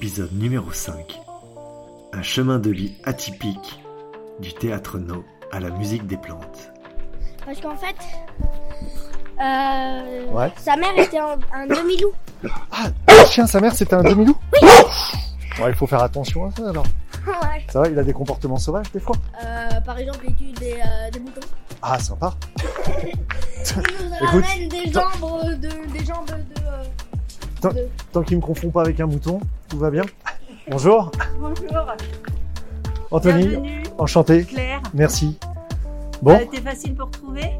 Épisode numéro 5. Un chemin de vie atypique du théâtre No à la musique des plantes. Parce qu'en fait, euh, Ouais. sa mère était un, un demi-loup. Ah, le chien, sa mère, c'était un demi-loup Ouais, il faut faire attention à ça alors. Ouais. Ça va, il a des comportements sauvages des fois Euh, par exemple, il tue des, euh, des moutons. Ah, sympa. Il nous Écoute, ramène des jambes de, des jambes de. euh, Tant- Tant qu'il me confond pas avec un mouton, tout va bien. Bonjour, Bonjour, Anthony, bienvenue, enchanté, Claire. merci. Bon, Euh, T'es facile pour trouver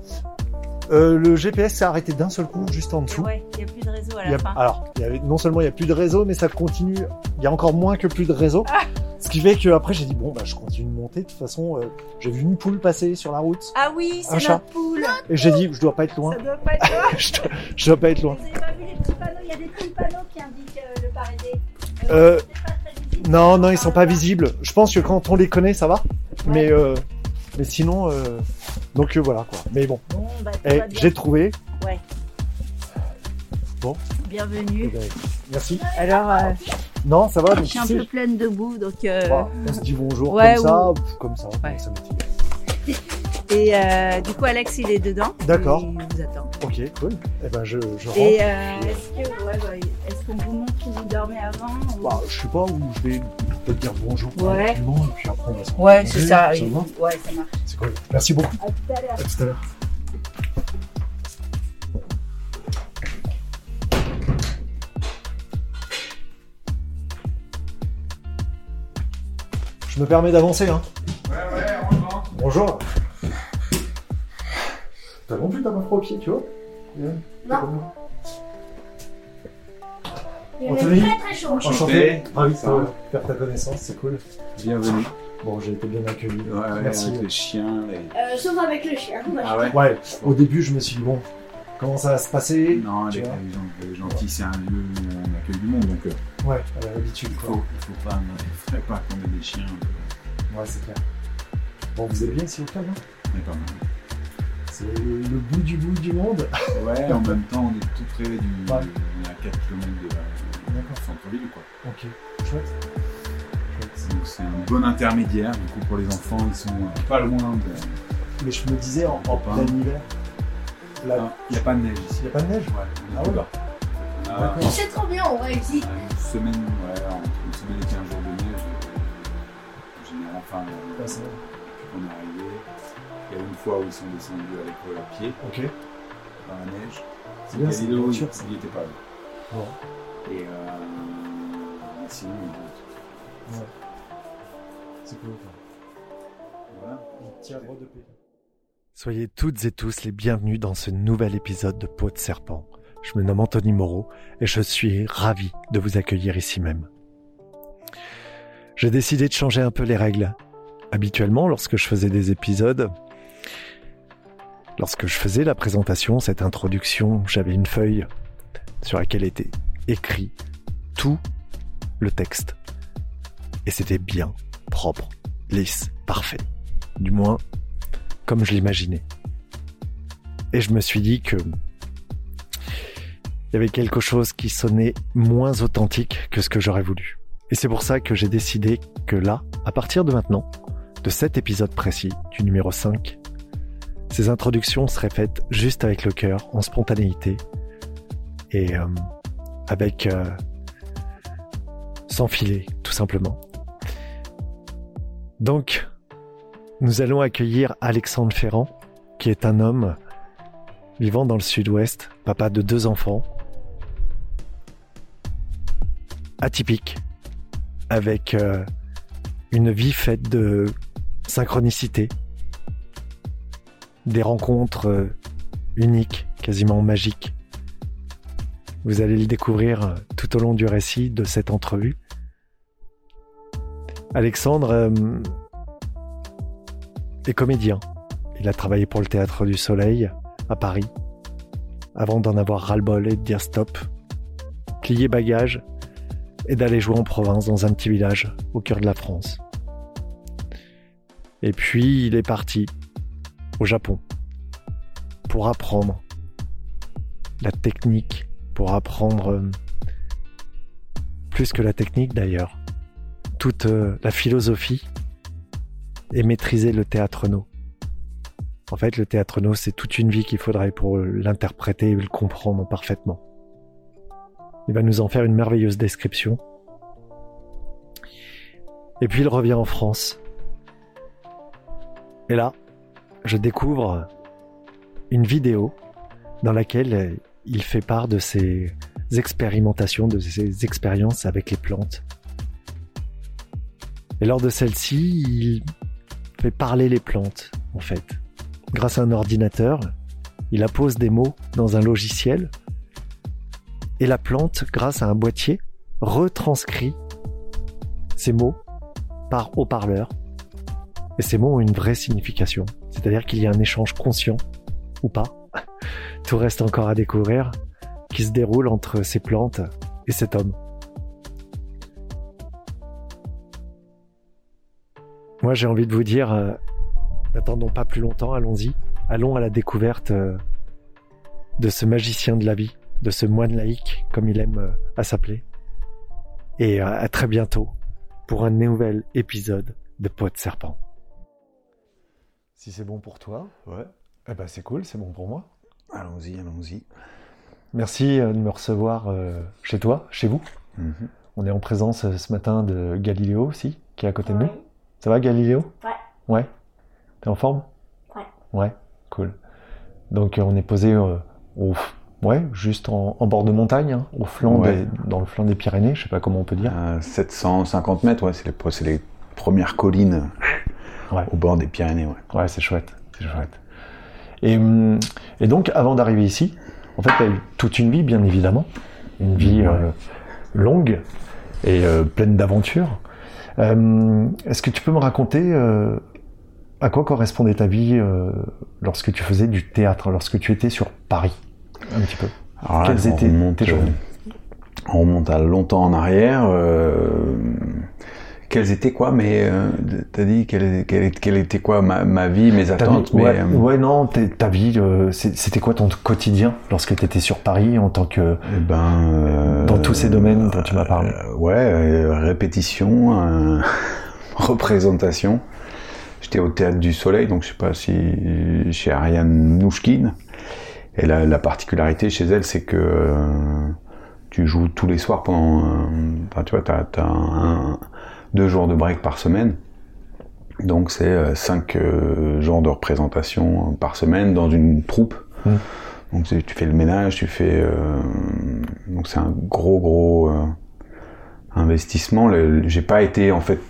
euh, le GPS s'est arrêté d'un seul coup, juste en dessous. Ouais, il n'y a plus de réseau à la a- fin. alors, il y avait- non seulement il n'y a plus de réseau, mais ça continue. Il y a encore moins que plus de réseau. Ce qui fait que après j'ai dit bon bah je continue de monter. De toute façon, euh, j'ai vu une poule passer sur la route Ah oui, c'est notre poule. et j'ai dit je dois pas être loin. Ça doit pas être là. je, dois, je dois pas être loin. Vous avez pas vu les petits panneaux? Il y a des petits panneaux qui indiquent euh, le paradis. Euh. Non, non, ils sont pas visibles. Je pense que quand on les connaît, ça va. Mais, euh, mais sinon, donc voilà quoi. Mais bon, Bon, bah, Eh, j'ai trouvé. Bienvenue. Eh ben, merci. Alors, euh, Non, ça va. je suis un peu pleine de boue, donc. euh, bah, on se dit bonjour ouais, comme ça, pff, comme ça. Ouais. Ça. Et euh, du coup, Alex, il est dedans. D'accord. Il vous attend. Ok, cool. Eh ben je, je rentre. Et euh, est-ce que, ouais, bah, est-ce qu'on vous montre où vous dormez avant ou- Bah, je sais pas où je vais peut-être dire bonjour. Ouais. Et puis après on va se Ouais, c'est ça. va oui. Ouais, ça marche. C'est cool. Merci beaucoup. À tout à l'heure. À tout à l'heure. Je me permets d'avancer, hein. Ouais, ouais, Bonjour. T'as non plus ta main froid au pied, tu vois Non. Il est très très chaud. Enchanté. Ravi de Ça va. faire ta connaissance, c'est cool. Bienvenue. Bon, j'ai été bien accueilli. Ouais, Merci. avec les chiens. Les... Euh, sauf avec le chien. Ah ouais Ouais, au début, je me suis dit, bon, comment ça va se passer Non, avec vois. les gens, les gentils, c'est un lieu où on accueille du monde, donc euh, Ouais, a l'habitude, il quoi. faut, il faut pas, il faudrait pas qu'on ait des chiens. Ouais, c'est clair. Bon, vous êtes bien ici au club, hein mais pas mal. C'est le, bout du bout du monde. Ouais, en même temps, on est tout près du. Ouais. On est à 4 km de la D'accord. centre-ville, quoi. Ok, chouette. Donc c'est un bon intermédiaire, du coup, pour les enfants, ils sont euh, pas loin de. Mais je me disais, en, plein hiver, Ah, Il n'y a pas de neige ici. il n'y a pas de neige Ouais, on est Ah tout ouais. On. C'est trop bien, on réussit. une semaine, ouais, entre une semaine et 15 jours de neige. euh, En général, enfin, euh, qu'on est arrivé. Il y a une fois où ils sont descendus à l'école à pied, Ok. dans la neige. C'est bien, c'est une voiture, il il était pas là. Bon. Et euh, sinon, il Ouais. C'est cool. quoi. voilà. Un petit arbre de paix. Soyez toutes et tous les bienvenus dans ce nouvel épisode de Peau de Serpent. Je me nomme Anthony Moreau et je suis ravi de vous accueillir ici même. J'ai décidé de changer un peu les règles. Habituellement, lorsque je faisais des épisodes, lorsque je faisais la présentation, cette introduction, j'avais une feuille sur laquelle était écrit tout le texte. Et c'était bien, propre, lisse, parfait. Du moins, comme je l'imaginais. Et je me suis dit que il y avait quelque chose qui sonnait moins authentique que ce que j'aurais voulu. Et c'est pour ça que j'ai décidé que là, à partir de maintenant, de cet épisode précis, du numéro 5, ces introductions seraient faites juste avec le cœur, en spontanéité, et euh, avec... euh, sans filet, tout simplement. Donc, nous allons accueillir Alexandre Ferrand, qui est un homme vivant dans le sud-ouest, papa de deux enfants, atypique, avec euh, une vie faite de synchronicité, des rencontres euh, uniques, quasiment magiques. Vous allez le découvrir euh, tout au long du récit de cette entrevue. Alexandre est comédien. Il a travaillé pour le Théâtre du Soleil à Paris, avant d'en avoir ras-le-bol et de dire stop, plier bagages et d'aller jouer en province dans un petit village au cœur de la France. Et puis il est parti au Japon pour apprendre la technique, pour apprendre euh, plus que la technique d'ailleurs, toute euh, la philosophie et maîtriser le théâtre no. En fait, le théâtre no, c'est toute une vie qu'il faudrait pour l'interpréter et le comprendre parfaitement. Il va nous en faire une merveilleuse description. Et puis il revient en France. Et là, je découvre une vidéo dans laquelle il fait part de ses expérimentations, de ses expériences avec les plantes. Et lors de celle-ci, il fait parler les plantes, en fait. Grâce à un ordinateur, il appose des mots dans un logiciel et la plante, grâce à un boîtier, retranscrit ces mots par haut-parleur. Et ces mots ont une vraie signification. C'est-à-dire qu'il y a un échange conscient, ou pas, tout reste encore à découvrir, qui se déroule entre ces plantes et cet homme. Moi j'ai envie de vous dire, euh, n'attendons pas plus longtemps, allons-y, allons à la découverte euh, de ce magicien de la vie, de ce moine laïque, comme il aime euh, à s'appeler. Et euh, à très bientôt pour un nouvel épisode de Peau de Serpent. Si c'est bon pour toi, Ouais. eh ben c'est cool, c'est bon pour moi. Allons-y, allons-y. Merci de me recevoir chez toi, chez vous. Mhm. On est en présence ce matin de Galiléo aussi, qui est à côté de nous. Ça va Galiléo Ouais. Ouais. T'es en forme? Ouais. Ouais, cool. Donc euh, on est posé euh, au, ouais, juste en, en bord de montagne, hein, au flanc Ouais. des, dans le flanc des Pyrénées, je sais pas comment on peut dire. À 750 mètres, ouais, c'est les, premières collines Ouais. au bord des Pyrénées, ouais. Ouais, c'est chouette, c'est chouette. Et, et donc, avant d'arriver ici, en fait, tu as eu toute une vie, bien évidemment. Une vie euh, longue et euh, pleine d'aventures. Euh, Est-ce que tu peux me raconter euh, à quoi correspondait ta vie euh, lorsque tu faisais du théâtre, lorsque tu étais sur Paris Un petit peu? Alors là, Quelles étaient remonte, tes journées? On remonte à longtemps en arrière. Quelles étaient quoi Mais euh, t'as dit quelle, quelle, quelle était quoi ma, ma vie, mes attentes vie- mais, ouais, euh, ouais, non, ta vie, euh, c'était quoi ton quotidien lorsque tu étais sur Paris en tant que... eh ben, Dans tous ces domaines dont tu m'as parlé? ouais, répétition, représentation. J'étais au Théâtre du Soleil, donc je sais pas si chez Ariane Nouchkine. Et la, la particularité chez elle, c'est que tu joues tous les soirs pendant. Enfin, tu vois, t'as as un, deux jours de break par semaine. Donc c'est euh, cinq euh, jours de représentation par semaine dans une troupe. Mm. Donc tu fais le ménage, tu fais. euh, donc c'est un gros gros euh, investissement. J'ai pas été en fait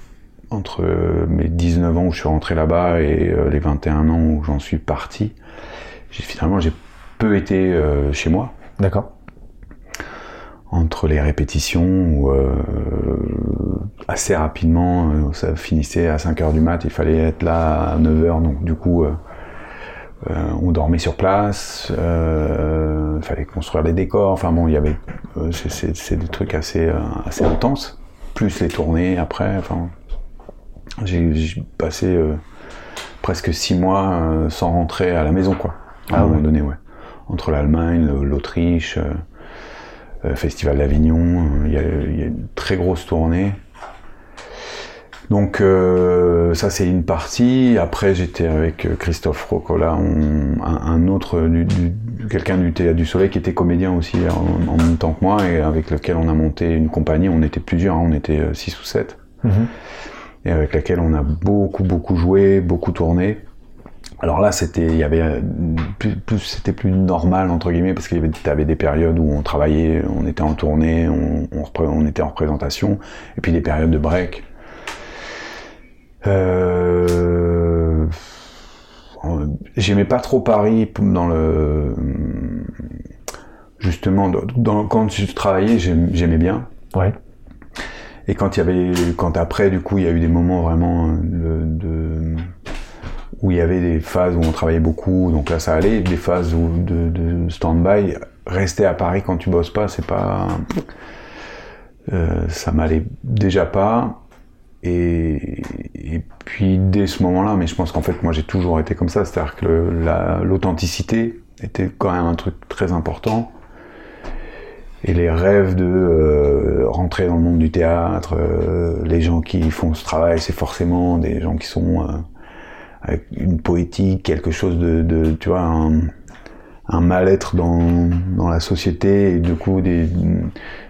entre mes 19 ans où je suis rentré là-bas et euh, les 21 ans où j'en suis parti. Finalement j'ai peu été chez moi D'accord entre les répétitions où euh, assez rapidement euh, ça finissait à 5 heures du mat, il fallait être là à 9 heures donc du coup euh, euh, on dormait sur place, euh, il fallait construire des décors, enfin bon il y avait euh, c'est- des trucs assez euh, assez intenses, plus les tournées après, enfin j'ai passé euh, presque 6 mois euh, sans rentrer à la maison quoi, à Ah un moment ouais. donné ouais, entre l'Allemagne, le- l'Autriche. Euh, Festival d'Avignon, euh, il y, a, il y a une très grosse tournée. Donc euh, ça c'est une partie. Après j'étais avec Christophe Rocola, on- un, un autre, du, du- quelqu'un du Théâtre du Soleil qui était comédien aussi en, en même temps que moi et avec lequel on a monté une compagnie. On était plusieurs, hein, on était 6 ou 7 Mhm. et avec laquelle on a beaucoup beaucoup joué, beaucoup tourné. Alors là, c'était, il y avait euh, plus, plus- c'était plus normal entre guillemets parce qu'il y avait, t'avais des périodes où on travaillait, on était en tournée, on, on, repré- on était en représentation, et puis des périodes de break. Euh, j'aimais pas trop Paris dans le, justement, dans, quand je travaillais, j'aim- j'aimais bien. Ouais. Et quand il y avait, quand après, du coup, il y a eu des moments vraiment euh, de, de- où il y avait des phases où on travaillait beaucoup, donc là ça allait, des phases de, stand-by, rester à Paris quand tu bosses pas, c'est pas, euh, ça m'allait déjà pas. Et, puis dès ce moment-là, mais je pense qu'en fait moi j'ai toujours été comme ça, c'est-à-dire que l'authenticité était quand même un truc très important. Et les rêves de euh, rentrer dans le monde du théâtre, euh, les gens qui font ce travail, c'est forcément des gens qui sont une poétique, quelque chose de, de tu vois, un, un mal-être dans, dans la société et du coup des,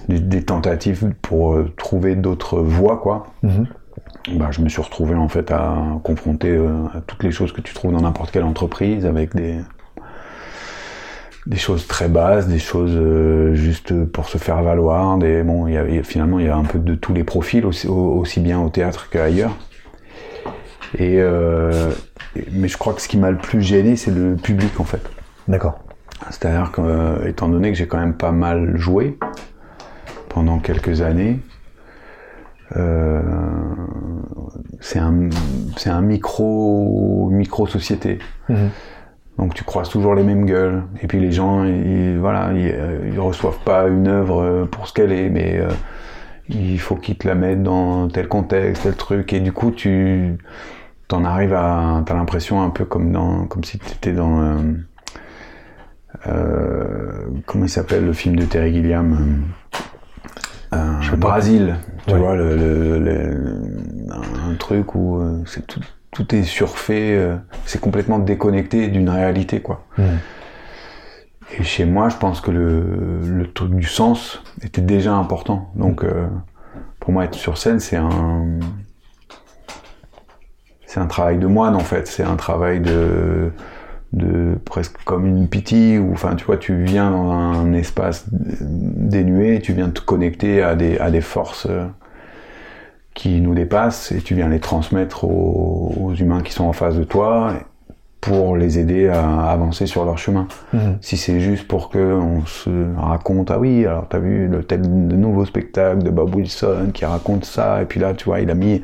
des, des tentatives pour euh, trouver d'autres voies, quoi. Mhm. Bah, je me suis retrouvé en fait à confronter euh, à toutes les choses que tu trouves dans n'importe quelle entreprise avec des des choses très basses, des choses euh, juste pour se faire valoir, des bon, il y avait, finalement il y a un peu de tous les profils aussi, au- aussi bien au théâtre qu'ailleurs. Et euh, mais je crois que ce qui m'a le plus gêné, c'est le public en fait. D'accord. C'est-à-dire que, euh, étant donné que j'ai quand même pas mal joué pendant quelques années, euh, c'est un, c'est un micro, micro société. Mhm. Donc tu croises toujours les mêmes gueules. Et puis les gens, ils, voilà, ils, ils reçoivent pas une œuvre pour ce qu'elle est, mais euh, il faut qu'ils te la mettent dans tel contexte, tel truc. Et du coup, tu t'en arrives à, t'as l'impression un peu comme dans, comme si tu étais dans, euh, euh, comment il s'appelle le film de Terry Gilliam euh, euh. Brésil, tu Ouais. vois, le, le- le- un, truc où c'est tout, tout est surfait, c'est complètement déconnecté d'une réalité, quoi. Mhm. Et chez moi, je pense que le, le truc du sens était déjà important. Donc, euh, pour moi, être sur scène, c'est un, c'est un travail de moine en fait. C'est un travail de, de presque comme une pitié ou enfin, tu vois, tu viens dans un espace dénué, tu viens te connecter à des, à des forces euh, qui nous dépassent et tu viens les transmettre aux, aux humains qui sont en face de toi pour les aider à avancer sur leur chemin. Mhm. Si c'est juste pour que on se raconte, ah oui, alors t'as vu le tel nouveau spectacle de Bob Wilson qui raconte ça, et puis là, tu vois, il a mis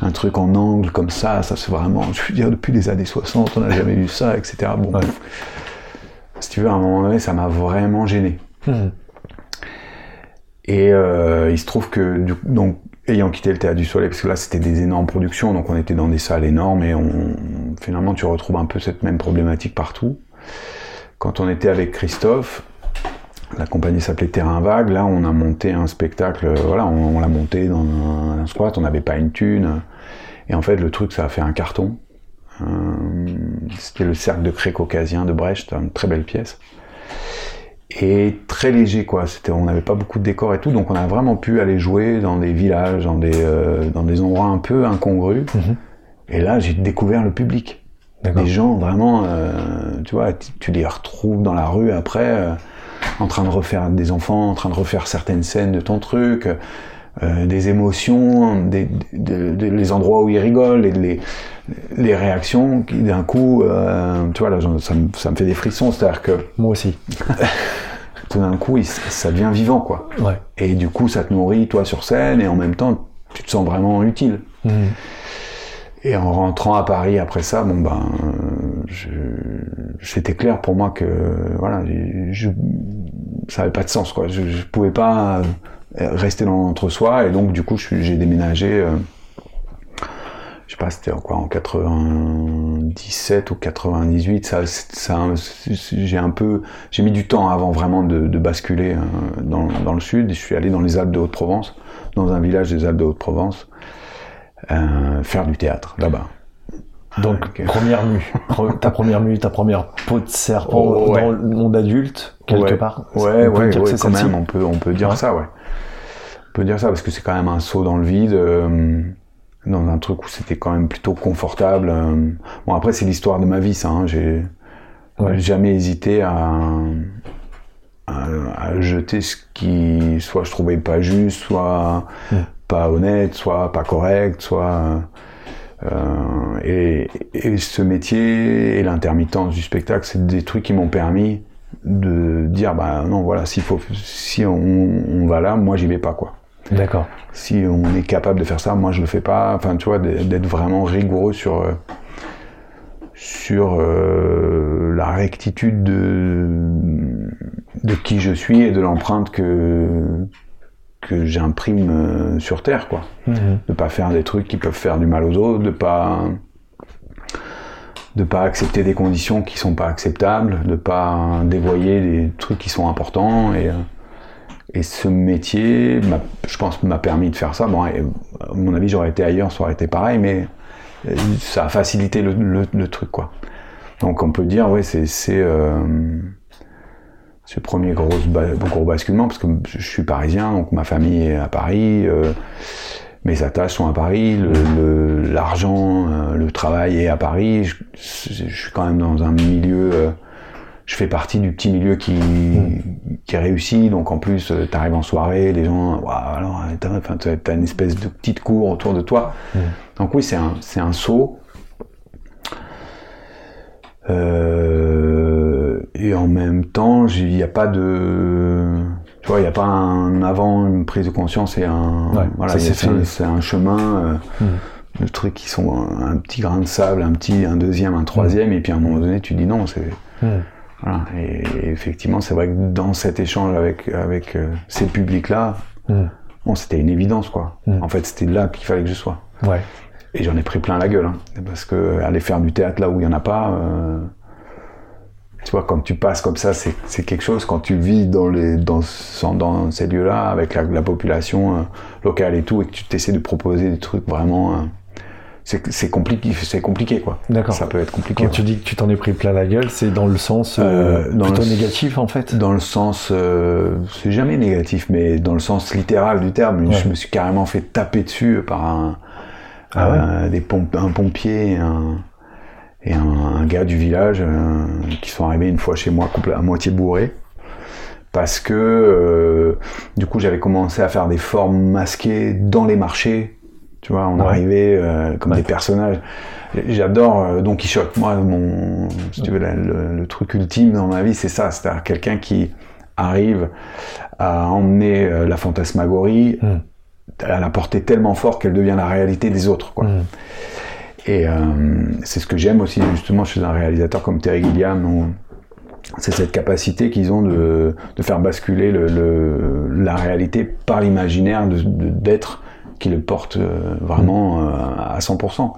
un truc en angle comme ça, ça c'est vraiment, je veux dire, depuis les années 60, on n'a jamais vu ça, etc. Bon, Ouais. si tu veux, à un moment donné, ça m'a vraiment gêné. Mhm. Et euh, il se trouve que, du, donc, ayant quitté le Théâtre du Soleil, parce que là c'était des énormes productions, donc on était dans des salles énormes et finalement tu retrouves un peu cette même problématique partout. Quand on était avec Christophe, la compagnie s'appelait Terrain Vague, là on a monté un spectacle, euh, voilà, on, l'a monté dans un, un squat, on n'avait pas une thune, et en fait le truc ça a fait un carton. Euh, C'était le cercle de Cré caucasien de Brecht, une très belle pièce et très léger quoi. C'était, on n'avait pas beaucoup de décors et tout, donc on a vraiment pu aller jouer dans des villages, dans des, euh, dans des endroits un peu incongrus. Mhm. Et là, j'ai découvert le public. Des gens vraiment, euh, tu vois, tu, tu les retrouves dans la rue après, euh, en train de refaire des enfants, en train de refaire certaines scènes de ton truc. Euh, des émotions, des, les endroits où ils rigolent, et les, les réactions qui d'un coup, euh, tu vois, là, ça me, ça me fait des frissons, c'est-à-dire que Moi aussi. tout d'un coup, il- ça devient vivant, quoi. Ouais. Et du coup, ça te nourrit, toi, sur scène, et en même temps, tu te sens vraiment utile. Mhm. Et en rentrant à Paris après ça, bon ben, c'était clair pour moi que voilà, je, ça avait pas de sens quoi. Je, je pouvais pas rester dans l'entre-soi et donc du coup, j'ai déménagé. euh, je sais pas, c'était en quoi, en 97 ou 98. Ça, ça, j'ai un peu, j'ai mis du temps avant vraiment de, de basculer euh, dans, dans le sud. Je suis allé dans les Alpes de Haute-Provence, dans un village des Alpes de Haute-Provence, euh, faire du théâtre là-bas. Donc, Ok. première mue. Ta première mue, ta première peau de serpent Oh, ouais. dans le monde adulte, quelque ouais. part. Ouais, On peut ouais, dire que quand même, on peut, on peut dire ça, ouais. On peut dire ça parce que c'est quand même un saut dans le vide, euh, dans un truc où c'était quand même plutôt confortable. euh. Bon, après, c'est l'histoire de ma vie, ça. Hein. J'ai jamais hésité à, à, à jeter ce qui, soit je trouvais pas juste, soit pas honnête, soit pas correct, soit. Euh, et, et ce métier et l'intermittence du spectacle, c'est des trucs qui m'ont permis de dire bah non voilà s'il faut si on, on va là moi j'y vais pas quoi D'accord. si on est capable de faire ça moi je le fais pas enfin tu vois d'être vraiment rigoureux sur euh, sur euh, la rectitude de de qui je suis et de l'empreinte que que j'imprime euh, sur terre quoi Mhm. de pas faire des trucs qui peuvent faire du mal aux autres, de pas de pas accepter des conditions qui sont pas acceptables, de pas dévoyer des trucs qui sont importants et euh, et ce métier, je pense, m'a permis de faire ça. Bon, et, à mon avis, j'aurais été ailleurs, ça aurait été pareil, mais euh, ça a facilité le, le- le truc, quoi. Donc, on peut dire, ouais, c'est c'est euh, ce premier gros, gros basculement, parce que je suis parisien, donc ma famille est à Paris, euh, mes attaches sont à Paris, le- le- l'argent, euh, le, travail est à Paris. Je, je suis quand même dans un milieu. euh, je fais partie du petit milieu qui, qui réussit, donc en plus, tu arrives en soirée, les gens, Waouh, alors, t'as t'as une espèce de petite cour autour de toi. Donc oui, c'est un, un saut. Euh, et en même temps, il n'y a pas de, tu vois, il n'y a pas un avant, une prise de conscience et un, Ouais, voilà, c'est un, chemin. euh, de trucs qui sont un, un petit grain de sable, un petit, un deuxième, un troisième, et puis à un moment donné, tu dis non, c'est, Mm. voilà. Et, et effectivement, c'est vrai que dans cet échange avec, avec euh, ces publics-là, Mm. bon, c'était une évidence, quoi. En fait, c'était là qu'il fallait que je sois. Ouais. Et j'en ai pris plein la gueule, hein, parce que aller faire du théâtre là où il y en a pas, euh, tu vois, quand tu passes comme ça, c'est quelque chose. Quand tu vis dans les dans, ce- dans ces lieux-là avec la, la population euh, locale et tout, et que tu t'essaies de proposer des trucs vraiment, euh, c'est compliqué, c'est compliqué quoi. D'accord. Ça peut être compliqué. Quand tu dis que tu t'en es pris plein la gueule, c'est dans le sens euh, dans plutôt le- négatif en fait. Dans le sens, c'est jamais négatif, mais dans le sens littéral du terme, Ouais. je me suis carrément fait taper dessus par un, Ah ouais des pomp- un pompier un, et un, un gars du village euh, qui sont arrivés une fois chez moi à moitié bourrés. Parce que euh, du coup j'avais commencé à faire des formes masquées dans les marchés. Tu vois, on Ouais. arrivait euh, comme Ouais. des personnages. J'adore Don Quichotte. Moi, mon, si tu veux, la- le, le truc ultime dans ma vie, c'est ça. C'est-à-dire quelqu'un qui arrive à emmener la fantasmagorie Mm. à la porter tellement fort qu'elle devient la réalité des autres. Quoi. Mm. Et euh, c'est ce que j'aime aussi justement chez un réalisateur comme Terry Gilliam. C'est cette capacité qu'ils ont de, de faire basculer le, le- la réalité par l'imaginaire d'être qui le porte euh, vraiment euh, à 100%.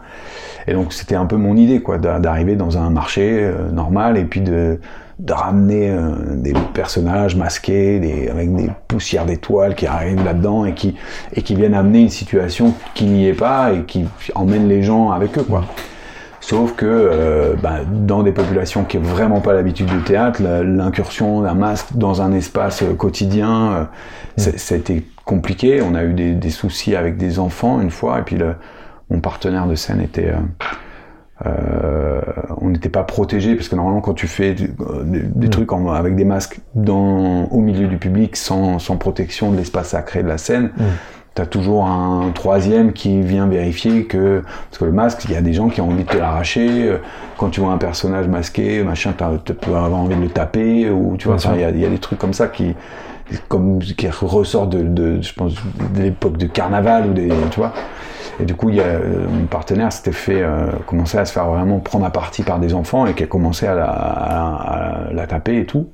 Et donc c'était un peu mon idée, quoi, d'a- d'arriver dans un marché normal et puis de, de ramener euh, des personnages masqués, des, avec des poussières d'étoiles qui arrivent là-dedans et qui, et qui viennent amener une situation qui n'y est pas et qui emmènent les gens avec eux, quoi. Sauf que euh, bah, dans des populations qui n'ont vraiment pas l'habitude du théâtre, l'incursion d'un masque dans un espace euh, quotidien, euh, a été compliqué. On a eu des, des soucis avec des enfants une fois, et puis le, mon partenaire de scène était... euh, on n'était pas protégé parce que normalement quand tu fais euh, des, des trucs en- avec des masques dans, au milieu du public sans, sans protection de l'espace sacré de la scène, T'as toujours un troisième qui vient vérifier que parce que le masque, il y a des gens qui ont envie de te l'arracher. euh, Quand tu vois un personnage masqué, machin, t'as- tu peux avoir envie de le taper ou tu vois, Bien enfin, il y, a, il y a des trucs comme ça qui comme qui ressortent de, de je pense de l'époque de carnaval ou des tu vois. Et du coup, il y a, euh, mon partenaire s'était fait euh, commencer à se faire vraiment prendre à partie par des enfants et qui a commencé à la, à- à la taper et tout.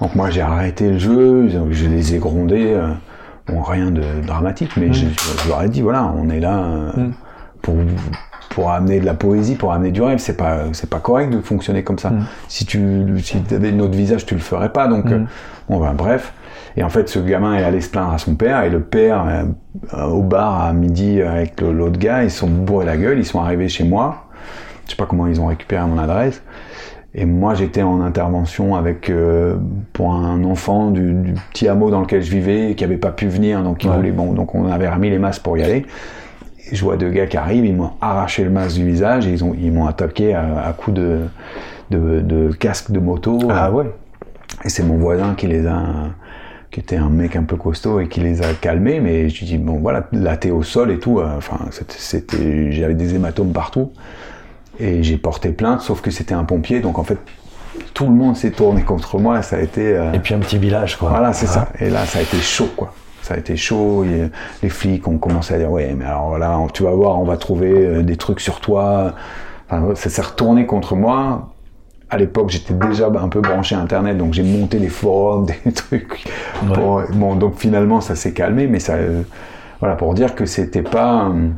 Donc moi j'ai arrêté le jeu, je les ai grondés. euh, bon, rien de dramatique, mais je, je leur ai dit voilà, on est là euh, Mm. pour pour amener de la poésie, pour amener du rêve. C'est pas c'est pas correct de fonctionner comme ça. Mm. Si tu si avais notre visage, tu le ferais pas. Donc euh, Mm. bon ben bref. Et en fait, ce gamin est allé se plaindre à son père, et le père, euh, au bar à midi avec l'autre gars, ils se sont bourrés la gueule, ils sont arrivés chez moi. Je sais pas comment ils ont récupéré mon adresse. Et moi, j'étais en intervention avec euh, pour un enfant du, du petit hameau dans lequel je vivais, qui avait pas pu venir, donc il Ouais. voulait. Bon, donc on avait remis les masques pour y aller. Je vois deux gars qui arrivent, ils m'ont arraché le masque du visage et ils ont ils m'ont attaqué à, à coups de, de de casque de moto. Ah ouais. Et c'est mon voisin qui les a, qui était un mec un peu costaud et qui les a calmés. Mais je lui dis bon voilà, là t'es au sol et tout. euh, Enfin c'était, c'était- j'avais des hématomes partout et j'ai porté plainte. Sauf que c'était un pompier, donc en fait tout le monde s'est tourné contre moi. Ça a été euh, Et puis un petit village quoi. voilà, c'est Ah. ça. Et là, ça a été chaud, quoi. Ça a été chaud. et les flics ont commencé à dire, ouais, mais alors là, tu vas voir, on va trouver euh, des trucs sur toi. Enfin, ça s'est retourné contre moi. À l'époque, j'étais déjà un peu branché à Internet, donc j'ai monté des forums, des trucs. pour- bon, donc finalement, ça s'est calmé, mais ça, euh, voilà, pour dire que c'était pas. euh,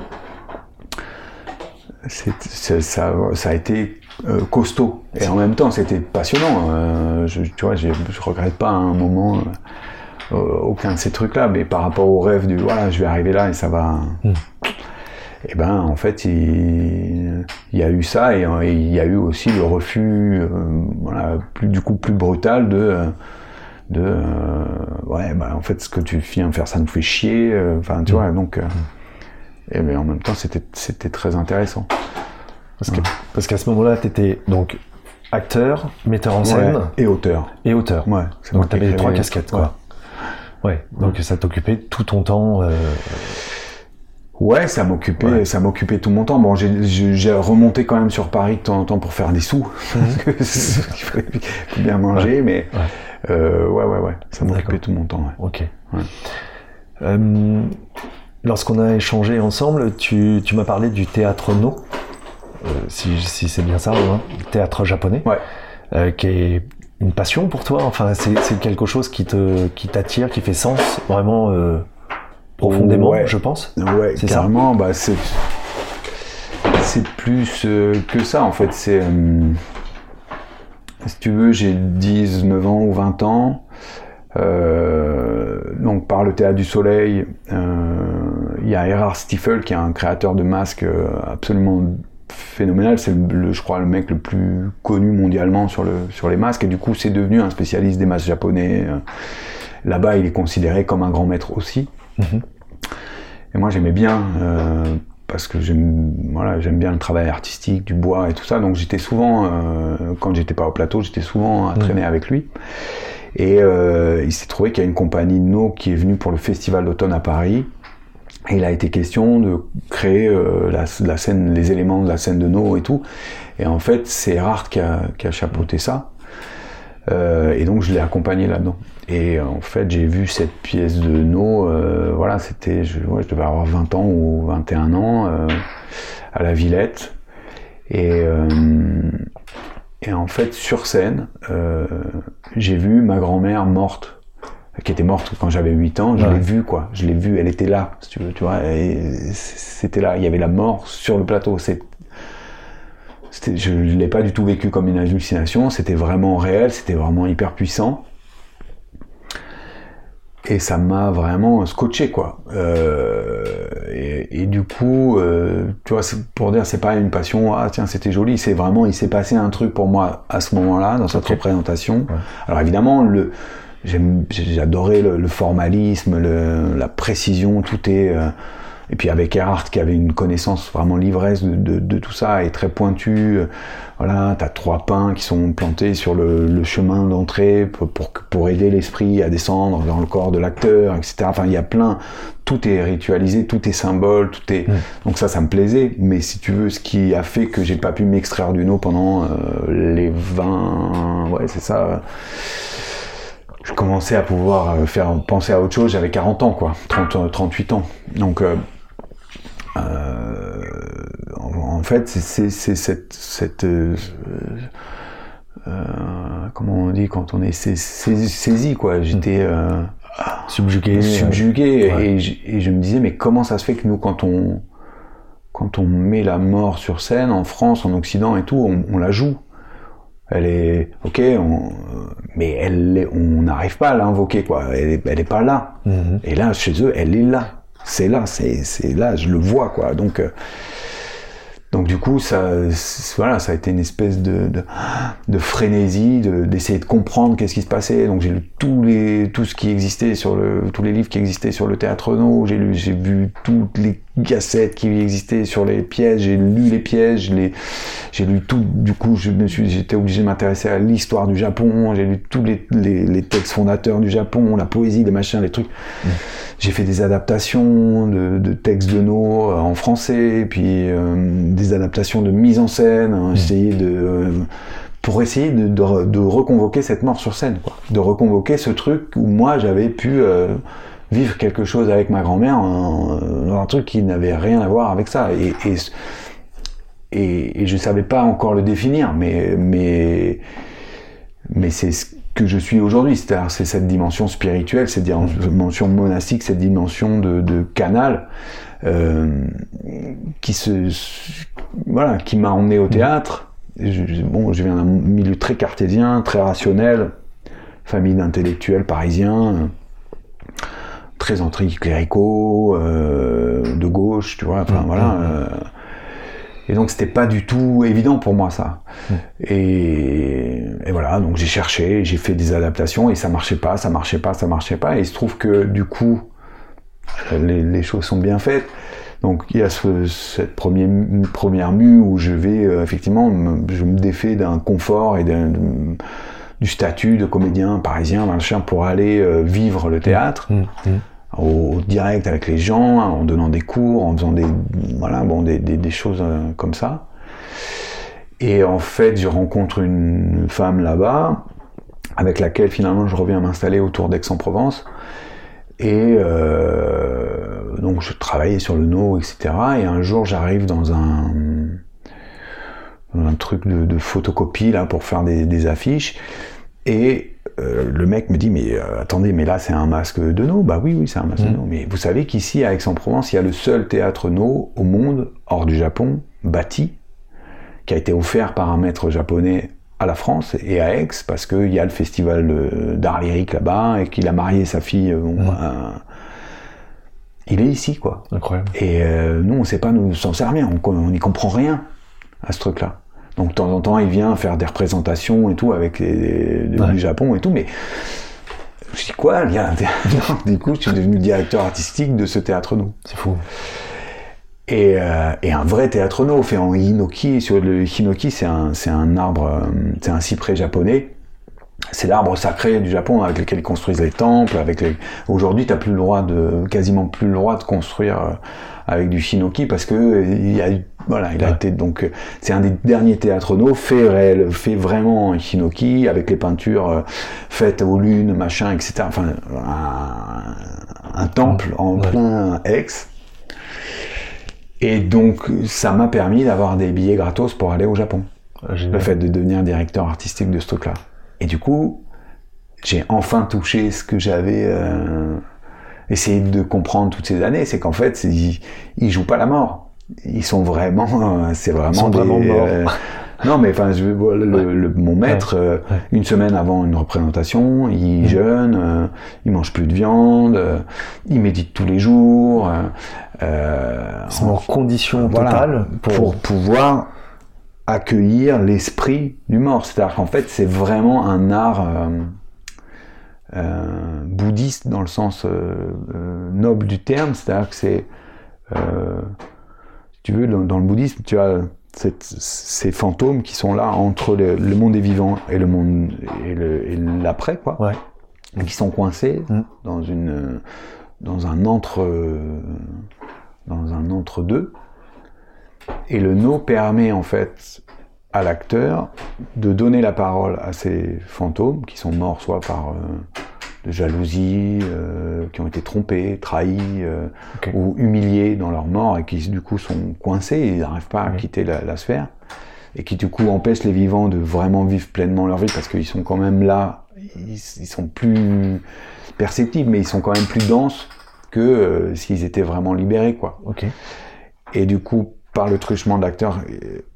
ça, ça a été euh, costaud. Et en même temps, c'était passionnant. Euh, je, tu vois, j'ai- je regrette pas un moment euh, aucun de ces trucs-là, mais par rapport au rêve du voilà, je vais arriver là et ça va. Et ben, en fait, il, il y a eu ça et, euh, et il y a eu aussi le refus, euh, voilà, plus, du coup plus brutal de. euh, de euh, ouais, bah, en fait, ce que tu viens faire, ça nous fait chier. euh, Enfin, tu vois, donc. euh, et mais en même temps, c'était très intéressant. Parce que- parce qu'à ce moment-là, tu étais donc acteur, metteur en scène Ouais, et auteur. et auteur. Ouais. Donc tu avais les trois casquettes, quoi. Ouais, donc ça t'occupait tout ton temps. euh, Ouais, ça m'occupait, Ouais. ça m'occupait tout mon temps. Bon, j'ai- remonté quand même sur Paris de temps en temps pour faire des sous. Parce que c'est- il fallait faut bien manger, mais Mhm. Ouais. euh, ouais, ouais, ouais, ça m'occupait tout mon temps. ouais. Ok. Ouais. Euh, Lorsqu'on a échangé ensemble, tu, tu m'as parlé du théâtre no, euh, si, si c'est bien ça, hein, théâtre japonais, Ouais. qui est une passion pour toi. Enfin, c'est quelque chose qui te qui t'attire, qui fait sens vraiment euh, profondément, Ouais. je pense. Ouais, C'est ça bah c'est c'est plus euh, que ça en fait. C'est euh, si tu veux, j'ai 19 ans ou 20 ans. Donc par le théâtre du soleil, il y a Erhard Stiefel qui est un créateur de masques absolument phénoménal. C'est je crois le mec le plus connu mondialement sur le sur les masques et du coup c'est devenu un spécialiste des masques japonais. Euh, Là-bas, il est considéré comme un grand maître aussi. Mhm. Et moi, j'aimais bien euh, parce que j'aime voilà, bien le travail artistique, du bois et tout ça. Donc j'étais souvent, euh, quand j'étais pas au plateau, j'étais souvent à traîner avec lui. Et euh, il s'est trouvé qu'il y a une compagnie de No qui est venue pour le festival d'automne à Paris. Il a été question de créer euh, la, scène, les éléments de la scène de No et tout. Et en fait, c'est Erhard qui a, qui a chapeauté ça. Euh, et donc je l'ai accompagné là-dedans. Et euh, en fait, j'ai vu cette pièce de No, euh, voilà, c'était, je, ouais, je devais avoir 20 ans ou 21 ans, euh, à la Villette. Et, euh, et en fait, sur scène, j'ai vu ma grand-mère morte, qui était morte quand j'avais 8 ans, je Ouais. l'ai vue, quoi. Je l'ai vue, elle était là, si tu veux, tu vois, c'était là, il y avait la mort sur le plateau. C'est, je ne l'ai pas du tout vécu comme une hallucination, c'était vraiment réel, c'était vraiment hyper puissant. Et ça m'a vraiment scotché, quoi. Euh, et, et du coup, euh, tu vois, pour dire, c'est pas une passion, ah tiens, c'était joli, c'est vraiment, il s'est passé un truc pour moi à ce moment-là, dans cette représentation. Ouais. Alors évidemment, le, j'ai adoré le, le formalisme, le- la précision, tout est. euh, et puis avec Erhardt qui avait une connaissance vraiment l'ivresse de, de, de tout ça et très pointue. euh, Voilà, t'as trois pins qui sont plantés sur le, le chemin d'entrée pour, pour, pour aider l'esprit à descendre dans le corps de l'acteur, etc. Enfin, il y a plein. Tout est ritualisé, tout est symbole, tout est. Mm. Donc ça, ça me plaisait. Mais si tu veux, ce qui a fait que j'ai pas pu m'extraire du no pendant euh, les 20, ouais, c'est ça. Euh, je commençais à pouvoir euh, faire penser à autre chose, j'avais 40 ans, quoi, 30, euh, 38 ans. Donc, euh, euh, en, fait, c'est- cette, cette euh, euh, comment on dit quand on est sais- saisi, saisi, quoi. J'étais euh, Subjugué. subjugué ouais. et, je, et je me disais, mais comment ça se fait que nous, quand on quand on met la mort sur scène en France, en Occident et tout, on, on la joue? Elle est ok, on- mais elle, on n'arrive pas à l'invoquer quoi. Elle est, elle est pas là. Mhm. Et là, chez eux, elle est là. C'est là, c'est c'est là, je le vois quoi. Donc euh, donc du coup, ça, voilà, ça a été une espèce de, de, de frénésie, de- d'essayer de, comprendre qu'est-ce qui se passait. Donc j'ai lu tous les, tout ce qui existait sur le, tous les livres qui existaient sur le théâtre No. J'ai lu, j'ai vu toutes les cassettes qui existaient sur les pièces. J'ai lu les pièces. J'ai lu tout. Du coup, je me suis, j'étais obligé de m'intéresser à l'histoire du Japon. J'ai lu tous les, les, les textes fondateurs du Japon, la poésie, les machins, les trucs. J'ai fait des adaptations de, de textes de No en français, puis euh, des adaptations de mise en scène, hein, essayer de euh, pour essayer de, de, re- de reconvoquer cette mort sur scène, quoi. De reconvoquer ce truc où moi j'avais pu euh, vivre quelque chose avec ma grand-mère, un, un truc qui n'avait rien à voir avec ça. Et, et, et, et je savais pas encore le définir, mais mais mais c'est ce que je suis aujourd'hui. C'est-à-dire, c'est cette dimension spirituelle, cette dimension monastique, cette dimension de, de canal qui se, voilà, qui m'a emmené au théâtre. Je- bon, je viens d'un milieu très cartésien, très rationnel, famille d'intellectuels parisiens, euh, très anticléricaux, euh, de gauche, tu vois. Enfin Mhm. voilà. euh, et donc c'était pas du tout évident pour moi ça. Et, et voilà, donc j'ai cherché, j'ai fait des adaptations et ça marchait pas, ça marchait pas, ça marchait pas. Et il se trouve que du coup, euh, les, les choses sont bien faites. Donc il y a ce- cette première, première mue où je vais euh, effectivement, me- je me défais d'un confort et d'un- du statut de comédien parisien, machin, pour aller euh, vivre le théâtre Hum, hum. au direct avec les gens, en donnant des cours, en faisant des, voilà, bon, des, des, des choses euh, comme ça. Et en fait, je rencontre une femme là-bas, avec laquelle finalement je reviens m'installer autour d'Aix-en-Provence. Et euh, donc je travaillais sur le no, etc. Et un jour, j'arrive dans un, dans un truc de, de photocopie là pour faire des, des affiches. Et euh, le mec me dit mais euh, attendez mais là c'est un masque de no bah oui oui c'est un masque de Mm. no mais vous savez qu'ici à Aix-en-Provence il y a le seul théâtre no au monde hors du Japon bâti qui a été offert par un maître japonais à la France et à Aix parce qu'il y a le festival euh, d'art lyrique là-bas et qu'il a marié sa fille euh, bon, Mm. il est ici quoi Incroyable. et euh, nous, on sait pas nous s'en servir, on on n'y comprend rien à ce truc-là. Donc de temps en temps, il vient faire des représentations et tout avec les, les- Ouais. du Japon et tout, mais je dis quoi il y a Du coup, je suis devenu directeur artistique de ce théâtre nous. C'est fou. Et, euh, et un vrai théâtre no fait en hinoki. Sur le hinoki, c'est un, c'est un arbre, euh, c'est un cyprès japonais. C'est l'arbre sacré du Japon avec lequel ils construisent les temples. Avec les... Aujourd'hui, t'as plus le droit de, quasiment plus le droit de construire euh, avec du hinoki parce que il y a, voilà, il a Ouais. été donc euh, c'est un des derniers théâtres no fait réel, fait vraiment en hinoki avec les peintures faites aux lunes, machin, etc. Enfin, un, un temple en Ouais. plein Aix. Et donc, ça m'a permis d'avoir des billets gratos pour aller au Japon. Ah. Le fait de devenir directeur artistique de ce truc-là. Et du coup, j'ai enfin touché ce que j'avais euh, essayé de comprendre toutes ces années. C'est qu'en fait, ils, ils jouent pas la mort. Ils sont vraiment, euh, c'est vraiment sont des, vraiment morts. Non, mais enfin, je, le, le- mon maître, euh, une semaine avant une représentation, il jeûne, euh, il mange plus de viande, euh, il médite tous les jours. euh, euh, sont en condition voilà, totale pour... pour pouvoir accueillir l'esprit du mort. C'est-à-dire qu'en fait, c'est vraiment un art bouddhiste dans le sens noble du terme. C'est-à-dire que c'est, si tu veux, dans, dans le bouddhisme, tu as cette- ces fantômes qui sont là entre le, le monde des vivants et le monde et l'après, quoi, Ouais. Et qui sont coincés Mm. dans une dans un entre dans un entre deux. Et le no permet en fait à l'acteur de donner la parole à ces fantômes qui sont morts soit par euh, de jalousie, euh, qui ont été trompés, trahis euh, ou humiliés dans leur mort et qui du coup sont coincés. Et ils n'arrivent pas à Oui. quitter la, la sphère. Et qui du coup empêchent les vivants de vraiment vivre pleinement leur vie parce qu'ils sont quand même là, ils, ils sont plus perceptibles mais ils sont quand même plus denses que euh, s'ils étaient vraiment libérés quoi. Et du coup, par le truchement d'acteurs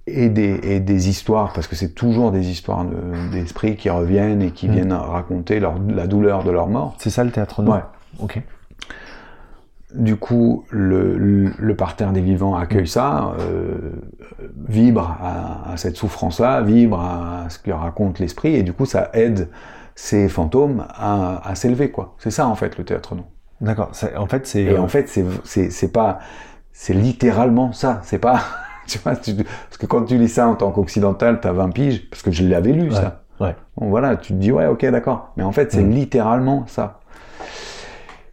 et des, et des histoires, parce que c'est toujours des histoires de- d'esprits qui reviennent et qui Mm. viennent raconter leur, la douleur de leur mort. C'est ça le théâtre no Ouais. Ok. Du coup, le, le, le parterre des vivants accueille ça, euh, vibre à, à cette souffrance-là, vibre à ce que raconte l'esprit, et du coup, ça aide ces fantômes à, à s'élever, quoi. C'est ça, en fait, le théâtre, non D'accord. En fait, c'est... Et en fait, c'est pas c'est littéralement ça. C'est pas tu vois tu- parce que quand tu lis ça en tant qu'occidental, t'as 20 piges parce que je l'avais lu Ouais, ça. ouais. Bon voilà, tu te dis ouais ok d'accord. Mais en fait, c'est Mm. littéralement ça.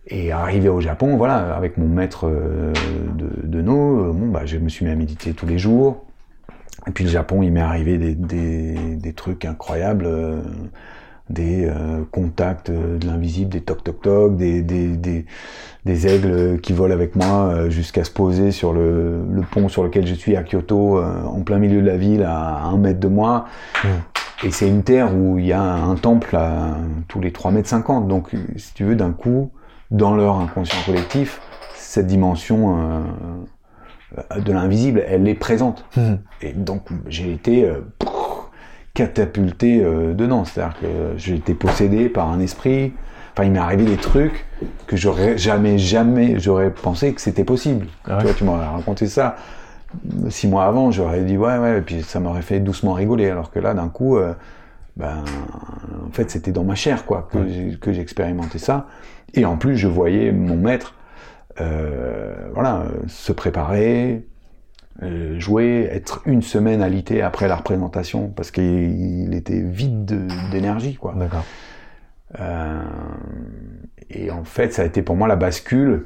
Et arrivé au Japon, voilà, avec mon maître euh, de, de no, euh, bon bah je me suis mis à méditer tous les jours. Et puis le Japon, il m'est arrivé des, des, des trucs incroyables. euh, des euh, contacts euh, de l'invisible, des toc toc toc, des, des, des, des aigles qui volent avec moi euh, jusqu'à se poser sur le, le pont sur lequel je suis à Kyoto, en plein milieu de la ville, à un mètre de moi. Et c'est une terre où il y a un temple à tous les 3 mètres 50. Donc, si tu veux, d'un coup, dans leur inconscient collectif, cette dimension euh, de l'invisible, elle est présente. Mhm. Et donc, j'ai été euh, catapulté euh, dedans. C'est-à-dire que j'ai été possédé par un esprit. Enfin, il m'est arrivé des trucs que j'aurais jamais, jamais, j'aurais pensé que c'était possible. Ah ouais. Tu m'aurais raconté ça six mois avant, j'aurais dit ouais, ouais, et puis ça m'aurait fait doucement rigoler. Alors que là, d'un coup, euh, ben, en fait, c'était dans ma chair, quoi, que j'expérimentais ça. Et en plus, je voyais mon maître, euh, voilà, euh, se préparer, jouer, être une semaine alité après la représentation, parce qu'il était vide de- d'énergie, quoi. D'accord. Euh, et en fait, ça a été pour moi la bascule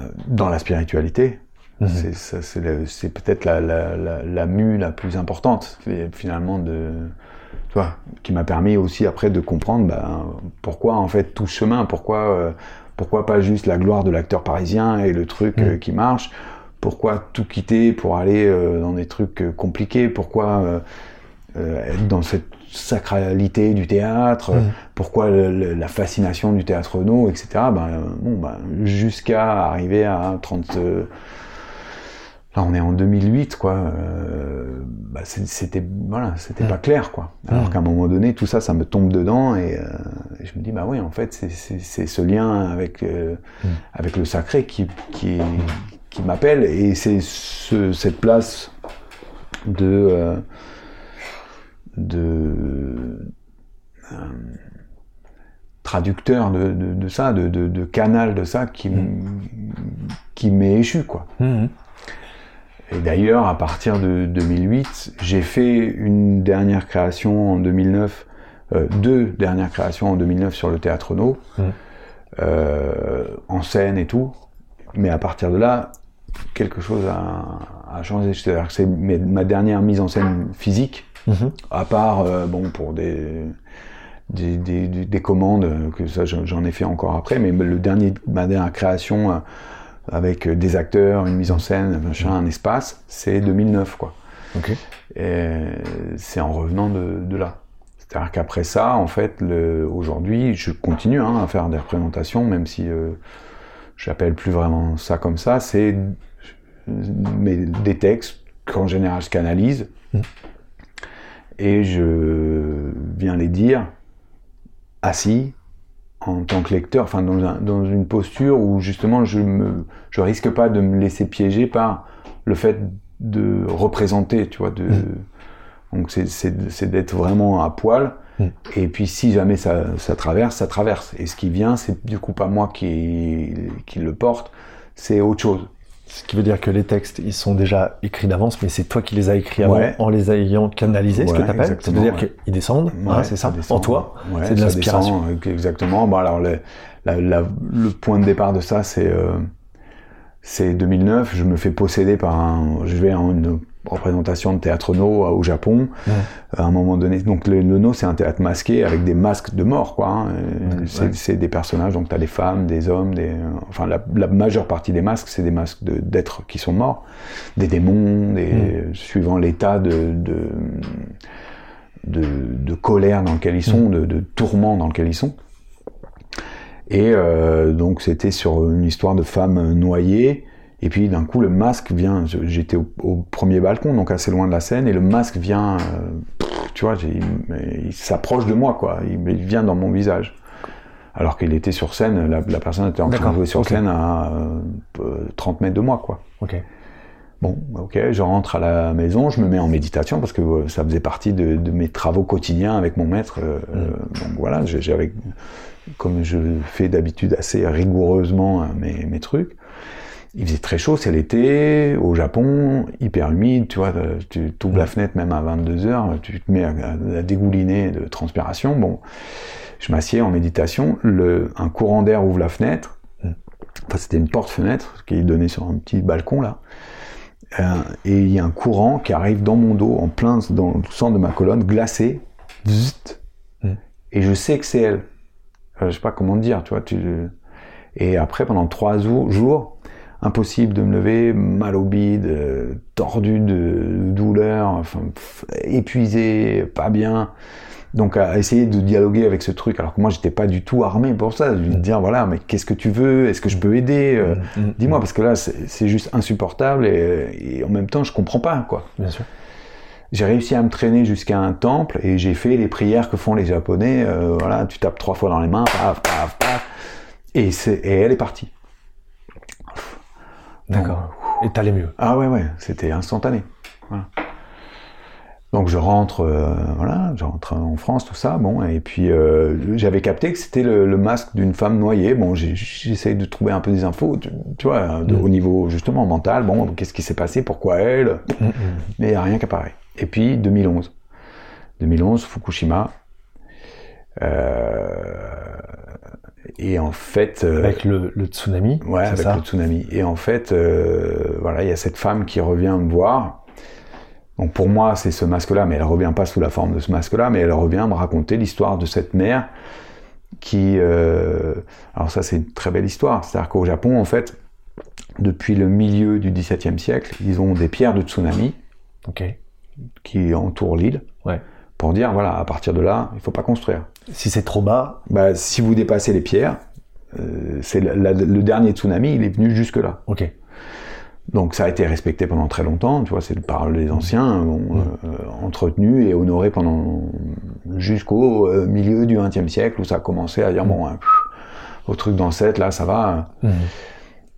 euh, dans la spiritualité. Mhm. C'est- peut-être la, la, la, la mue la plus importante, finalement, de, tu vois, qui m'a permis aussi après de comprendre ben, pourquoi en fait tout chemin, pourquoi, euh, pourquoi pas juste la gloire de l'acteur parisien et le truc Mhm. euh, qui marche, pourquoi tout quitter pour aller euh, dans des trucs euh, compliqués, pourquoi euh, être dans cette sacralité du théâtre, pourquoi le- le- la fascination du théâtre no, etc. Ben, bon, ben, jusqu'à arriver à 30. euh, là, on est en 2008, quoi. euh, bah, c'est- c'était voilà, c'était pas clair, quoi. Alors qu'à un moment donné, tout ça, ça me tombe dedans et, euh, et je me dis, bah oui, en fait, c'est- ce lien avec euh, Mhm. avec le sacré qui qui, qui m'appelle et c'est ce, cette place de euh, de euh, traducteur de, de, de ça, de, canal de ça qui, qui m'est échu, quoi. Mhm. Et d'ailleurs, à partir de 2008, j'ai fait une dernière création en 2009, euh, deux dernières créations en 2009 sur le théâtre No, Mhm. euh, en scène et tout. Mais à partir de là, quelque chose a, a changé. C'est-à-dire que c'est ma dernière mise en scène physique, Mhm. à part, euh, bon, pour des, des, des, des- des commandes, que ça j'en ai fait encore après, mais le dernier, ma dernière création euh, avec des acteurs, une mise en scène, machin, un espace, c'est 2009, quoi. Ok. Et c'est en revenant de, de là. C'est-à-dire qu'après ça, en fait, aujourd'hui, je continue hein, à faire des représentations, même si euh, j'appelle plus vraiment ça comme ça. C'est des textes qu'en général je canalise Mhm. et je viens les dire assis en tant que lecteur, enfin dans, un- dans une posture où justement je me je risque pas de me laisser piéger par le fait de représenter, tu vois, de Mhm. donc c'est d'être vraiment à poil. Mhm. Et puis si jamais ça, ça traverse, ça traverse. Et ce qui vient, c'est du coup pas moi qui, qui le porte, c'est autre chose. Ce qui veut dire que les textes, ils sont déjà écrits d'avance, mais c'est toi qui les as écrits avant, Ouais. en les ayant canalisés, ce que Ouais, tu appelles. exactement, C'est-à-dire ouais. qu'ils descendent, hein, Ouais, c'est ça, descend. en toi. Ouais, c'est de ça l'inspiration. euh, exactement. Bon, alors le, la- la- le point de départ de ça, c'est euh, c'est 2009. Je me fais posséder par un. Je vais une représentation de théâtre no au Japon. Ouais. À un moment donné, donc le, le no, c'est un théâtre masqué avec des masques de mort, quoi. hein. Euh, Ouais, c'est ouais. des personnages. Donc t'as des femmes, des hommes, des. euh, Enfin, la, la majeure partie des masques, c'est des masques de- d'êtres qui sont morts, des démons, des suivant l'état de, de de, de colère dans lequel ils sont, de, de tourment dans lequel ils sont. Et euh, donc c'était sur une histoire de femme noyée. Et puis d'un coup le masque vient. J'étais au, au premier balcon, donc assez loin de la scène, et le masque vient. euh, tu vois, il, il s'approche de moi, quoi. Il, il vient dans mon visage. Alors qu'il était sur scène, la, la personne était en train de jouer sur scène à euh, euh, 30 mètres de moi, quoi. Ok. Bon, ok, je rentre à la maison, je me mets en méditation parce que euh, ça faisait partie de, de mes travaux quotidiens avec mon maître. euh, euh, donc voilà, j'avais, comme je fais d'habitude assez rigoureusement mes, mes trucs. Il faisait très chaud, c'est l'été, au Japon, hyper humide, tu vois, euh, tu ouvres la fenêtre même à 22h, tu te mets à, à- dégouliner de transpiration. Bon, je m'assieds en méditation, le, un courant d'air ouvre la fenêtre, enfin c'était une porte-fenêtre qui donnait sur un petit balcon là. Euh, et il y a un courant qui arrive dans mon dos, en plein dans le centre de ma colonne, glacé. Zzt. Mm. Et je sais que c'est elle. Euh, je sais pas comment te dire, tu vois. Tu... Et après, pendant trois jou- jours, impossible de me lever, mal au bide, euh, tordu de douleur, enfin, pff, épuisé, pas bien. Donc à essayer de dialoguer avec ce truc, alors que moi j'étais pas du tout armé pour ça, de lui dire voilà mais qu'est-ce que tu veux, est-ce que je peux aider, Euh, Mm, mm, dis-moi parce que là c'est juste insupportable et, et en même temps je comprends pas quoi. Bien sûr. J'ai réussi à me traîner jusqu'à un temple et j'ai fait les prières que font les Japonais. euh, voilà, tu tapes trois fois dans les mains, paf, paf, paf, et elle est partie. D'accord. Et t'allais mieux. Ah ouais, ouais, c'était instantané. Voilà. Donc je rentre, euh, voilà, je rentre en France, tout ça, bon, et puis euh, j'avais capté que c'était le, le masque d'une femme noyée. Bon, j'essaye de trouver un peu des infos, tu, tu vois, de- Mm. au niveau justement mental. Bon, qu'est-ce qui s'est passé, pourquoi elle? Mm, mm. Mais il n'y a rien qui apparaît. Et puis 2011, 2011, Fukushima. Euh, et en fait, euh, Avec le, le tsunami, Ouais, avec ça le tsunami. Et en fait, euh, voilà, il y a cette femme qui revient me voir. Donc pour moi, c'est ce masque-là, mais elle revient pas sous la forme de ce masque-là, mais elle revient me raconter l'histoire de cette mère qui. euh, alors ça, c'est une très belle histoire. C'est-à-dire qu'au Japon, en fait, depuis le milieu du XVIIe siècle, ils ont des pierres de tsunami Ok. qui entourent l'île. Ouais. Pour dire, voilà, à partir de là, il faut pas construire. Si c'est trop bas, Bah, si vous dépassez les pierres, euh, c'est la- la- le dernier tsunami, il est venu jusque là. ok. Donc ça a été respecté pendant très longtemps, tu vois, c'est par les anciens, bon, euh, entretenu et honoré pendant jusqu'au euh, milieu du XXe siècle où ça a commencé à dire bon, hein, pff, au truc d'ancêtre là, ça va. Mhm.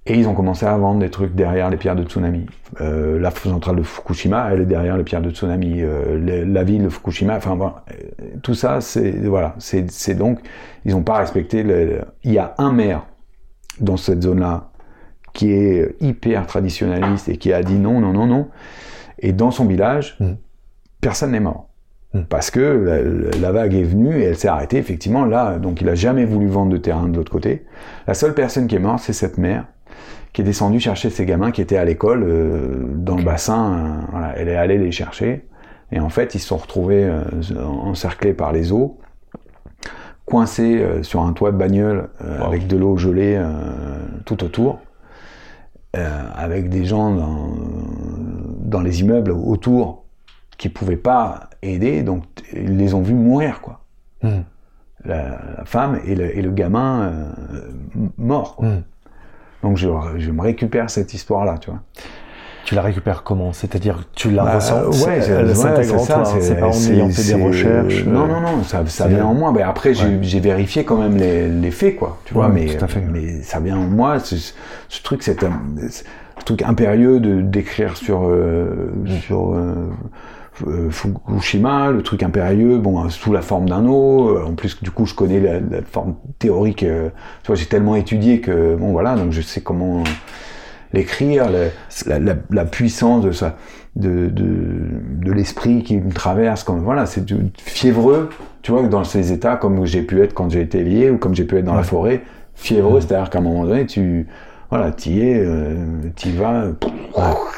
Et ils ont commencé à vendre des trucs derrière les pierres de tsunami. Euh, la centrale de Fukushima, elle est derrière les pierres de tsunami. Euh, les- la ville de Fukushima, enfin bon, euh, tout ça, c'est voilà, c'est donc ils n'ont pas respecté. Le, il y a un maire dans cette zone-là qui est hyper traditionnaliste et qui a dit non, non, non, non. Et dans son village, Mhm. personne n'est mort. Mhm. Parce que la, la vague est venue et elle s'est arrêtée, effectivement, là. Donc il a jamais voulu vendre de terrain de l'autre côté. La seule personne qui est morte, c'est cette mère qui est descendue chercher ses gamins qui étaient à l'école euh, dans le bassin. euh, voilà, elle est allée les chercher. Et en fait, ils se sont retrouvés euh, encerclés par les eaux, coincés sur un toit de bagnole Wow. avec de l'eau gelée tout autour, avec des gens dans, dans les immeubles autour qui pouvaient pas aider, donc ils les ont vus mourir, quoi. Mhm. La, la femme et le, et le gamin euh, m- morts. quoi. Mhm. Donc je, je me récupère cette histoire-là, tu vois. Tu la récupères comment? C'est-à-dire, tu la Bah, ressens? ouais, c'est- c'est- Elle ouais, s'intègre en c'est toi, pas en ayant fait des recherches. Non, euh, non, non, ça, ça vient en moi. Mais après, j'ai Ouais. j'ai vérifié quand même les, les faits, quoi. Tu vois, Ouais, mais, tout à fait. mais ça vient en moi. Ce, ce truc, c'est un truc impérieux de d'écrire sur euh, sur euh, euh, Fukushima, le truc impérieux, bon, euh, sous la forme d'un eau. Euh, En plus, du coup, je connais la, la forme théorique. euh, tu vois, j'ai tellement étudié que bon, voilà, donc je sais comment l'écrire, la, la, la puissance de ça, de, de, de l'esprit qui me traverse, comme voilà, c'est fiévreux, tu vois, dans ces états comme j'ai pu être quand j'ai été lié ou comme j'ai pu être dans la forêt, fiévreux, c'est-à-dire qu'à un moment donné, tu, voilà, t'y es, euh, t'y vas,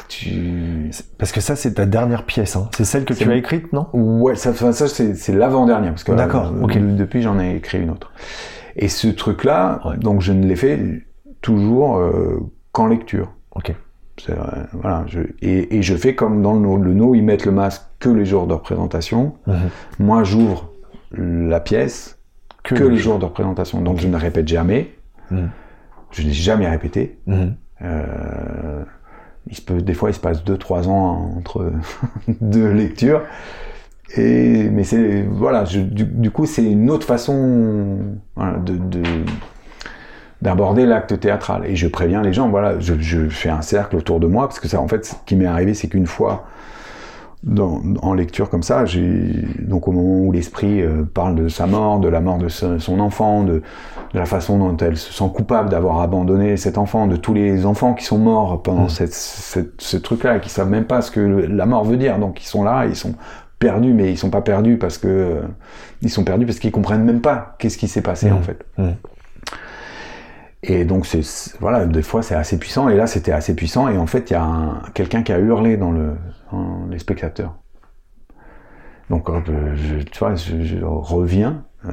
tu, Parce que ça, c'est ta dernière pièce. hein. C'est celle que tu as écrite, non? Ouais, ça, ça, ça, c'est, c'est l'avant-dernière, parce que D'accord, euh, depuis j'en ai écrit une autre. Et ce truc-là, Ouais. donc je ne l'ai fait toujours euh, qu'en lecture. Ok. Euh, voilà, je, et, et je fais comme dans le no. Le no, ils mettent le masque que les jours de représentation. Mhm. Moi, j'ouvre la pièce que, le les jour. jours de représentation. Donc je ne répète jamais. Mhm. Je n'ai jamais répété. Mhm. Euh, il se peut, des fois, il se passe 2-3 ans entre deux lectures. Et, mais c'est, voilà, je- du, du coup, c'est une autre façon voilà, de, de- d'aborder l'acte théâtral. Et je préviens les gens, voilà, je, je fais un cercle autour de moi, parce que ça, en fait, ce qui m'est arrivé, c'est qu'une fois, dans, en lecture comme ça, donc au moment où l'esprit euh, parle de sa mort, de la mort de son son enfant, de, de la façon dont elle se sent coupable d'avoir abandonné cet enfant, de tous les enfants qui sont morts pendant Mm. cette, cette- ce truc-là, et qui savent même pas ce que le- la mort veut dire, donc ils sont là, ils sont perdus, mais ils sont pas perdus parce que euh, ils sont perdus parce qu'ils comprennent même pas qu'est-ce qui s'est passé Mm. en fait. Mm. Et donc c'est voilà, des fois c'est assez puissant, et là c'était assez puissant, et en fait il y a un- quelqu'un qui a hurlé dans le les spectateurs. Donc euh, je, tu vois, je, reviens. euh,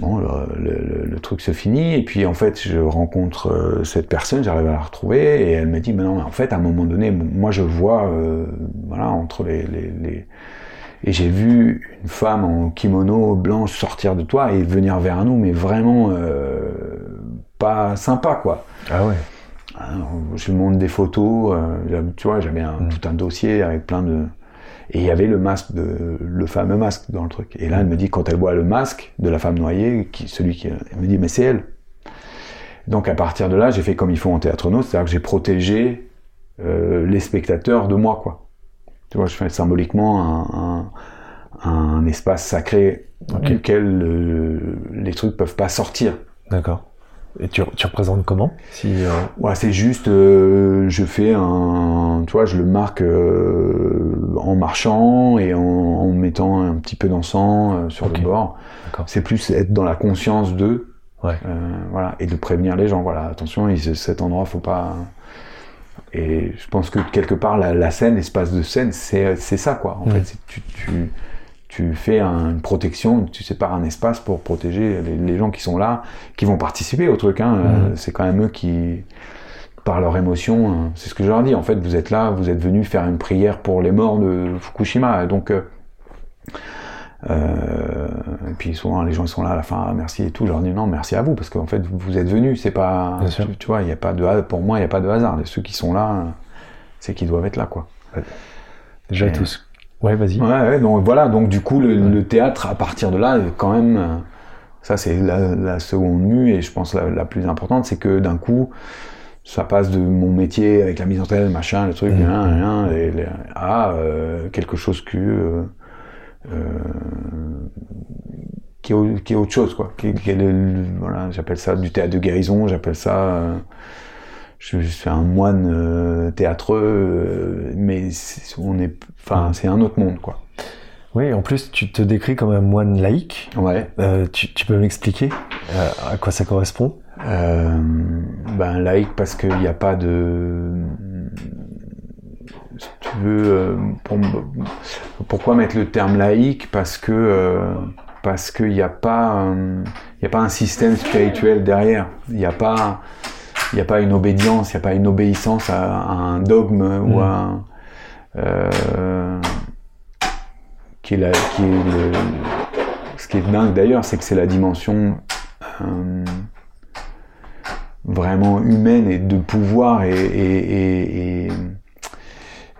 Bon, le, truc se finit, et puis en fait, je rencontre euh, cette personne, j'arrive à la retrouver, et elle me dit, mais non, mais en fait, à un moment donné, moi je vois, voilà, entre les- Et j'ai vu une femme en kimono blanche sortir de toi et venir vers nous, mais vraiment euh, pas sympa, quoi. Ah ouais. Alors, je lui montre des photos, euh, tu vois, j'avais Mm. tout un dossier avec plein de... Et il y avait le masque, de, le fameux masque dans le truc. Et là, elle me dit, quand elle voit le masque de la femme noyée, qui, celui qui... Elle me dit, mais c'est elle. Donc à partir de là, j'ai fait comme il faut en théâtre no, c'est-à-dire que j'ai protégé euh, les spectateurs de moi, quoi. Tu vois, je fais symboliquement un, un, un espace sacré Ok. duquel euh, les trucs peuvent pas sortir. D'accord. Et tu, tu représentes comment si, euh, Ouais, c'est juste, euh, je fais un, tu vois, je le marque euh, en marchant et en, en mettant un petit peu d'encens sur Ok. le bord. D'accord. C'est plus être dans la conscience d'eux, Ouais. voilà, et de prévenir les gens. Voilà, attention, il- cet endroit, faut pas. Et je pense que quelque part, la, la scène, l'espace de scène, c'est c'est ça, quoi. En fait, tu, tu, tu fais un- une protection, tu sépares un espace pour protéger les, les gens qui sont là, qui vont participer au truc. Hein. Euh. C'est quand même eux qui, par leur émotion, euh, c'est ce que je leur dis. En fait, vous êtes là, vous êtes venus faire une prière pour les morts de Fukushima. Donc, euh, euh, et puis souvent les gens ils sont là à la fin, ah, merci et tout. Je leur dis non, merci à vous parce qu'en fait vous, êtes venus. C'est pas, tu, tu vois, il y a pas de, pour moi il n'y a pas de hasard. Ceux qui sont là, c'est qu'ils doivent être là, quoi. déjà Et- tous Ouais, vas-y. Ouais, ouais, donc voilà, donc du coup, le, le théâtre, à partir de là, quand même, euh, ça c'est la, la seconde mue, et je pense la, la plus importante, c'est que d'un coup, ça passe de mon métier avec la mise en scène, machin, le truc, rien, rien, et, à euh, quelque chose que. euh, qui, est, au- qui est autre chose, quoi. Qui, qui est le- voilà, j'appelle ça du théâtre de guérison, j'appelle ça. euh, je, je suis un moine euh, théâtreux, euh, mais c'est- on est, enfin, c'est un autre monde, quoi. Oui, en plus, tu te décris comme un moine laïque. Ouais. Euh, tu, tu peux m'expliquer euh, à quoi ça correspond? Euh, ben laïque parce qu'il n'y a pas de. Euh, pour- pourquoi mettre le terme laïque? Parce que euh, parce qu'il n'y a pas euh, il y a pas un système spirituel derrière. Il n'y a pas il a pas une obédience, il n'y a pas une obéissance à, à un dogme ou Mm. à un, euh, qui est la, qui est le, ce qui est dingue d'ailleurs, c'est que c'est la dimension euh, vraiment humaine et de pouvoir et, et, et, et,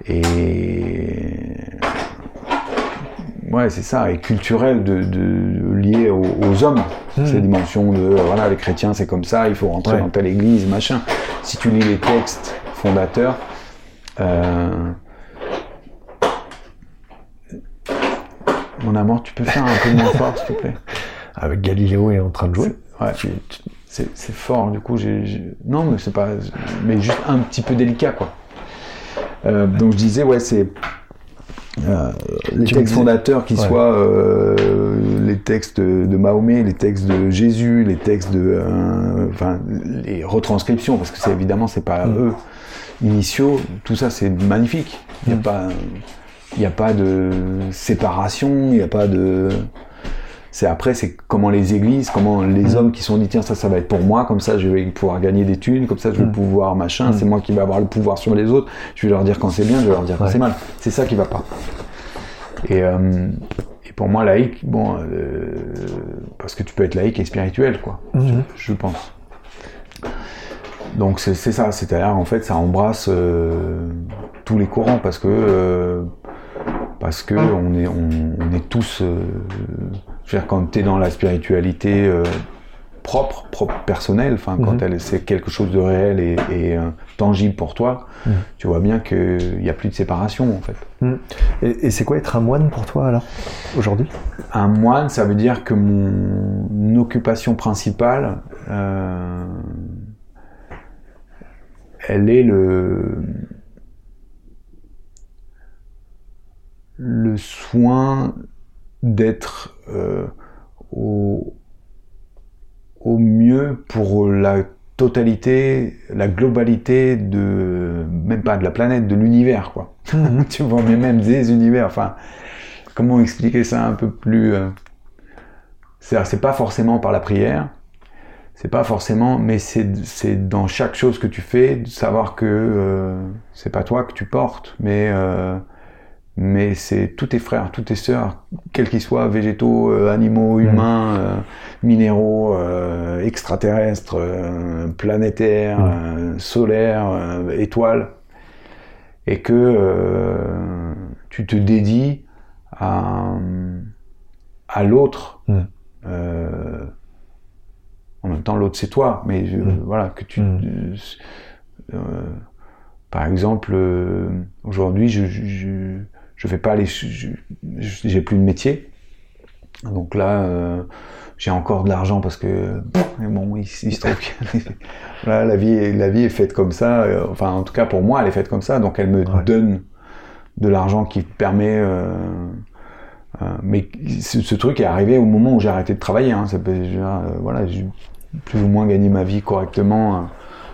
et- ouais c'est ça et culturel de, de lié aux, aux hommes Mhm. ces dimensions de voilà les chrétiens c'est comme ça il faut rentrer Ouais. dans telle église machin si tu lis les textes fondateurs euh, mon amour tu peux faire un peu moins fort s'il te plaît? Avec Galiléo est en train de jouer. Ouais, c'est fort, du coup, j'ai- Non, mais c'est pas... Mais juste un petit peu délicat, quoi. Euh, donc je disais, ouais, c'est... euh, les Tu textes fondateurs, qui Ouais. soient euh, les textes de Mahomet, les textes de Jésus, les textes de... euh, Enfin, les retranscriptions, parce que c'est évidemment, c'est pas Mm. eux initiaux, tout ça, c'est magnifique. Il n'y a Mm. pas... Il n'y a pas de séparation, il n'y a pas de... C'est après, c'est comment les églises, comment les Mm. hommes qui sont dit tiens ça, ça va être pour moi, comme ça je vais pouvoir gagner des thunes, comme ça je vais Mm. pouvoir machin, Mm. c'est moi qui vais avoir le pouvoir sur les autres. Je vais leur dire quand c'est bien, je vais leur dire quand Ouais. c'est mal. C'est ça qui va pas. Et, euh, et pour moi laïque, bon, euh, parce que tu peux être laïque et spirituel quoi, je pense. Donc c'est ça, c'est-à-dire en fait ça embrasse euh, tous les courants parce que parce que on est on, on est tous, je veux dire quand tu es dans la spiritualité euh, propre, propre personnelle, enfin quand Mhm. elle c'est quelque chose de réel et, et, euh, tangible pour toi, Mhm. tu vois bien qu'il n'y a plus de séparation en fait. Et, et c'est quoi être un moine pour toi alors aujourd'hui? Un moine, ça veut dire que mon occupation principale, euh, elle est le le soin d'être euh, au, au mieux pour la totalité, la globalité de même pas de la planète, de l'univers quoi. tu vois, mais même des univers. Enfin, comment expliquer ça un peu plus euh, c'est pas forcément par la prière, c'est pas forcément, mais c'est c'est dans chaque chose que tu fais, de savoir que euh, c'est pas toi que tu portes, mais euh, mais c'est tous tes frères, toutes tes sœurs, quels qu'ils soient, végétaux, euh, animaux, humains, euh, minéraux, euh, extraterrestres, planétaires, solaires, étoiles, et que tu te dédies à, à l'autre. En même temps, l'autre c'est toi, mais voilà que tu. Par exemple, aujourd'hui, je, je, je, je fais pas j'ai plus de métier, donc là, euh, j'ai encore de l'argent parce que, mais bon, il, il se trouve que voilà, la vie, est- la vie est faite comme ça. euh, enfin, en tout cas pour moi, elle est faite comme ça, donc elle me Ouais. donne de l'argent qui permet. euh, euh, mais ce, ce truc est arrivé au moment où j'ai arrêté de travailler. Hein, ça voilà, j'ai plus ou moins gagné ma vie correctement.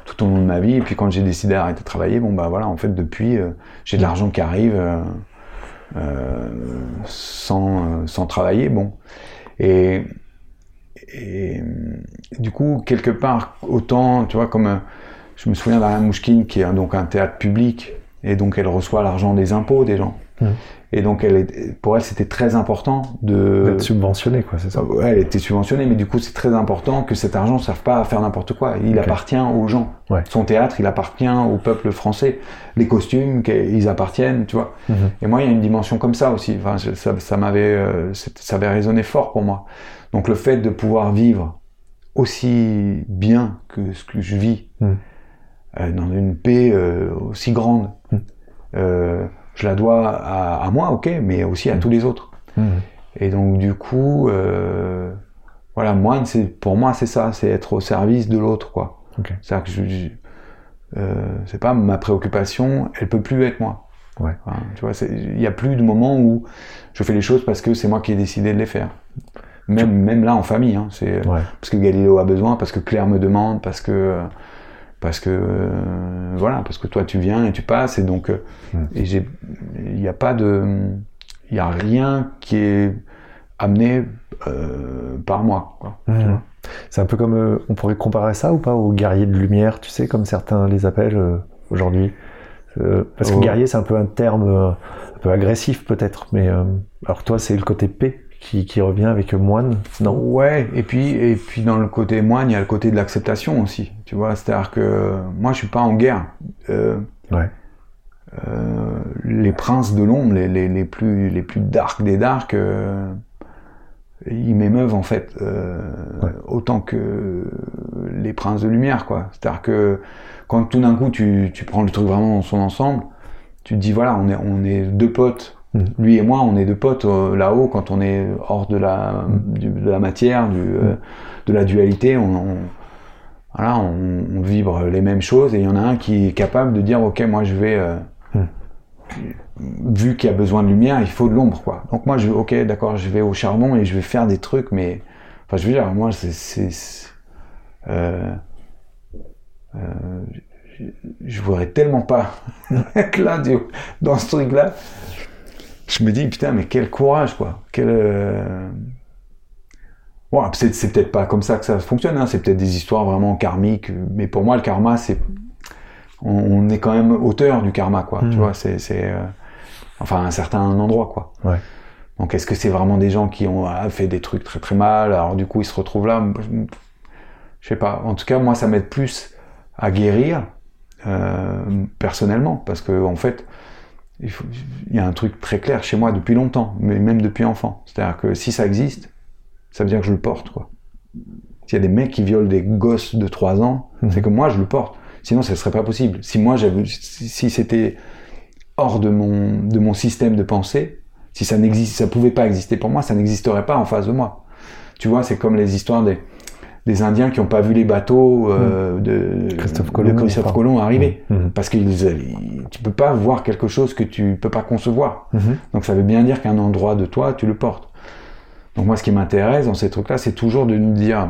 tout au long de ma vie. Et puis quand j'ai décidé d'arrêter de travailler, bon bah voilà, en fait depuis, j'ai de l'argent qui arrive sans, euh, sans travailler. Bon. Et, et euh, du coup, quelque part, autant, tu vois, comme euh, je me souviens d'Ariane Mouchkine, qui est donc un théâtre public, et donc elle reçoit l'argent des impôts des gens. Mhm. Et donc, elle est, pour elle, c'était très important de. D'être subventionné, quoi, c'est ça. Ouais, elle était subventionnée, mais du coup, c'est très important que cet argent ne serve pas à faire n'importe quoi. Il appartient aux gens. Ouais. Son théâtre, il appartient au peuple français. Les costumes, ils appartiennent, tu vois. Mhm. Et moi, il y a une dimension comme ça aussi. Enfin, ça, ça m'avait, euh, ça avait résonné fort pour moi. Donc, le fait de pouvoir vivre aussi bien que ce que je vis, Mhm. euh, dans une paix euh, aussi grande, Mhm. Euh, je la dois à, à moi, ok, mais aussi à tous les autres. Mhm. Et donc du coup, euh, voilà, moine, c'est pour moi c'est ça, c'est être au service de l'autre, quoi. Ok. C'est-à-dire que je, je- euh, c'est pas ma préoccupation, elle peut plus être moi. Ouais. Enfin, tu vois, il y a plus de moments où je fais les choses parce que c'est moi qui ai décidé de les faire. Même même là en famille, hein, c'est Ouais. parce que Galiléo a besoin, parce que Claire me demande, parce que parce que euh, voilà, parce que toi tu viens et tu passes et donc euh, Mm. et j'ai il n'y a pas de il y a rien qui est amené euh, par moi vois. C'est un peu comme, on pourrait comparer ça ou pas aux guerriers de lumière, tu sais, comme certains les appellent aujourd'hui? Parce que Oh. guerrier, c'est un peu un terme un peu agressif peut-être, mais alors toi, c'est le côté paix qui, qui revient avec moine, non? Ouais, et puis et puis dans le côté moine, il y a le côté de l'acceptation aussi, tu vois, c'est-à-dire que moi je suis pas en guerre. Euh, Ouais. euh, les princes de l'ombre, les, les, les plus les plus dark des darks, euh, ils m'émeuvent en fait euh, Ouais. autant que les princes de lumière, quoi. C'est-à-dire que quand tout d'un coup tu, tu prends le truc vraiment dans son ensemble, tu te dis voilà, on est on est deux potes. Mhm. Lui et moi, on est deux potes euh, là-haut quand on est hors de la du- de la matière, du, euh, de la dualité. On, on- voilà, on, on vibre les mêmes choses et il y en a un qui est capable de dire ok, moi je vais euh, vu qu'il y a besoin de lumière, il faut de l'ombre, quoi. Donc moi, je, ok, d'accord, je vais au charbon et je vais faire des trucs, mais, enfin, je veux dire, moi, c'est, je, voudrais tellement pas être là, du- dans ce truc-là. Je me dis, putain, mais quel courage, quoi. Quel, euh, Bon, c'est, peut-être pas comme ça que ça fonctionne, hein. c'est peut-être des histoires vraiment karmiques, mais pour moi, le karma, c'est, on, on est quand même auteur du karma, quoi. Mhm. Tu vois, c'est, euh, enfin, à un certain endroit, quoi. Ouais. Donc, est-ce que c'est vraiment des gens qui ont ah, fait des trucs très très mal, alors du coup, ils se retrouvent là Je, je sais pas. En tout cas, moi, ça m'aide plus à guérir euh, personnellement, parce que en fait, il, faut- il y a un truc très clair chez moi depuis longtemps, mais même depuis enfant. C'est-à-dire que si ça existe, ça veut dire que je le porte, quoi. S'il y a des mecs qui violent des gosses de 3 ans, Mhm. c'est que moi je le porte. Sinon, ça serait pas possible. Si moi j'avais, si, si c'était hors de mon, de mon système de pensée, si ça n'existe, ça pouvait pas exister pour moi, ça n'existerait pas en face de moi. Tu vois, c'est comme les histoires des, des Indiens qui n'ont pas vu les bateaux euh, de Christophe de Colomb, Christophe enfin. Colomb arriver. Mhm. Parce que tu peux pas voir quelque chose que tu peux pas concevoir. Mhm. Donc ça veut bien dire qu'un endroit de toi, tu le portes. Donc moi, ce qui m'intéresse dans ces trucs-là, c'est toujours de nous dire...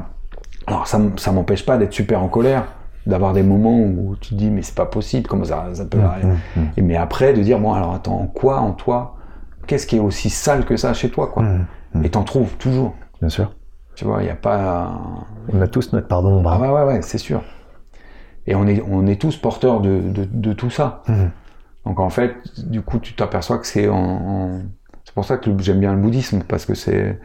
Alors ça, ça m'empêche pas d'être super en colère, d'avoir des moments où tu te dis mais c'est pas possible, comment ça, ça peut arriver? Et mais après de dire bon alors attends, en quoi en toi, qu'est-ce qui est aussi sale que ça chez toi quoi? Et t'en trouves toujours. Bien sûr. Tu vois, il n'y a pas. On a tous notre part d'ombre. Ah hein. ouais, ouais, ouais, c'est sûr. Et on est, on est tous porteurs de, de, de tout ça. Mhm. Donc en fait, du coup, tu t'aperçois que c'est en, en- C'est pour ça que j'aime bien le bouddhisme, parce que c'est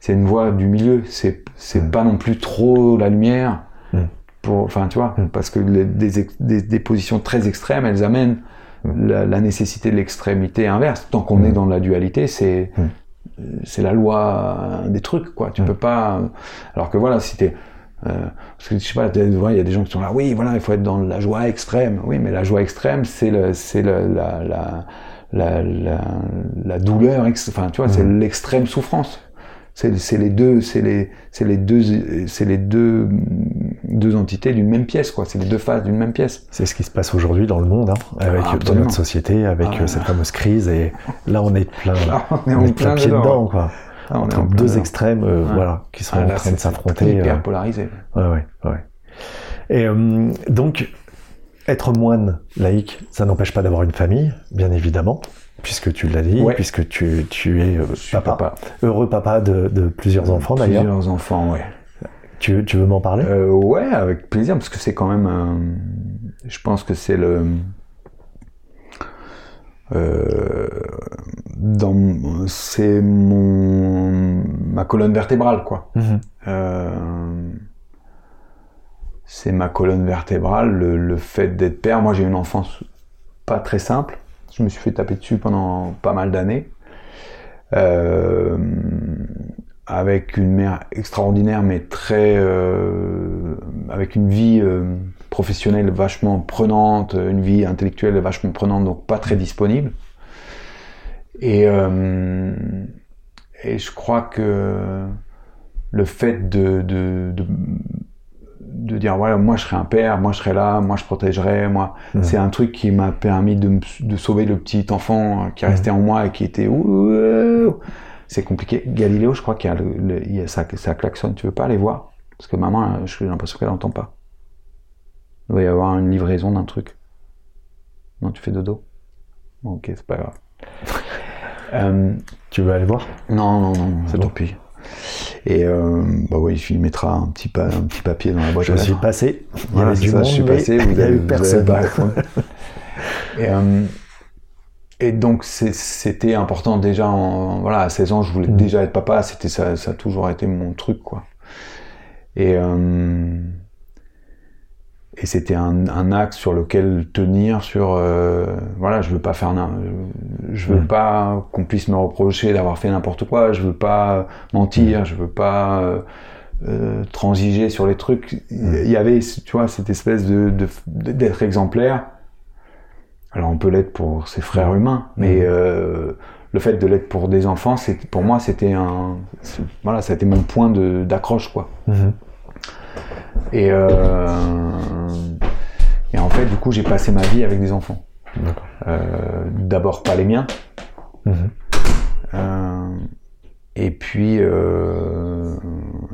c'est une voie du milieu. C'est c'est Mhm. pas non plus trop la lumière. Mhm. Pour, enfin, tu vois, parce que les- des, des, des positions très extrêmes, elles amènent la, la nécessité de l'extrémité inverse. Tant qu'on est dans la dualité, c'est. C'est la loi des trucs, quoi. Tu peux pas. Alors que voilà, si t'es euh, parce que je sais pas, il y a des gens qui sont là, oui, voilà, il faut être dans la joie extrême. Oui, mais la joie extrême, c'est le, c'est le- la, la, la, la, douleur, enfin, tu vois, c'est l'extrême souffrance. C'est, les deux, c'est les, deux, c'est les deux, deux entités d'une même pièce, quoi. C'est les deux faces d'une même pièce. C'est ce qui se passe aujourd'hui dans le monde, hein, avec, dans absolument. notre société, avec Ah. euh, cette fameuse crise. Et là, on est plein, Ah, on est on est plein pied dedans. dedans, quoi. Ah, on est Entre en deux extrêmes, euh, Ouais. voilà, qui sont Ah, en là, train de s'affronter. Hyper euh, polarisé. Ouais, ouais, ouais. Et euh, donc, être moine laïque, ça n'empêche pas d'avoir une famille, bien évidemment, puisque tu l'as dit, Ouais. puisque tu, tu es euh, papa, papa. heureux papa de, de plusieurs enfants d'ailleurs. Plusieurs enfants, ouais. Tu, tu veux m'en parler? Euh, ouais, avec plaisir, parce que c'est quand même. un- je pense que c'est le. euh, dans, c'est mon ma colonne vertébrale, quoi. Mhm. Euh, c'est ma colonne vertébrale, le, le fait d'être père. Moi, j'ai une enfance pas très simple. Je me suis fait taper dessus pendant pas mal d'années. Euh, avec une mère extraordinaire, mais très. euh, avec une vie euh, professionnelle vachement prenante, une vie intellectuelle vachement prenante, donc pas très disponible. Et, et je crois que le fait de, de, de dire voilà moi je serai un père, moi je serai là, moi je protégerai, moi Mhm. c'est un truc qui m'a permis de, de sauver le petit enfant qui Mhm. restait en moi et qui était c'est compliqué. Galiléo, je crois qu'il y a, le, le- il y a ça, ça klaxonne. Tu veux pas aller voir? Parce que maman, euh, j'ai l'impression qu'elle n'entend pas. Il doit y avoir une livraison d'un truc. Non, tu fais dodo Ok, c'est pas grave. Euh, Tu veux aller voir? Non, non, non, C'est c'est bon. tant pis. Et euh, bah oui, il mettra un petit, pa- un petit papier dans la boîte Je à suis passé, il y Voilà, avait du ça, monde, je suis passé, vous avez, eu vous personne. avez pas répondu. et, euh, et donc c'était important déjà, en, voilà, à 16 ans, je voulais Mhm. déjà être papa, c'était ça, ça a toujours été mon truc, quoi. Et, euh, et c'était un, un axe sur lequel tenir, sur, euh, voilà, je veux pas faire, je veux Mhm. pas qu'on puisse me reprocher d'avoir fait n'importe quoi, je veux pas mentir, je veux pas euh, euh, transiger sur les trucs. Il y avait, tu vois, cette espèce de d'être exemplaire. Alors on peut l'être pour ses frères humains, mais euh, le fait de l'être pour des enfants, c'est pour moi c'était un, voilà, c'était mon point de- d'accroche quoi. Et euh, et en fait, du coup, j'ai passé ma vie avec des enfants. Euh, D'abord pas les miens, Mhm. euh, et puis,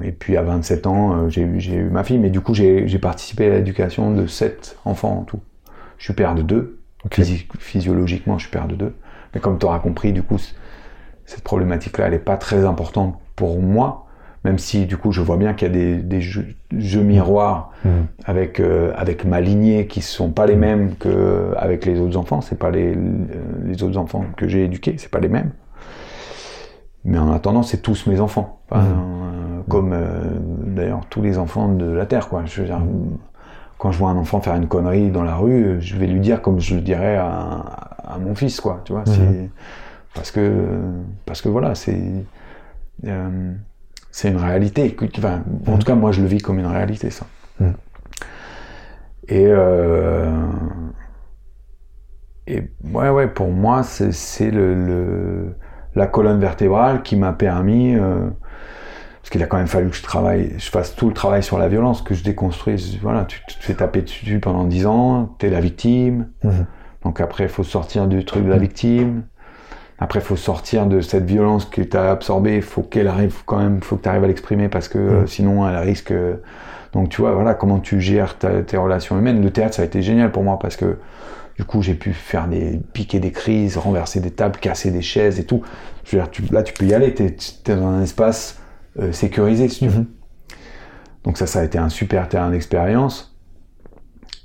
et puis à 27 ans, j'ai eu, ma fille, mais du coup j'ai participé à l'éducation de sept enfants en tout. Je suis père de deux. Physi- physiologiquement je suis père de deux, mais comme tu auras compris, du coup cette problématique-là, elle n'est pas très importante pour moi, même si du coup je vois bien qu'il y a des, des jeux, jeux miroirs Mhm. avec euh, avec ma lignée qui sont pas les mêmes que avec les autres enfants. C'est pas les les autres enfants que j'ai éduqués c'est pas les mêmes. Mais en attendant c'est tous mes enfants. Enfin, euh, comme euh, d'ailleurs tous les enfants de la terre quoi. Je veux dire quand je vois un enfant faire une connerie dans la rue je vais lui dire comme je le dirais à, à mon fils quoi tu vois. Parce que parce que voilà c'est euh, c'est une réalité. Enfin, en Mhm. tout cas, moi, je le vis comme une réalité, ça. Mhm. Et, euh, et ouais, ouais, pour moi, c'est le, le- la colonne vertébrale qui m'a permis, euh, parce qu'il a quand même fallu que je travaille, je fasse tout le travail sur la violence, que je déconstruise. Voilà, tu, tu te fais taper dessus pendant 10 ans, t'es la victime. Mhm. Donc après, il faut sortir du truc de la victime. Après, il faut sortir de cette violence que tu as absorbée. Il faut qu'elle arrive quand même, faut que tu arrives à l'exprimer parce que Mm. sinon, elle risque. Donc, tu vois, voilà comment tu gères ta- tes relations humaines. Le théâtre, ça a été génial pour moi parce que du coup, j'ai pu faire des piquer des crises, renverser des tables, casser des chaises et tout. Je veux dire, tu- là, tu peux y aller. Tu es, dans un espace euh, sécurisé, si tu veux. Mhm. Donc ça, ça a été un super terrain d'expérience.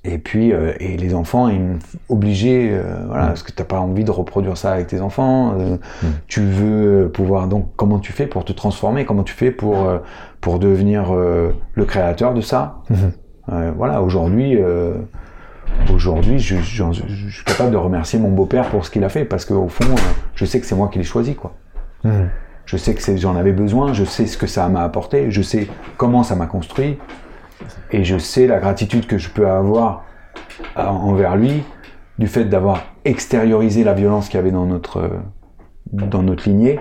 Et puis, euh, et les enfants, ils obligés, euh, voilà, parce que t'as pas envie de reproduire ça avec tes enfants. euh, Tu veux pouvoir, donc, comment tu fais pour te transformer Comment tu fais pour euh, pour devenir euh, le créateur de ça? Mhm. Euh, Voilà, aujourd'hui, euh, aujourd'hui, je, je- je- je suis capable de remercier mon beau-père pour ce qu'il a fait, parce qu'au fond, euh, je sais que c'est moi qui l'ai choisi, quoi. Mhm. Je sais que j'en avais besoin, je sais ce que ça m'a apporté, je sais comment ça m'a construit, et je sais la gratitude que je peux avoir à- envers lui du fait d'avoir extériorisé la violence qu'il y avait dans notre euh, dans notre lignée.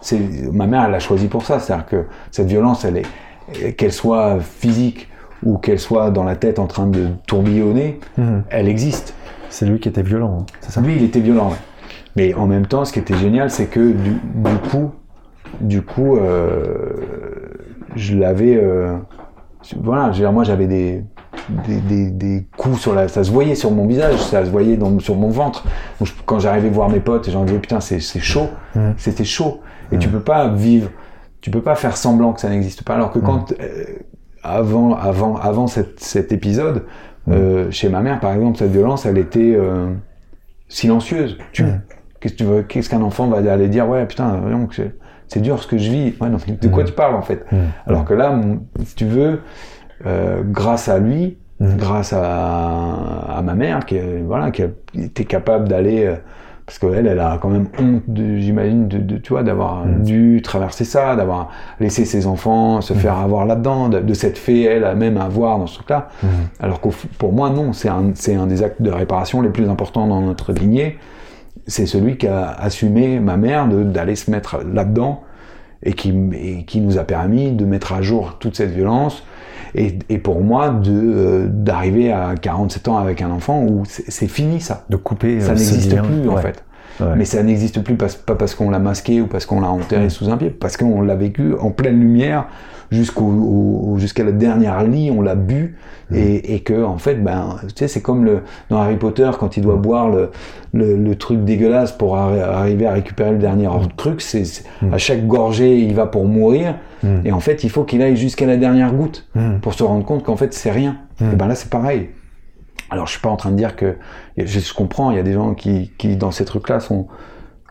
C'est ma mère, elle l'a choisi pour ça, c'est-à-dire que cette violence, elle est qu'elle soit physique ou qu'elle soit dans la tête en train de tourbillonner, Mhm. elle existe. C'est lui qui était violent, hein, c'est ça? Lui, il était violent. ouais. Mais en même temps, ce qui était génial, c'est que du, du coup, du coup, euh, je l'avais. euh, voilà, je veux dire, moi, j'avais des, des, des, des coups sur la. Ça se voyait sur mon visage, ça se voyait dans, sur mon ventre. Donc, je- quand j'arrivais voir mes potes, j'en disais putain, c'est c'est chaud. C'était chaud. Et tu peux pas vivre. Tu peux pas faire semblant que ça n'existe pas. Alors que quand euh, avant, avant, avant cet, cet épisode, euh, chez ma mère, par exemple, cette violence, elle était euh, silencieuse. Tu, qu'est-ce que tu veux, qu'est-ce qu'un enfant va aller dire? Ouais, putain, que c'est- dur ce que je vis. Ouais, non, mais de quoi tu parles en fait Mhm. Alors que là, si tu veux, euh, grâce à lui, Mhm. grâce à, à ma mère, qui, voilà, qui a été capable d'aller. euh, parce qu'elle, elle a quand même honte, j'imagine, de, de, tu vois, d'avoir dû traverser ça, d'avoir laissé ses enfants se faire avoir là-dedans, de, de s'être fait elle-même avoir dans ce truc-là. Alors que pour moi, non, c'est un, c'est un des actes de réparation les plus importants dans notre lignée. C'est celui qui a assumé ma mère d'aller se mettre là-dedans et qui, et qui nous a permis de mettre à jour toute cette violence. Et, et pour moi, de, euh, d'arriver à 47 ans avec un enfant où c'est, fini ça. De couper. Ça euh, n'existe plus en fait. Ouais. Mais ça n'existe plus pas, pas parce qu'on l'a masqué ou parce qu'on l'a enterré sous un pied, parce qu'on l'a vécu en pleine lumière jusqu'au au- jusqu'à la dernière lit, on l'a bu. Et, et que en fait, ben, tu sais, c'est comme le dans Harry Potter quand il doit boire le, le, le truc dégueulasse pour arri- arriver à récupérer le dernier truc, c'est à chaque gorgée il va pour mourir. Et en fait il faut qu'il aille jusqu'à la dernière goutte pour se rendre compte qu'en fait c'est rien. Et ben là c'est pareil. Alors je suis pas en train de dire que je, comprends, il y a des gens qui, qui dans ces trucs-là sont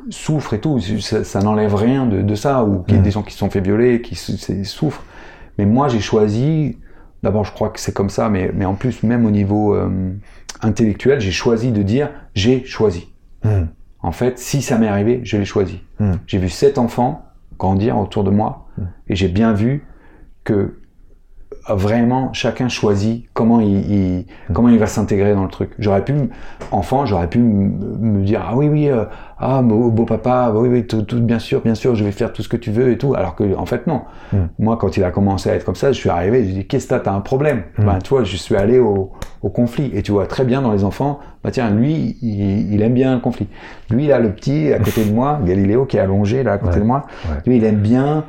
souffrent et tout, ça, ça n'enlève rien de, de ça, ou qu'il y a Mm. des gens qui se sont fait violer, qui souffrent. Mais moi j'ai choisi, d'abord je crois que c'est comme ça, mais, mais en plus même au niveau euh, intellectuel, j'ai choisi de dire j'ai choisi. Mhm. En fait, si ça m'est arrivé, je l'ai choisi. Mm. J'ai vu sept enfants grandir autour de moi et j'ai bien vu que vraiment chacun choisit comment il, comment il va s'intégrer dans le truc. J'aurais pu, enfant, j'aurais pu me dire ah oui oui euh, ah beau, beau papa oui oui tout, tout- bien sûr bien sûr je vais faire tout ce que tu veux et tout alors que en fait non. Mm. Moi quand il a commencé à être comme ça, je suis arrivé, j'ai dit qu'est-ce que t'as, un problème. Mm. Ben tu vois, je suis allé au, au conflit et tu vois très bien dans les enfants, bah tiens lui il, il aime bien le conflit. Lui là le petit à côté de moi, Galiléo qui est allongé là à côté Ouais. de moi, Ouais. lui il aime bien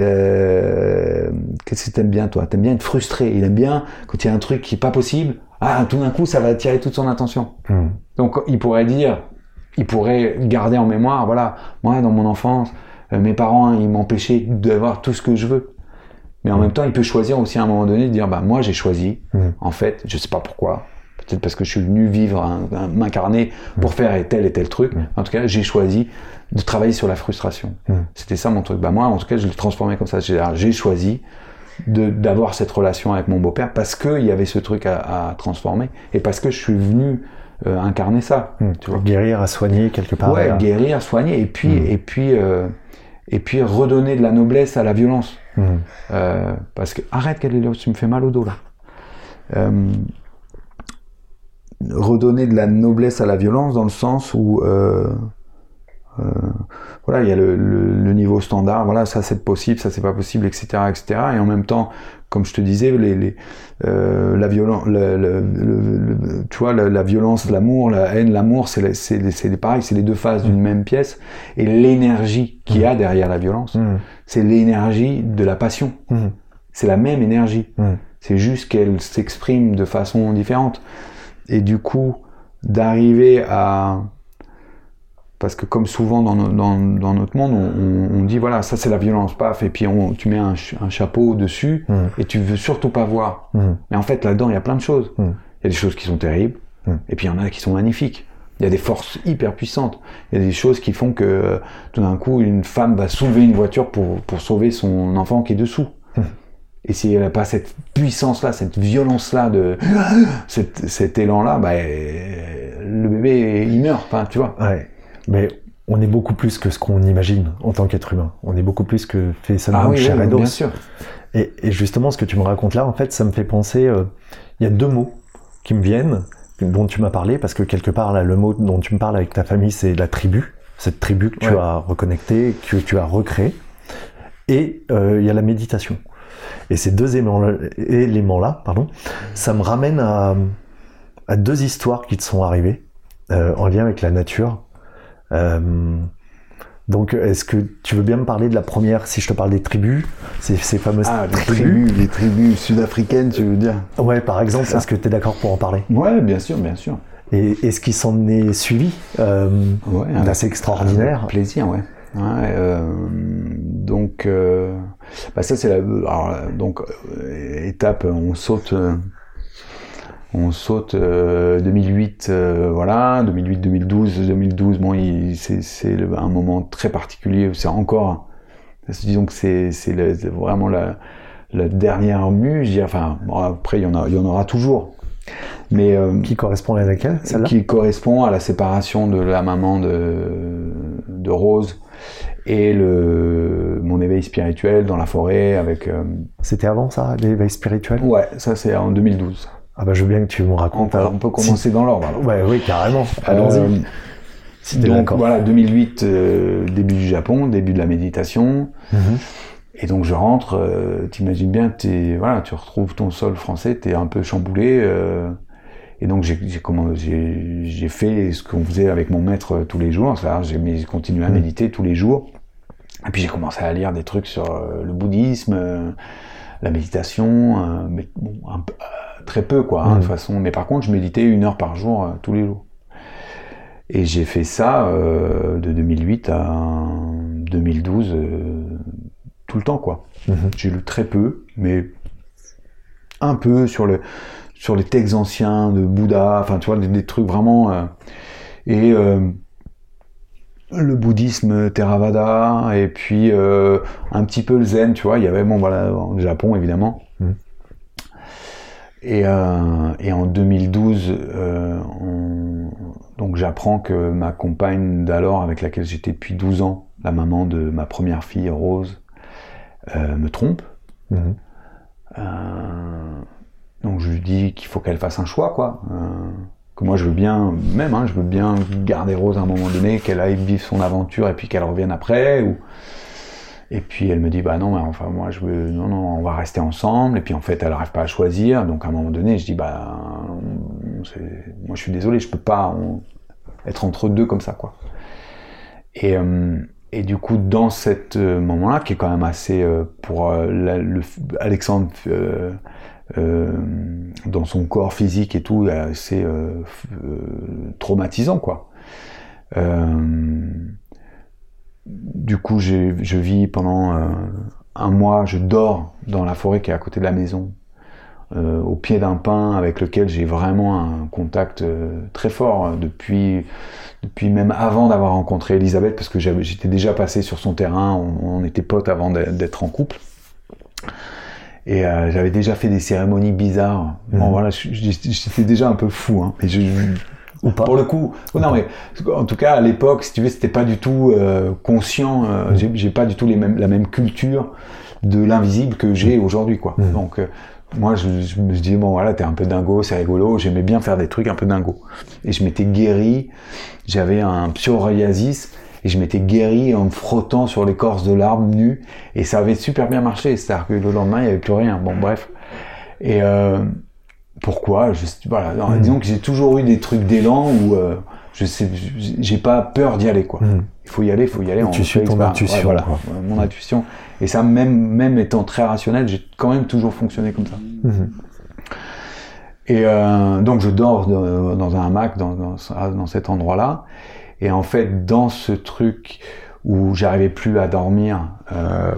euh, qu'est-ce que t'aimes bien toi? T'aimes bien être frustré. Il aime bien quand il y a un truc qui est pas possible. Ah, tout d'un coup, ça va attirer toute son attention. Mhm. Donc, il pourrait dire, il pourrait garder en mémoire, voilà, moi, dans mon enfance, euh, mes parents, ils m'empêchaient d'avoir tout ce que je veux. Mais en même temps, il peut choisir aussi à un moment donné de dire, bah, moi, j'ai choisi, Mhm. en fait, je sais pas pourquoi. Peut-être parce que je suis venu vivre, m'incarner pour faire tel et tel truc. En tout cas, j'ai choisi de travailler sur la frustration. C'était ça mon truc. Bah, moi, en tout cas, je l'ai transformé comme ça. J'ai choisi d'avoir cette relation avec mon beau-père parce qu'il y avait ce truc à, à transformer et parce que je suis venu euh, incarner ça. Tu vois. Guérir, à soigner quelque part. Ouais, là. guérir, soigner et puis Mm. et puis euh, et puis redonner de la noblesse à la violence. Euh, parce que arrête tu me fais mal au dos là. Euh, redonner de la noblesse à la violence dans le sens où euh, euh, voilà il y a le, le- le niveau standard voilà ça c'est possible ça c'est pas possible etc etc et en même temps comme je te disais les, les euh, la violence le, le- le- le- tu vois la, la violence l'amour la haine l'amour c'est pareil c'est les deux faces d'une même pièce et l'énergie qu'il y a derrière la violence Mhm. c'est l'énergie de la passion c'est la même énergie. C'est juste qu'elle s'exprime de façon différente. Et du coup, d'arriver à... parce que comme souvent dans, no- dans, dans notre monde, on, on- on dit voilà, ça c'est la violence, paf, et puis on, tu mets un, ch- un chapeau dessus Mhm. et tu veux surtout pas voir. Mhm. Mais en fait, là-dedans, il y a plein de choses. Il Mhm. y a des choses qui sont terribles, Mhm. et puis il y en a qui sont magnifiques. Il y a des forces hyper puissantes. Il y a des choses qui font que euh, tout d'un coup, une femme va soulever une voiture pour, pour sauver son enfant qui est dessous. Et si elle n'a pas cette puissance-là, cette violence-là, de cet, cet élan-là, bah, le bébé, il meurt. Enfin, tu vois. Ouais. Mais on est beaucoup plus que ce qu'on imagine en tant qu'être humain. On est beaucoup plus que fait seulement Ah oui, chair oui, et bien sûr. Et, et justement, ce que tu me racontes là, en fait, ça me fait penser. euh, Il y a deux mots qui me viennent, dont tu m'as parlé, parce que quelque part, là, le mot dont tu me parles avec ta famille, c'est la tribu. Cette tribu que tu Ouais. as reconnectée, que tu as recréée. Et euh, il y a la méditation. Et ces deux éléments- éléments-là, pardon, ça me ramène à, à deux histoires qui te sont arrivées euh, en lien avec la nature. Euh, donc, est-ce que tu veux bien me parler de la première, si je te parle des tribus, ces, ces fameuses Ah, tribus? tribus, les tribus sud-africaines, tu veux dire? Ouais, par exemple, est-ce que tu es d'accord pour en parler? Ouais, bien sûr, bien sûr. Et est-ce qu'il s'en est suivi euh, Ouais, d'assez extraordinaire. Avec plaisir, ouais. Ouais, euh, donc, euh, bah ça c'est la, alors, donc étape, on saute, on saute euh, 2008, euh, voilà, 2008, 2012, 2012. Bon, c'est un moment très particulier. C'est encore, disons que c'est vraiment la, la dernière mue. je dirais. Enfin, bon, après il y en a, il y en aura toujours, mais euh, Qui correspond à laquelle Celle-là? qui correspond à la séparation de la maman de, de Rose et le, mon éveil spirituel dans la forêt avec... euh, C'était avant ça, l'éveil spirituel? Ouais, ça c'est en 2012. Ah bah je veux bien que tu me On racontes. alors. on peut commencer dans l'ordre. oui, carrément. Allons-y. Euh, si t'es donc voilà, 2008, euh, début du Japon, début de la méditation. Mhm. Et donc je rentre, euh, t'imagines bien, voilà, tu retrouves ton sol français, t'es un peu chamboulé. et donc j'ai, fait ce qu'on faisait avec mon maître tous les jours, j'ai continué à Mm. méditer tous les jours. Et puis j'ai commencé à lire des trucs sur le bouddhisme, la méditation, mais bon, un peu- très peu quoi, hein, Mm. de toute façon. Mais par contre, je méditais une heure par jour euh, tous les jours. Et j'ai fait ça euh, de 2008 à 2012 euh, tout le temps quoi. Mhm. J'ai lu très peu, mais un peu sur le sur les textes anciens de Bouddha, enfin tu vois des, des trucs vraiment et le bouddhisme Theravada et puis euh, un petit peu le zen, tu vois, il y avait bon voilà au Japon évidemment. Mhm. Et, euh, et en 2012, euh, on- donc j'apprends que ma compagne d'alors, avec laquelle j'étais depuis 12 ans, la maman de ma première fille Rose, euh, me trompe. Euh, donc je lui dis qu'il faut qu'elle fasse un choix, quoi. Que moi je veux bien, même, hein, je veux bien garder Rose à un moment donné, qu'elle aille vivre son aventure et puis qu'elle revienne après. Ou... Et puis elle me dit bah non, mais enfin moi je veux, non non, on va rester ensemble. Et puis en fait elle n'arrive pas à choisir. Donc à un moment donné je dis bah moi je suis désolé, je peux pas être entre deux comme ça, quoi. Et euh, et du coup, dans cet euh, moment-là, qui est quand même assez euh, pour Alexandre dans son corps physique et tout, assez traumatisant, quoi. Du coup, je vis pendant euh, un mois, je dors dans la forêt qui est à côté de la maison, euh, au pied d'un pin avec lequel j'ai vraiment un contact euh, très fort depuis depuis même avant d'avoir rencontré Elisabeth, parce que j'étais déjà passé sur son terrain, on, on était potes avant d'être en couple. Et euh, j'avais déjà fait des cérémonies bizarres. Bon Mhm. voilà, j'étais déjà un peu fou. Hein. Mais je, je- Ou pas pour le coup, non mais en tout cas à l'époque, si tu veux, c'était pas du tout euh, conscient. euh, Mhm. j'ai- pas du tout les mêmes, la même culture de l'invisible que j'ai aujourd'hui, quoi. Mhm. Donc euh, moi, je, je me dis bon voilà, t'es un peu dingo, c'est rigolo. J'aimais bien faire des trucs un peu dingo. Et je m'étais guéri. J'avais un psoriasis et je m'étais guéri en me frottant sur l'écorce de l'arbre nu et ça avait super bien marché. C'est-à-dire que le lendemain, il n'y avait plus rien. Bon, bref. Et euh, pourquoi je, Voilà. Mhm. Disons que j'ai toujours eu des trucs d'élan où euh, je sais, j'ai pas peur d'y aller, quoi. Mhm. Il faut y aller, il faut y aller. Tu suis ton intuition, Ouais, voilà, quoi. Mon intuition. Et ça, même, même étant très rationnel, j'ai quand même toujours fonctionné comme ça. Et euh, donc je dors dans, dans un hamac dans, dans, dans cet endroit-là. Et en fait, dans ce truc où j'arrivais plus à dormir euh,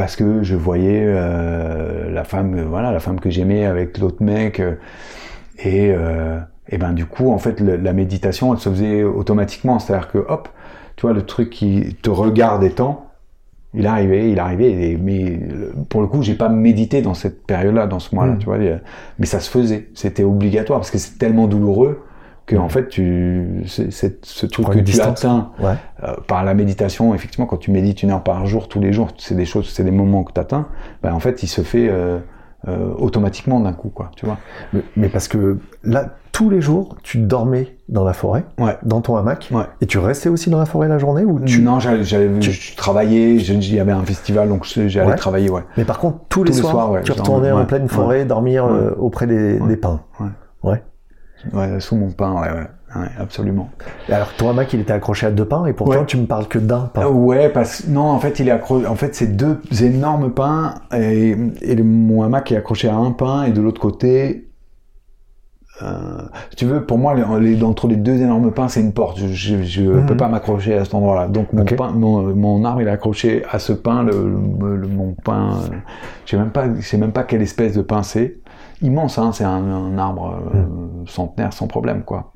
parce que je voyais euh, la femme, voilà, la femme que j'aimais avec l'autre mec, euh, et, euh, et ben du coup, en fait, le- la méditation, elle se faisait automatiquement. C'est-à-dire que, hop, tu vois, le truc qui te regarde étant, il arrivait, il arrivait, et- mais pour le coup, j'ai pas médité dans cette période-là, dans ce mois-là, Mm. tu vois, mais ça se faisait, c'était obligatoire parce que c'est tellement douloureux que en fait, tu, c'est, ce truc que tu atteins Ouais. euh, par la méditation, effectivement, quand tu médites une heure par jour, tous les jours, c'est des choses, c'est des moments que tu atteins, ben, en fait, il se fait euh, euh, automatiquement d'un coup, quoi, tu vois. Mais, mais parce que là, tous les jours, tu dormais dans la forêt, Ouais. dans ton hamac, Ouais. et tu restais aussi dans la forêt la journée ou tu... Non, j'allais, tu- je travaillais, il y avait un festival, donc j'allais travailler, ouais. Mais par contre, tous les Tous les soirs, tu retournais en pleine forêt dormir auprès des, des pins. Ouais, sous mon pain, ouais, ouais, ouais, absolument. Alors, ton hamac, il était accroché à deux pins, et pourtant, Ouais. tu me parles que d'un pain. Euh, Ouais, parce non, en fait, il est accro... En fait, c'est deux énormes pins et, et le, mon hamac est accroché à un pin et de l'autre côté. Euh, si tu veux, pour moi, les, les- entre les deux énormes pins, c'est une porte. Je, je Mhm. peux pas m'accrocher à cet endroit-là. Donc mon, Ok. pain, mon, mon arbre, il est accroché à ce pin. Le, le- le- mon pain, euh, je sais même pas, je sais même pas quelle espèce de pin c'est. Immense, hein, c'est un, un arbre euh, centenaire sans problème, quoi.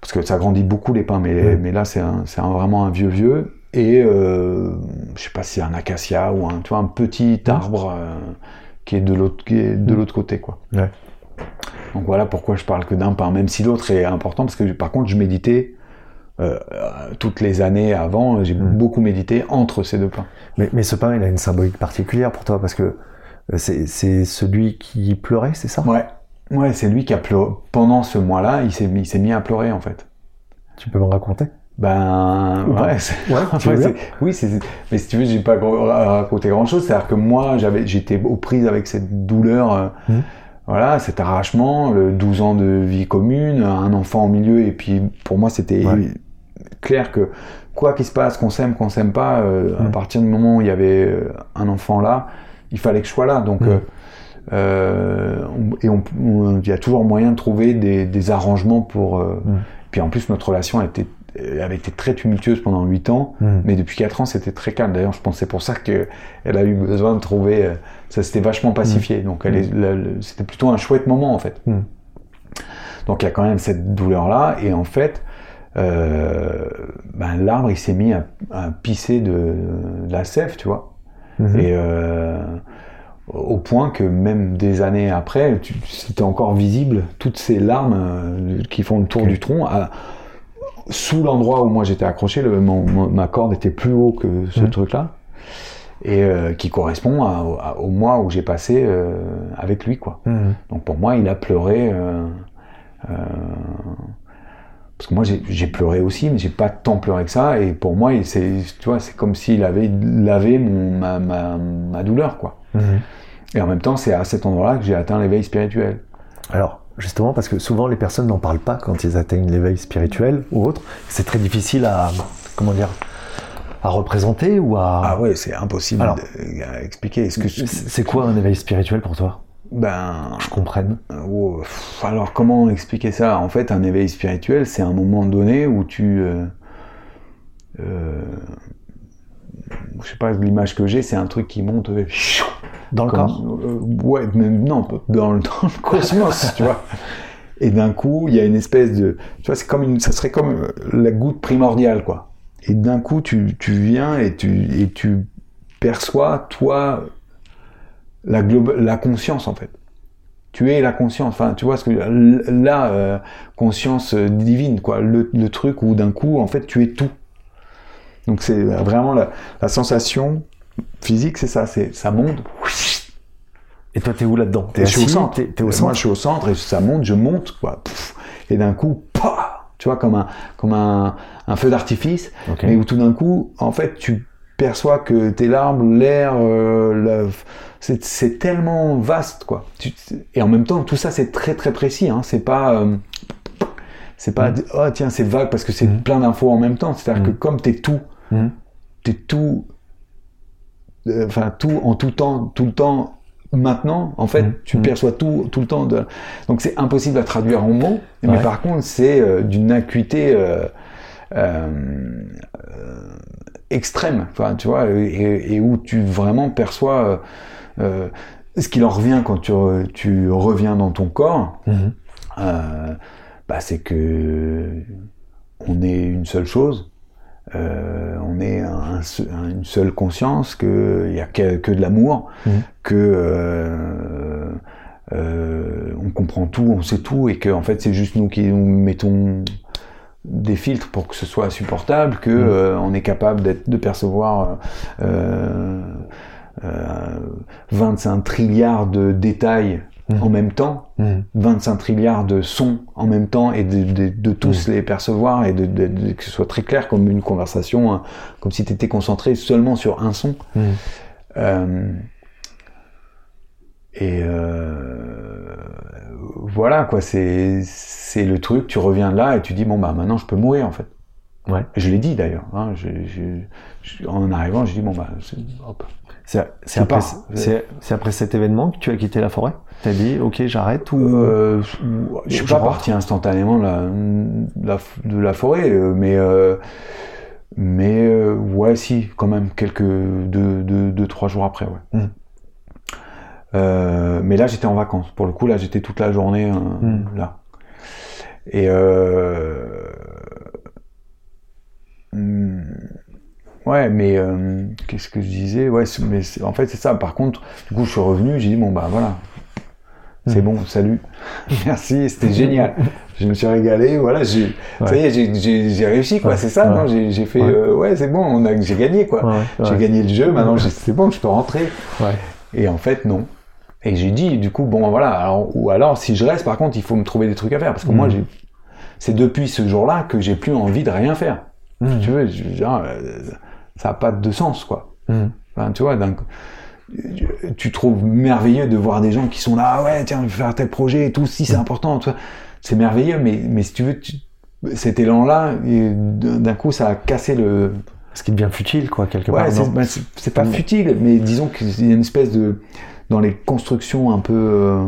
Parce que ça grandit beaucoup les pins, mais, mais là c'est vraiment un vieux vieux. Et euh, je sais pas si c'est un acacia ou un, tu vois, un petit arbre euh, qui est de l'autre, côté, quoi. Ouais. Donc voilà pourquoi je parle que d'un pain, même si l'autre est important, parce que par contre je méditais euh, toutes les années avant, j'ai beaucoup médité entre ces deux pains. Mais, mais ce pain, il a une symbolique particulière pour toi, parce que c'est c'est celui qui pleurait, c'est ça? Ouais, ouais, c'est lui qui a pleuré pendant ce mois-là, il s'est mis, mis à pleurer en fait. Tu peux me raconter? Ben ouais, c'est- Ouais, Ouais, oui, mais si tu veux, j'ai pas raconté grand chose. C'est-à-dire que moi, j'avais, j'étais aux prises avec cette douleur, euh, Mhm. voilà, cet arrachement, le 12 ans de vie commune, un enfant au milieu, et puis pour moi, c'était Ouais. clair que quoi qu'il se passe, qu'on s'aime, qu'on s'aime pas, euh, à Mhm. partir du moment où il y avait euh, un enfant là, il fallait que je sois là. Donc Mhm. euh, euh, et il y a toujours moyen de trouver des, des arrangements pour. euh, Mhm. Puis en plus, notre relation a été, avait été très tumultueuse pendant 8 ans. Hmm. Mais depuis 4 ans, c'était très calme. D'ailleurs, je c'est pour ça qu'elle a eu besoin de trouver. euh, Ça s'était vachement pacifié. Donc, c'était plutôt un chouette moment, en fait. Mm. Donc, il y a quand même cette douleur-là. Et en fait, euh, ben, l'arbre, il s'est mis à, à pisser de, de la sève, tu vois. Mhm. Et euh, au point que même des années après, c'était encore visible toutes ces larmes euh, qui font le tour du tronc. à- sous l'endroit où moi j'étais accroché, le- mon- mon- ma corde était plus haut que ce Mhm. truc-là. Et euh, qui correspond à- à- au mois où j'ai passé euh, avec lui, quoi. Mhm. Donc pour moi, il a pleuré. euh, parce que moi, j'ai pleuré aussi, mais j'ai pas tant pleuré que ça. Et pour moi, c'est, tu vois, c'est comme s'il avait lavé mon, ma, ma, ma douleur, quoi. Mhm. Et en même temps, c'est à cet endroit-là que j'ai atteint l'éveil spirituel. Alors, justement, parce que souvent les personnes n'en parlent pas quand ils atteignent l'éveil spirituel ou autre, c'est très difficile à, comment dire, à représenter ou à... Ah ouais, c'est impossible Alors. à expliquer. Que c'est quoi un éveil spirituel pour toi? Ben, Je comprenne. oh, alors comment expliquer ça? En fait, un éveil spirituel, c'est un moment donné où tu, euh, euh, je sais pas, l'image que j'ai, c'est un truc qui monte. euh, Dans le Comme- corps euh, Ouais, mais non, dans le, dans le cosmos, tu vois. Et d'un coup, il y a une espèce de, tu vois, c'est comme une, ça serait comme euh, la goutte primordiale, quoi. Et d'un coup, tu, tu viens et tu, et tu perçois, toi, la, la conscience, en fait. Tu es la conscience, enfin, tu vois ce que la euh, conscience euh, divine, quoi. Le, le truc où d'un coup, en fait, tu es tout. Donc c'est vraiment la, la sensation physique, c'est ça, c'est ça monte. Et toi, t'es où là-dedans? T'es Et je suis au centre. T'es au Moi, centre? je suis au centre et ça monte, je monte, quoi. Pff. Et d'un coup, pah tu vois, comme un, comme un, un feu d'artifice, mais où tout d'un coup, en fait, tu perçois que tes larmes, l'air, euh, la- c'est, tellement vaste, quoi. Et en même temps, tout ça, c'est très très précis. Hein. C'est pas, euh, c'est pas, Mhm. oh tiens, c'est vague parce que c'est Mhm. plein d'infos en même temps. C'est-à-dire Mhm. que comme t'es tout, t'es tout, euh, enfin tout en tout temps, tout le temps. Maintenant, en fait, tu perçois tout tout le temps. De... Donc c'est impossible à traduire en mots, mais par contre, c'est euh, d'une acuité euh, euh, euh, extrême, enfin, tu vois, et, et où tu vraiment perçois euh, euh, ce qu'il en revient quand tu, re- tu reviens dans ton corps. Mhm. Euh, bah, c'est que on est une seule chose. Euh, on est un se- un- une seule conscience, qu'il n'y a que, que de l'amour, Mhm. que euh, euh, on comprend tout, on sait tout, et que en fait c'est juste nous qui nous mettons des filtres pour que ce soit supportable, que Mhm. euh, on est capable d'être, de percevoir euh, euh, 25 trilliards de détails Mhm. en même temps, Mhm. 25 trilliards de sons en même temps et de, de- de tous les percevoir et de, que ce soit très clair comme une conversation, hein, comme si tu étais concentré seulement sur un son. Euh, et euh, voilà quoi, c'est c'est le truc. Tu reviens là et tu dis bon bah maintenant je peux mourir en fait. Ouais. Je l'ai dit d'ailleurs. Hein, en arrivant, j'ai dit bon bah c'est- hop. C'est après, après cet événement que tu as quitté la forêt? T'as dit, ok, j'arrête ou... Euh, je suis pas parti instantanément de la, de la, de la forêt, euh, mais euh, mais euh, ouais, si, quand même quelques deux, deux, deux trois jours après, ouais. Mm. Euh, mais là, j'étais en vacances. Pour le coup, là, j'étais toute la journée euh, Mm. là. Et euh, hmm, ouais, mais qu'est-ce que je disais? Ouais, mais en fait, c'est ça. Par contre, du coup, je suis revenu. J'ai dit bon bah voilà, c'est Mm. bon, salut, merci, c'était génial. Je me suis régalé, voilà, j'ai, ça Ouais. y est, j'ai- j'ai j'ai réussi quoi. Ouais. C'est ça, Ouais. non J'ai fait, Ouais. euh, c'est bon, on a, j'ai gagné quoi. J'ai gagné le jeu. Maintenant, c'est bon, je peux rentrer. Et en fait, non. Et j'ai dit, du coup, bon, voilà. Alors, ou alors, si je reste, par contre, il faut me trouver des trucs à faire. Parce que moi, j'ai, c'est depuis ce jour-là que j'ai plus envie de rien faire. Mhm. Tu veux, je- genre, euh, ça n'a pas de sens, quoi. Enfin, tu vois, d'un- tu trouves merveilleux de voir des gens qui sont là, ah ouais, tiens, je vais faire tel projet et tout, si c'est important, c'est merveilleux, mais, mais si tu veux, tu- cet élan-là, d'un coup, ça a cassé le, Ce qui devient futile, quoi, quelque Ouais, part. c'est bah, c'est- pas Mm. futile, mais disons qu'il y a une espèce de dans les constructions un peu euh,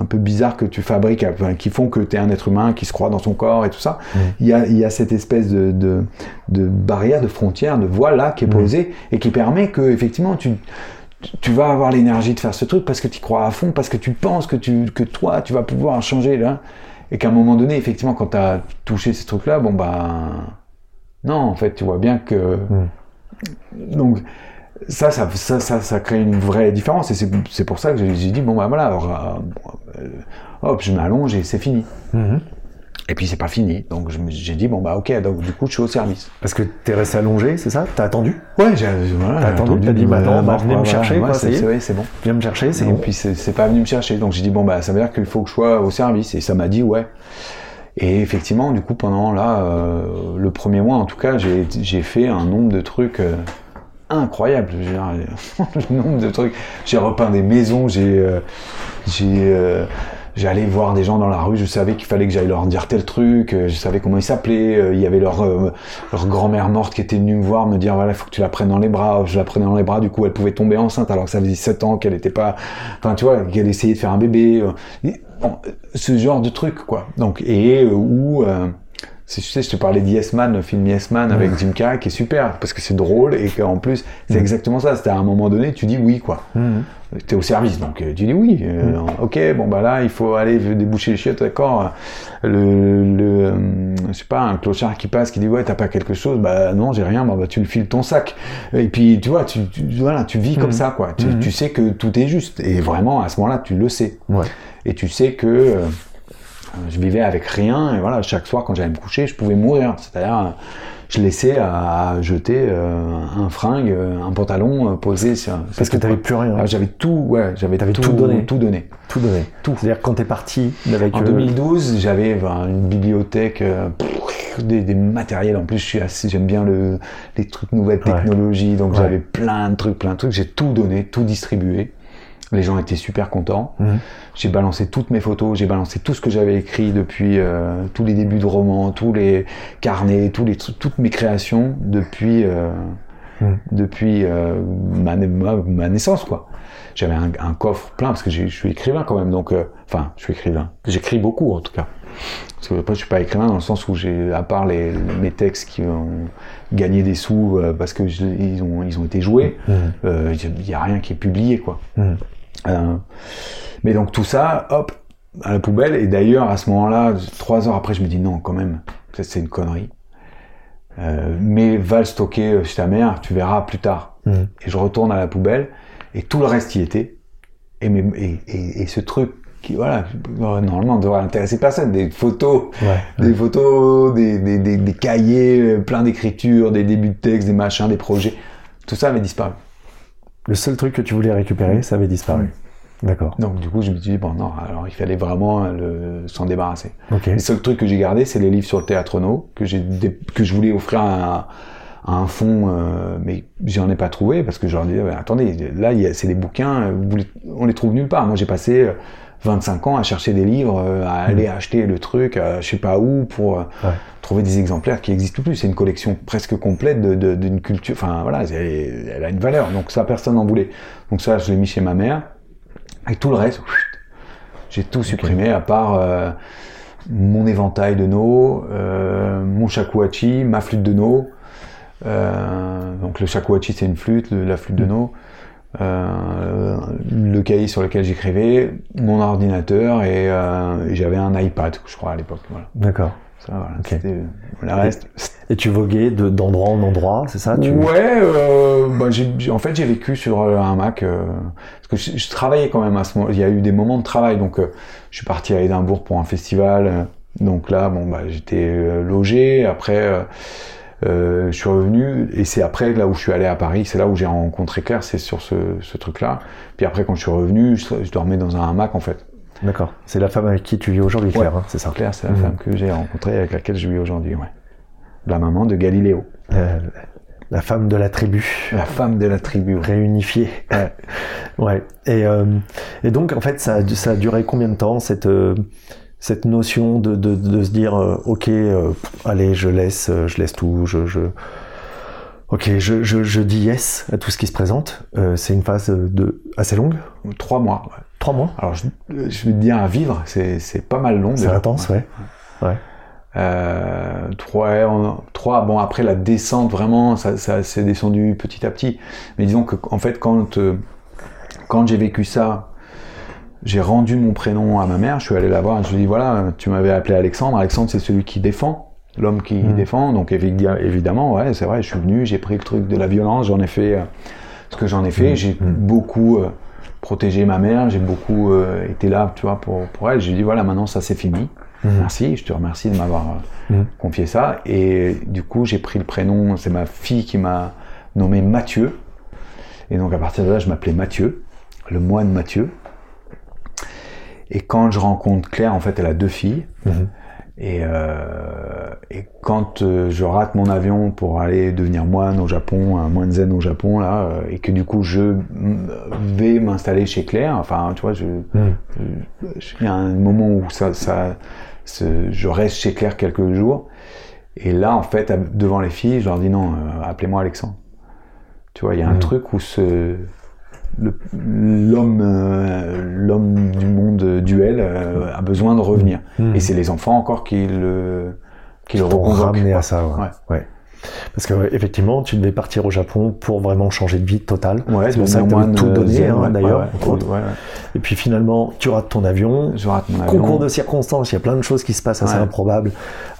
un peu bizarres que tu fabriques, enfin, qui font que tu es un être humain qui se croit dans son corps et tout ça. Mm. Il y a il y a cette espèce de, de de barrière, de frontière, de voie là qui est Mm. posée et qui permet que effectivement tu tu vas avoir l'énergie de faire ce truc parce que tu crois à fond, parce que tu penses que tu que toi tu vas pouvoir changer là et qu'à un moment donné effectivement quand tu as touché ces trucs là, bon bah non, en fait, tu vois bien que donc ça, ça, ça, ça, ça crée une vraie différence et c'est pour ça que j'ai dit bon bah voilà, alors, euh, hop, je m'allonge et c'est fini. Mhm. Et puis c'est pas fini, donc j'ai dit bon bah ok, donc du coup je suis au service. Parce que t'es resté allongé, c'est ça? T'as attendu? Ouais, j'ai voilà, T'as attendu, t'as dit, bah non, euh, bah, venez me chercher, ouais, c'est bon. Viens me chercher, c'est Et bon. puis c'est pas venu me chercher, donc j'ai dit bon bah ça veut dire qu'il faut que je sois au service et ça m'a dit ouais. Et effectivement, du coup pendant là euh, le premier mois en tout cas, j'ai j'ai fait un nombre de trucs euh, dire, le nombre de trucs. J'ai repeint des maisons, j'ai euh, j'ai euh, J'allais voir des gens dans la rue, je savais qu'il fallait que j'aille leur dire tel truc, euh, je savais comment ils s'appelaient, euh, il y avait leur, leur grand-mère morte qui était venue me voir, me dire voilà, il faut que tu la prennes dans les bras, je la prenais dans les bras, du coup elle pouvait tomber enceinte alors que ça faisait 7 ans qu'elle était pas, enfin tu vois, qu'elle essayait de faire un bébé, ce genre de truc quoi. Donc, et où, tu sais, je te parlais d'Yes Man, le film Yes Man avec Jim Carrey qui est super parce que c'est drôle et qu'en plus c'est exactement ça, c'est à un moment donné tu dis oui quoi. Mhm. T'es au service, donc euh, tu dis oui. euh, Ok, bon bah là, il faut aller déboucher les chiottes, d'accord. Le, le euh, je sais pas, un clochard qui passe, qui dit ouais, t'as pas quelque chose, bah non, j'ai rien. Bah, bah, tu le files ton sac. Et puis tu vois, tu, tu- voilà, tu vis comme ça, quoi. Tu, tu sais que tout est juste. Et vraiment, à ce moment-là, tu le sais. Ouais. Et tu sais que euh, je vivais avec rien. Et voilà, chaque soir, quand j'allais me coucher, je pouvais mourir. C'est-à-dire, euh, je laissais à, jeter euh, un fringue, euh, un pantalon euh, posé sur. Parce que t'avais plus rien. Ah, j'avais tout, ouais, j'avais tout, tout donné. tout donné. tout donné. Tout. C'est-à-dire quand t'es parti avec... En euh, 2012, j'avais ben, une bibliothèque, euh, des, des matériels. En plus, je suis assez, j'aime bien le, les trucs nouvelles Ouais. technologies, donc Ouais. j'avais plein de trucs, plein de trucs. J'ai tout donné, tout distribué. Les gens étaient super contents. Mhm. J'ai balancé toutes mes photos, j'ai balancé tout ce que j'avais écrit depuis euh, tous les débuts de romans, tous les carnets, tous les trucs, toutes mes créations depuis euh, Mhm. depuis euh, ma, ma, ma naissance quoi. J'avais un, un coffre plein parce que je suis écrivain quand même, donc enfin je suis écrivain. J'écris beaucoup en tout cas. Parce que après, je suis pas écrivain dans le sens où j'ai, à part les, mes textes qui ont gagné des sous euh, parce que je- ils ont, ils ont été joués, il y a rien qui est publié, quoi. Mhm. Euh, mais donc tout ça, hop, à la poubelle. Et d'ailleurs, à ce moment-là, trois heures après, je me dis non, quand même, ça, c'est une connerie. Euh, mais va le stocker chez ta mère, tu verras plus tard. Mhm. Et je retourne à la poubelle et tout le reste y était. Et, mes- et, et, et ce truc qui, voilà, normalement, ne devrait intéresser personne. Des photos, Ouais. des photos, des, des, des, des cahiers, euh, plein d'écritures, des débuts de texte, des machins, des projets. Tout ça avait disparu. Le seul truc que tu voulais récupérer, ça avait disparu. D'accord. Donc du coup, je me suis dit, bon non, alors il fallait vraiment euh, le- s'en débarrasser. Ok. Les seuls trucs que j'ai gardés, c'est les livres sur le théâtre no que j'ai dé- que je voulais offrir à, à un fonds, euh, mais j'en ai pas trouvé parce que je leur disais, attendez, là, c'est des bouquins, vous les- on les trouve nulle part. Moi, j'ai passé euh, 25 ans à chercher des livres, euh, à aller acheter le truc, euh, je sais pas où, pour euh, Ouais. trouver des exemplaires qui existent plus. C'est une collection presque complète de- de- d'une culture. Enfin voilà, elle, a une valeur. Donc ça, personne n'en voulait. Donc ça, je l'ai mis chez ma mère. Et tout le reste, j'ai tout supprimé à part euh, mon éventail de no, euh, mon shakuhachi, ma flûte de no. Euh, donc le shakuhachi c'est une flûte, le- la flûte de no. Euh, le cahier sur lequel j'écrivais, mon ordinateur et, euh, et j'avais un iPad, je crois à l'époque. Voilà. D'accord. Ça, voilà. Ok. C'était le reste. Et tu voguais de- d'endroit en endroit, c'est ça tu... Ouais, euh, bah, en fait j'ai vécu sur euh, un Mac euh, parce que je, je travaillais quand même à ce moment. Il y a eu des moments de travail, donc euh, je suis parti à Édimbourg pour un festival. donc là, bon bah j'étais logé. Après, je suis revenu et c'est après là où je suis allé à Paris. C'est là où j'ai rencontré Claire. C'est sur ce, ce truc-là. Puis après quand je suis revenu, je, je dormais dans un hamac en fait. D'accord. C'est la femme avec qui tu vis aujourd'hui, Claire, hein, c'est ça Claire, c'est la Mhm. femme que j'ai rencontrée avec laquelle je vis aujourd'hui. Ouais. La maman de Galiléo, Euh, La femme de la tribu. la femme de la tribu. ouais. réunifiée. Ouais. ouais. Et, euh, et donc, en fait, ça, a- ça a duré combien de temps, cette, euh, cette notion de, de, de se dire, euh, OK, euh, allez, je laisse, euh, je laisse tout, je, je, OK, je, je, je dis yes à tout ce qui se présente. Euh, c'est une phase de, assez longue, Trois mois. ouais. trois mois. Alors, je, je vais te dire, à vivre, c'est, pas mal long. C'est intense, ouais. Trois, ouais, on- trois, bon, après la descente, vraiment, ça, ça s'est descendu petit à petit. Mais disons que, en fait, quand, quand j'ai vécu ça, j'ai rendu mon prénom à ma mère, je suis allé la voir et je lui ai dit, voilà, tu m'avais appelé Alexandre. Alexandre, c'est celui qui défend, l'homme qui Mhm. défend. Donc, évi- évidemment, ouais, c'est vrai, je suis venu, j'ai pris le truc de la violence, j'en ai fait euh, ce que j'en ai fait. Mhm. J'ai Mhm. beaucoup euh, protégé ma mère, j'ai beaucoup euh, été là, tu vois, pour, pour elle. Je lui ai dit, voilà, maintenant, ça c'est fini. Merci, je te remercie de m'avoir confié ça. Et du coup, j'ai pris le prénom, c'est ma fille qui m'a nommé Mathieu. Et donc, à partir de là, je m'appelais Mathieu, le moine Mathieu. Et quand je rencontre Claire, en fait, elle a deux filles. Mhm. Et, euh, et quand euh, je rate mon avion pour aller devenir moine au Japon, un moine zen au Japon, là, euh, et que du coup, je vais m'installer chez Claire, enfin, tu vois, je, Mhm. je- il y a un moment où ça, ça, ce- je reste chez Claire quelques jours. Et là, en fait, devant les filles, je leur dis non, euh, appelez-moi Alexandre. Tu vois, il y a un Mhm. truc où ce, l'homme, euh, l'homme du monde duel euh, a besoin de revenir. Mhm. Et c'est les enfants encore qui le, qui le ramener à ça, ouais. Ouais. Ouais. Parce que effectivement, tu devais partir au Japon pour vraiment changer de vie totale. Ouais, c'est pour ça que tu avais tout moine, donné, hein, d'ailleurs. ouais, ouais. Et puis finalement, tu rates ton avion. Je rate mon avion. Concours de circonstances, il y a plein de choses qui se passent assez improbables,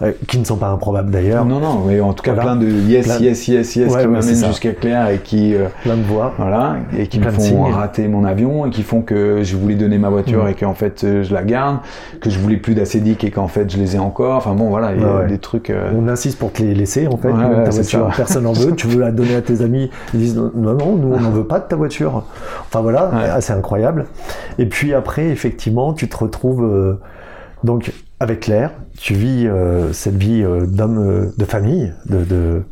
euh, qui ne sont pas improbables d'ailleurs. Non, non, mais en tout cas, Voilà. plein de yes, Plein- yes, yes, yes qui m'amènent jusqu'à Claire et qui, euh, Plein de voix. voilà, et qui me font rater mon avion et qui font que je voulais donner ma voiture Mm. et qu'en fait euh, je la garde, que je voulais plus d'acédique et qu'en fait je les ai encore. Enfin bon, voilà, il y a des trucs. euh, On insiste pour te les laisser en fait. Même ta voiture, ça. personne n'en veut. Tu veux la donner à tes amis, ils disent non, non, nous on n'en veut pas de ta voiture. Enfin voilà, Ouais. c'est incroyable. Et puis après, effectivement, tu te retrouves euh, donc avec Claire. Tu vis euh, cette vie euh, d'homme de famille, de, de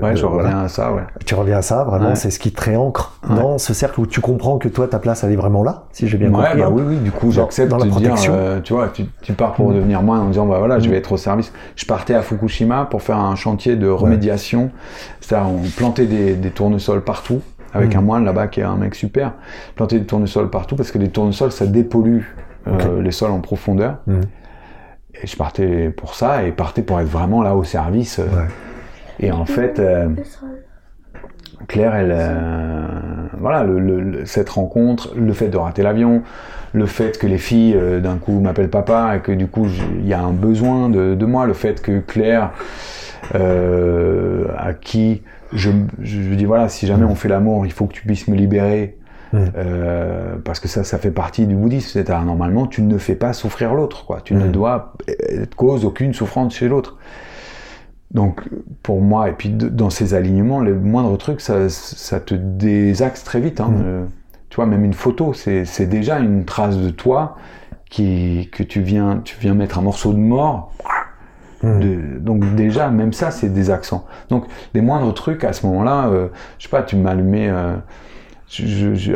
ouais, de- je reviens voilà. à ça, ouais. Tu reviens à ça, vraiment, Ouais. c'est ce qui te réancre Ouais. dans ce cercle où tu comprends que toi, ta place, elle est vraiment là, si j'ai bien ouais, compris. bah hein. oui, oui, du coup j'accepte dans la de dire, euh, tu vois, tu, tu pars pour Mm. devenir moine en disant, bah voilà, je Mm. vais être au service. Je partais à Fukushima pour faire un chantier de remédiation, c'est-à-dire on plantait des, des tournesols partout, avec Mm. un moine là-bas qui est un mec super, planter des tournesols partout parce que les tournesols ça dépollue euh, les sols en profondeur. Mm. Et je partais pour ça et partais pour être vraiment là au service. euh. Ouais. Et en fait, euh, Claire, elle, euh, voilà, le- le- le- cette rencontre, le fait de rater l'avion, le fait que les filles euh, d'un coup m'appellent papa et que du coup il y a un besoin de, de moi, le fait que Claire, à qui je, dis voilà, si jamais on fait l'amour, il faut que tu puisses me libérer. Euh, parce que ça, ça fait partie du bouddhisme. C'est-à-dire, normalement, tu ne fais pas souffrir l'autre, quoi. Tu ne dois cause aucune souffrance chez l'autre. Donc, pour moi, et puis de- dans ces alignements, le moindre truc, ça, ça te désaxe très vite. Hein. Mm. Euh, tu vois, même une photo, c'est déjà une trace de toi qui, que tu viens, tu viens mettre un morceau de mort. Mm. De- donc déjà, même ça, c'est désaxant. Donc, les moindres trucs, à ce moment-là, euh, je sais pas, tu m'allumais euh,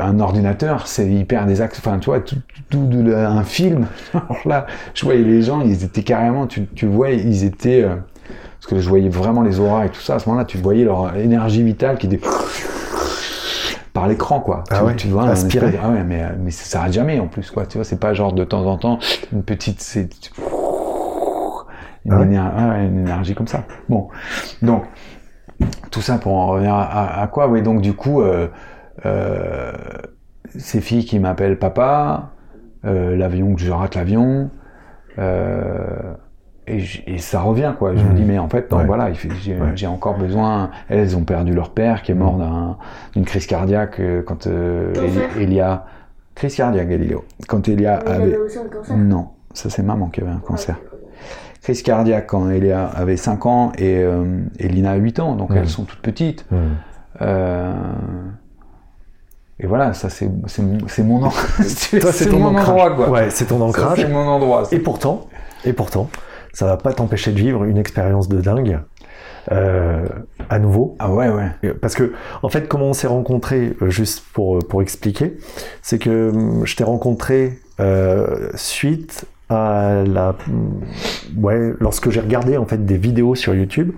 un ordinateur, c'est hyper désaxant. Enfin, tu vois, tout, tout un film. Alors là, je voyais les gens, ils étaient carrément, tu, tu vois, ils étaient... euh, parce que je voyais vraiment les auras et tout ça. À ce moment-là, tu voyais leur énergie vitale qui était par l'écran, quoi. Ah tu, ouais, tu vois, un aspiré. espèce ah ouais, mais, mais ça s'arrête jamais en plus, quoi. Tu vois, c'est pas genre de temps en temps une petite, c'est une, Ah ouais. ah une énergie comme ça. Bon, donc tout ça pour en revenir à, à- à quoi? Oui, donc du coup, euh, euh, ces filles qui m'appellent papa, euh, l'avion que je rate l'avion. euh, et, ça revient quoi. Je me Mhm. dis mais en fait non, Ouais. voilà, j'ai Ouais. encore besoin. Elles ont perdu leur père qui est mort d'un- d'une crise cardiaque euh, quand euh, Elia crise cardiaque Galileo. Quand Elia Vous avait avez aussi un cancer non, ça c'est maman qui avait un cancer. Crise cardiaque quand Elia avait 5 ans et, euh, et Lina 8 ans, donc Mhm. elles sont toutes petites. Mm. Euh, et voilà, ça c'est c'est mon- c'est mon, en- Toi, ton mon ancrage. endroit quoi. Ouais, c'est ton ancrage. C'est mon endroit. Et pourtant, et pourtant, ça va pas t'empêcher de vivre une expérience de dingue. euh, à nouveau, Ah ouais ouais. Parce que, en fait, comment on s'est rencontrés, euh, juste pour, euh, pour expliquer, c'est que je t'ai rencontré euh, suite à la. hum, Ouais, lorsque j'ai regardé en fait des vidéos sur YouTube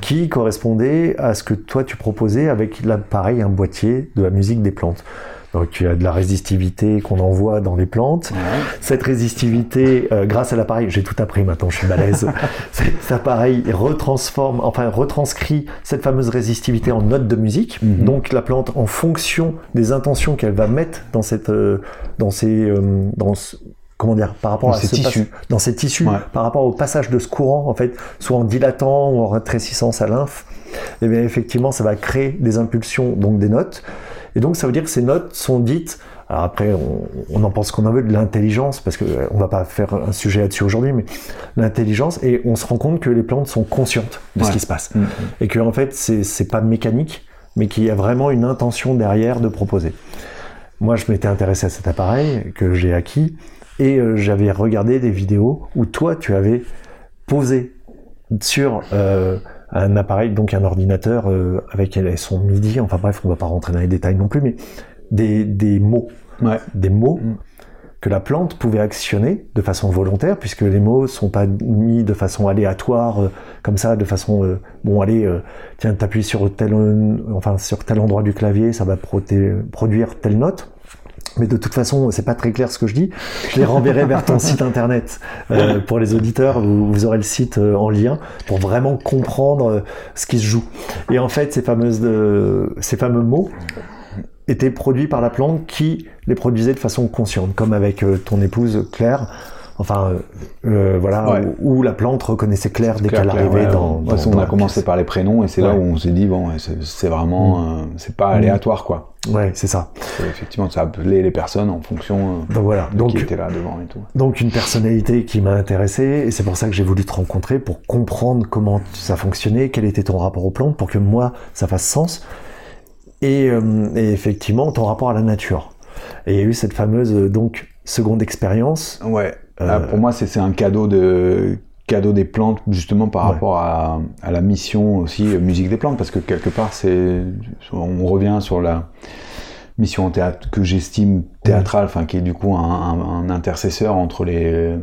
qui correspondaient à ce que toi tu proposais avec l'appareil, un boîtier de la musique des plantes. Donc tu as de la résistivité qu'on envoie dans les plantes. Ouais. Cette résistivité, euh, grâce à l'appareil, j'ai tout appris maintenant, je suis balèze. Cet appareil retransforme, enfin retranscrit cette fameuse résistivité en notes de musique. Mhm. Donc la plante, en fonction des intentions qu'elle va mettre dans cette, euh, dans ces, euh, dans ce- comment dire, par rapport Dans à ces tissus. dans ces tissus, Ouais. par rapport au passage de ce courant, en fait, soit en dilatant ou en rétrécissant sa lymphe, et bien effectivement, ça va créer des impulsions, donc des notes. Et donc, ça veut dire que ces notes sont dites. Alors après, on, on en pense qu'on en veut de l'intelligence, parce que euh, on va pas faire un sujet là-dessus aujourd'hui, mais l'intelligence, et on se rend compte que les plantes sont conscientes de ce qui se passe, Mhm. et que en fait, c'est pas mécanique, mais qu'il y a vraiment une intention derrière de proposer. Moi, je m'étais intéressé à cet appareil que j'ai acquis, et euh, j'avais regardé des vidéos où toi, tu avais posé sur euh, un appareil, donc un ordinateur euh, avec son MIDI, enfin bref, on va pas rentrer dans les détails non plus, mais des, des mots, Ouais. des mots Mm. que la plante pouvait actionner de façon volontaire, puisque les mots sont pas mis de façon aléatoire, euh, comme ça, de façon, euh, bon, allez, euh, tiens, t'appuies sur tel, enfin, sur tel endroit du clavier, ça va produire telle note. Mais de toute façon, c'est pas très clair ce que je dis. Je les renverrai vers ton site internet euh, pour les auditeurs. Vous, vous aurez le site euh, en lien pour vraiment comprendre euh, ce qui se joue. Et en fait, ces fameuses, euh, ces fameux mots étaient produits par la plante qui les produisait de façon consciente, comme avec euh, ton épouse Claire. Enfin, euh, euh, voilà, Ouais. où, où la plante reconnaissait Claire dès qu'elle arrivait ouais, dans. De dans- toute façon, dans on a commencé pièce. par les prénoms et c'est là où on s'est dit bon, c'est vraiment, euh, c'est pas Mm. aléatoire quoi. Ouais, c'est ça. C'est- Effectivement, ça appelait les personnes en fonction euh, Donc voilà. de Donc, qui était là devant et tout. Donc une personnalité qui m'a intéressé et c'est pour ça que j'ai voulu te rencontrer pour comprendre comment ça fonctionnait, quel était ton rapport aux plantes, pour que moi ça fasse sens et, euh, et effectivement ton rapport à la nature. Et il y a eu cette fameuse euh, donc seconde expérience. Ouais. Euh, Ah, pour moi, c'est un cadeau de cadeau des plantes justement par Ouais. rapport à, à la mission aussi euh, musique des plantes parce que quelque part c'est on revient sur la mission théâtre que j'estime théâtrale enfin qui est du coup un, un- un intercesseur entre les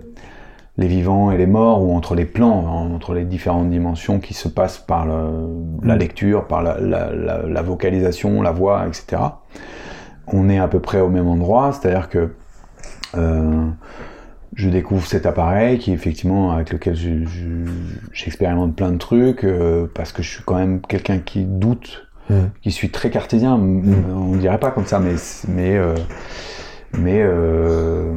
les vivants et les morts ou entre les plans hein, entre les différentes dimensions qui se passent par le- la Mm. lecture par la, la- la- la vocalisation la voix etc on est à peu près au même endroit c'est à dire que euh, je découvre cet appareil qui effectivement avec lequel je- je- j'expérimente plein de trucs euh, parce que je suis quand même quelqu'un qui doute, Mhm. qui suis très cartésien. M- On dirait pas comme ça, mais mais euh, mais euh,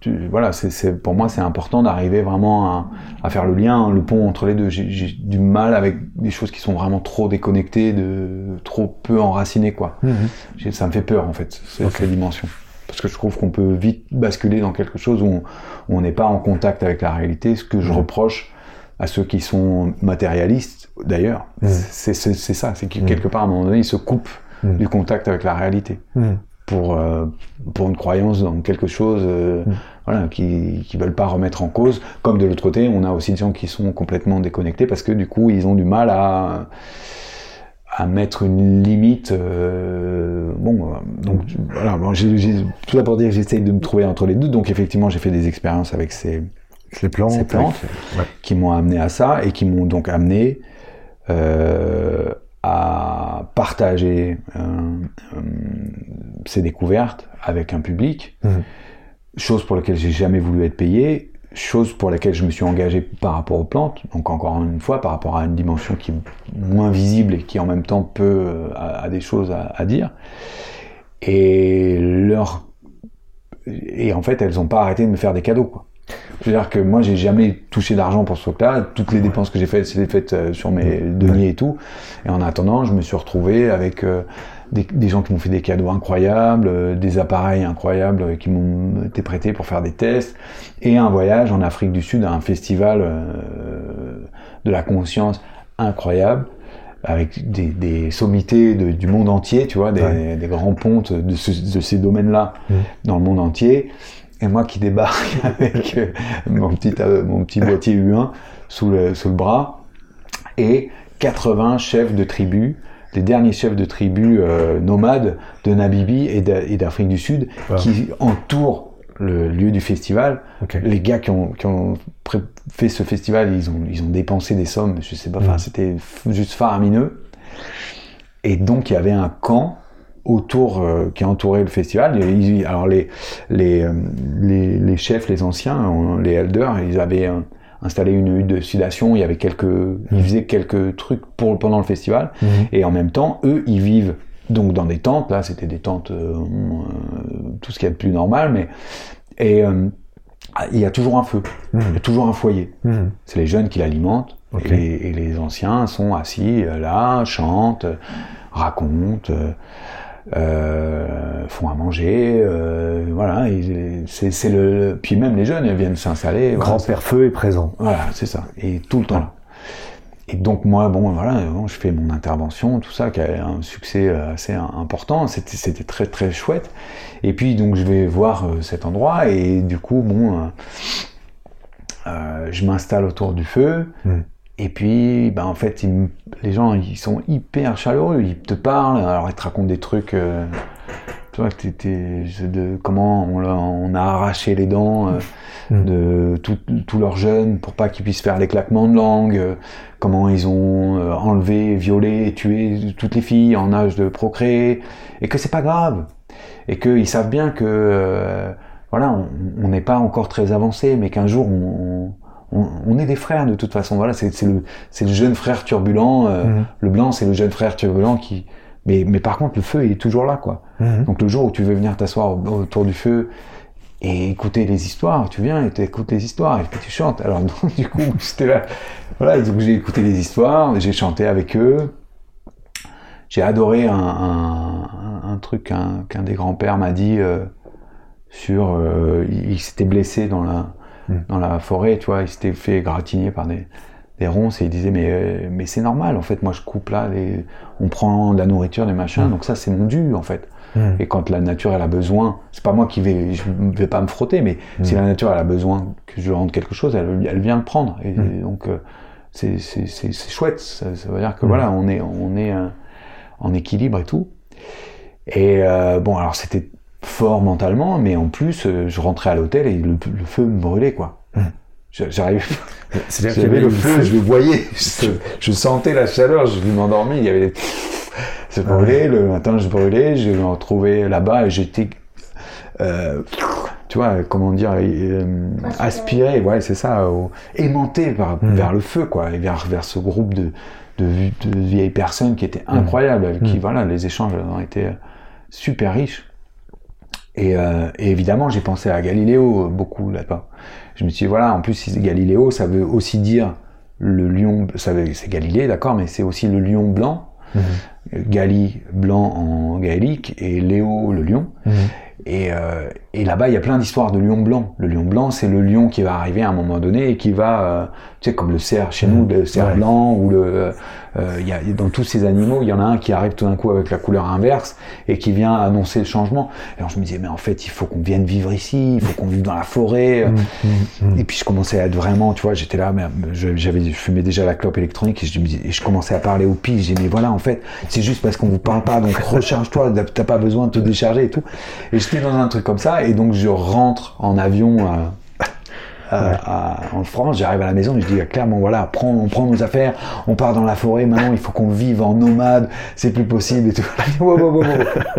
tu- voilà, c'est pour moi c'est important d'arriver vraiment à, à faire le lien, le pont entre les deux. J'ai du mal avec des choses qui sont vraiment trop déconnectées, de trop peu enracinées quoi. J'ai- Ça me fait peur en fait, ces, Ok. ces dimensions. Parce que je trouve qu'on peut vite basculer dans quelque chose où on- n'est pas en contact avec la réalité. Ce que je reproche à ceux qui sont matérialistes, d'ailleurs, Mhm. c'est ça. C'est que Mhm. quelque part, à un moment donné, ils se coupent Mhm. du contact avec la réalité pour, euh, pour une croyance dans quelque chose euh, voilà, qui ne veulent pas remettre en cause. Comme de l'autre côté, on a aussi des gens qui sont complètement déconnectés parce que du coup, ils ont du mal à à mettre une limite. euh, bon, euh, donc voilà. Bon, j'ai- j'ai- tout ça pour dire que j'essaye de me trouver entre les deux. Donc effectivement, j'ai fait des expériences avec ces plantes. Ces plantes. avec- ouais. qui m'ont amené à ça et qui m'ont donc amené euh, à partager euh, ces découvertes avec un public, Mhm. chose pour laquelle j'ai jamais voulu être payé, chose pour laquelle je me suis engagé par rapport aux plantes, donc encore une fois par rapport à une dimension qui est moins visible et qui en même temps peut euh, a, a des choses à, à dire. Et leur et en fait elles n'ont pas arrêté de me faire des cadeaux quoi. C'est-à-dire que moi, j'ai jamais touché d'argent pour ce truc-là. Toutes les dépenses que j'ai faites, c'était faites euh, sur mes deniers et tout. Et en attendant, je me suis retrouvé avec euh, des, des gens qui m'ont fait des cadeaux incroyables, euh, des appareils incroyables euh, qui m'ont été prêtés pour faire des tests, et un voyage en Afrique du Sud à un festival euh, de la conscience incroyable avec des, des sommités de- du monde entier, tu vois, des, Ouais. des grands pontes de, ce- de ces domaines-là Mhm. dans le monde entier. Et moi qui débarque avec mon petit, mon petit boîtier U1 sous le, sous le bras, et 80 chefs de tribus, les derniers chefs de tribus euh, nomades de Namibie et d'A- et d'Afrique du Sud, Wow. qui entourent le lieu du festival. Les gars qui ont, qui ont pré- fait ce festival, ils ont, ils ont dépensé des sommes, je sais pas, enfin Mhm. c'était juste faramineux. Et donc il y avait un camp autour euh, qui entourait le festival. Ils- alors les, les, euh, les, les chefs, les anciens, euh, les elders, ils avaient euh, installé une hutte de sudation. Il y avait quelques, ils faisaient quelques trucs pour pendant le festival. Mhm. Et en même temps, eux, ils vivent donc dans des tentes. Là, c'était des tentes, euh, euh, tout ce qu'il y a de plus normal, mais et euh, ah, il y a toujours un feu, il y a Mhm. toujours un foyer. Mhm. C'est les jeunes qui l'alimentent et, les, et les anciens sont assis là, chantent, racontent, euh, font à manger, euh, voilà. C'est le. Puis même les jeunes ils viennent s'installer. voilà, Grand-père Feu est présent. voilà, c'est ça. Et tout le temps là. Et donc moi, bon, voilà, je fais mon intervention, tout ça, qui a un succès euh, assez im- important. C'était, très très chouette. Et puis donc je vais voir euh, cet endroit et du coup, bon, euh, je m'installe autour du feu. Mm. Et puis, ben, en fait, ils les gens, ils sont hyper chaleureux. Ils te parlent, alors ils te racontent des trucs. euh, tu vois, t'étais- de comment on, a arraché les dents euh, Mm. de tous leurs jeunes pour pas qu'ils puissent faire les claquements de langue. euh, comment ils ont euh, enlevé, violé, et tué toutes les filles en âge de procréer. Et que c'est pas grave. Et qu'ils savent bien que, euh, voilà, on- on n'est pas encore très avancé, mais qu'un jour on, on, on est des frères de toute façon. Voilà, c'est le, jeune frère turbulent. euh, Mhm. Le blanc, c'est le jeune frère turbulent qui. Mais, mais par contre, le feu il est toujours là, quoi. Mhm. Donc le jour où tu veux venir t'asseoir au- autour du feu et écouter les histoires, tu viens et tu écoutes les histoires et puis tu chantes. Alors donc, du coup, j'étais là. Voilà, donc j'ai écouté les histoires, j'ai chanté avec eux. J'ai adoré un, un, un- un truc qu'un des grands-pères m'a dit euh, sur... euh, il il s'était blessé dans la, Mm. dans la forêt, tu vois, il s'était fait gratigner par des, des ronces et il disait mais, euh, mais c'est normal, en fait, moi je coupe là, les, on prend de la nourriture, des machins, Mm. donc ça c'est mon dû, en fait. Mhm. Et quand la nature elle a besoin, c'est pas moi qui vais, je vais pas me frotter, mais Mm. si la nature elle a besoin que je rende quelque chose, elle, elle vient le prendre. Et, Mm. donc euh, c'est chouette. Ça, ça veut dire que Mm. voilà, on est on est euh, en équilibre et tout. Et euh, bon, alors c'était fort mentalement, mais en plus euh, je rentrais à l'hôtel et le, le feu me brûlait quoi. Mm. Je- J'arrivais C'est-à-dire qu'il y j'avais avait le feu, je le voyais, je, je sentais la chaleur, je m'endormis, il y avait des... Ça brûlait, le matin je brûlais, je me retrouvais là-bas et j'étais... euh, tu vois, comment dire, euh, aspirer, ouais, c'est ça, au- aimanté par- Mm. vers le feu, quoi, et vers, vers ce groupe de, de, vi- de vieilles personnes qui étaient incroyables, avec qui, Mm. voilà, les échanges ont été super riches. Et, euh, et évidemment, j'ai pensé à Galiléo euh, beaucoup là-bas. Je me suis dit, voilà, en plus, Galiléo, ça veut aussi dire le lion, ça veut- c'est Galilée, d'accord, mais c'est aussi le lion blanc. Mhm. Gali, blanc en gaélique, et Léo, le lion. Mhm. Et, euh, et là-bas, il y a plein d'histoires de lion blanc. Le lion blanc, c'est le lion qui va arriver à un moment donné et qui va, euh, tu sais, comme le cerf chez nous, le cerf Ouais. blanc, ou le, euh, il y a, dans tous ces animaux, il y en a un qui arrive tout d'un coup avec la couleur inverse et qui vient annoncer le changement. Et alors je me disais, mais en fait, il faut qu'on vienne vivre ici, il faut qu'on vive dans la forêt. Mhm. Et puis je commençais à être vraiment, tu vois, j'étais là, mais je- j'avais, je fumais déjà la clope électronique et je, et commençais à parler au pif. J'ai dit, mais voilà, en fait, c'est juste parce qu'on vous parle pas, donc recharge-toi, t'as pas besoin de te décharger et tout. Et j'étais dans un truc comme ça, et donc je rentre en avion à- à- en France, j'arrive à la maison et je dis à Claire, bon voilà, prends, on prend nos affaires, on part dans la forêt, maintenant il faut qu'on vive en nomade, c'est plus possible et tout. Wow, wow, wow, wow.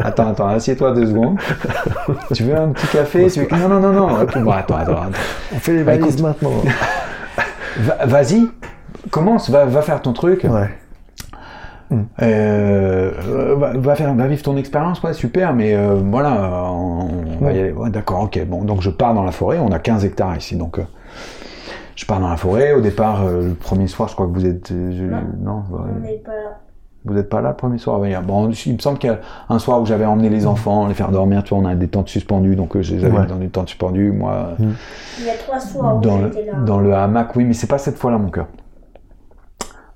Attends, attends, assieds-toi deux secondes. Tu veux un petit café? Tu veux... Non, non, non, non. Bon, attends, attends, attends. On fait les Bah, valises maintenant. Va- Vas-y, commence, va, va faire ton truc. Ouais. Euh, va, va faire, va vivre ton expérience, ouais, super, mais euh, voilà, on, on va y aller. Ouais, D'accord, ok. Bon, donc je pars dans la forêt. On a 15 hectares ici, donc euh, je pars dans la forêt. Au départ, euh, le premier soir, je crois que vous êtes, euh, je- Non. non, ouais. On n'est pas là. vous n'êtes pas là le premier soir? Ouais, Bon, il me semble qu'il y a un soir où j'avais emmené les enfants, les faire dormir. Tu vois, on a des tentes suspendues, donc euh, je les avais Ouais. dans des tentes suspendues. Moi, Il y a trois soirs où dans, j'étais là. dans le hamac, oui, mais c'est pas cette fois-là, mon cœur.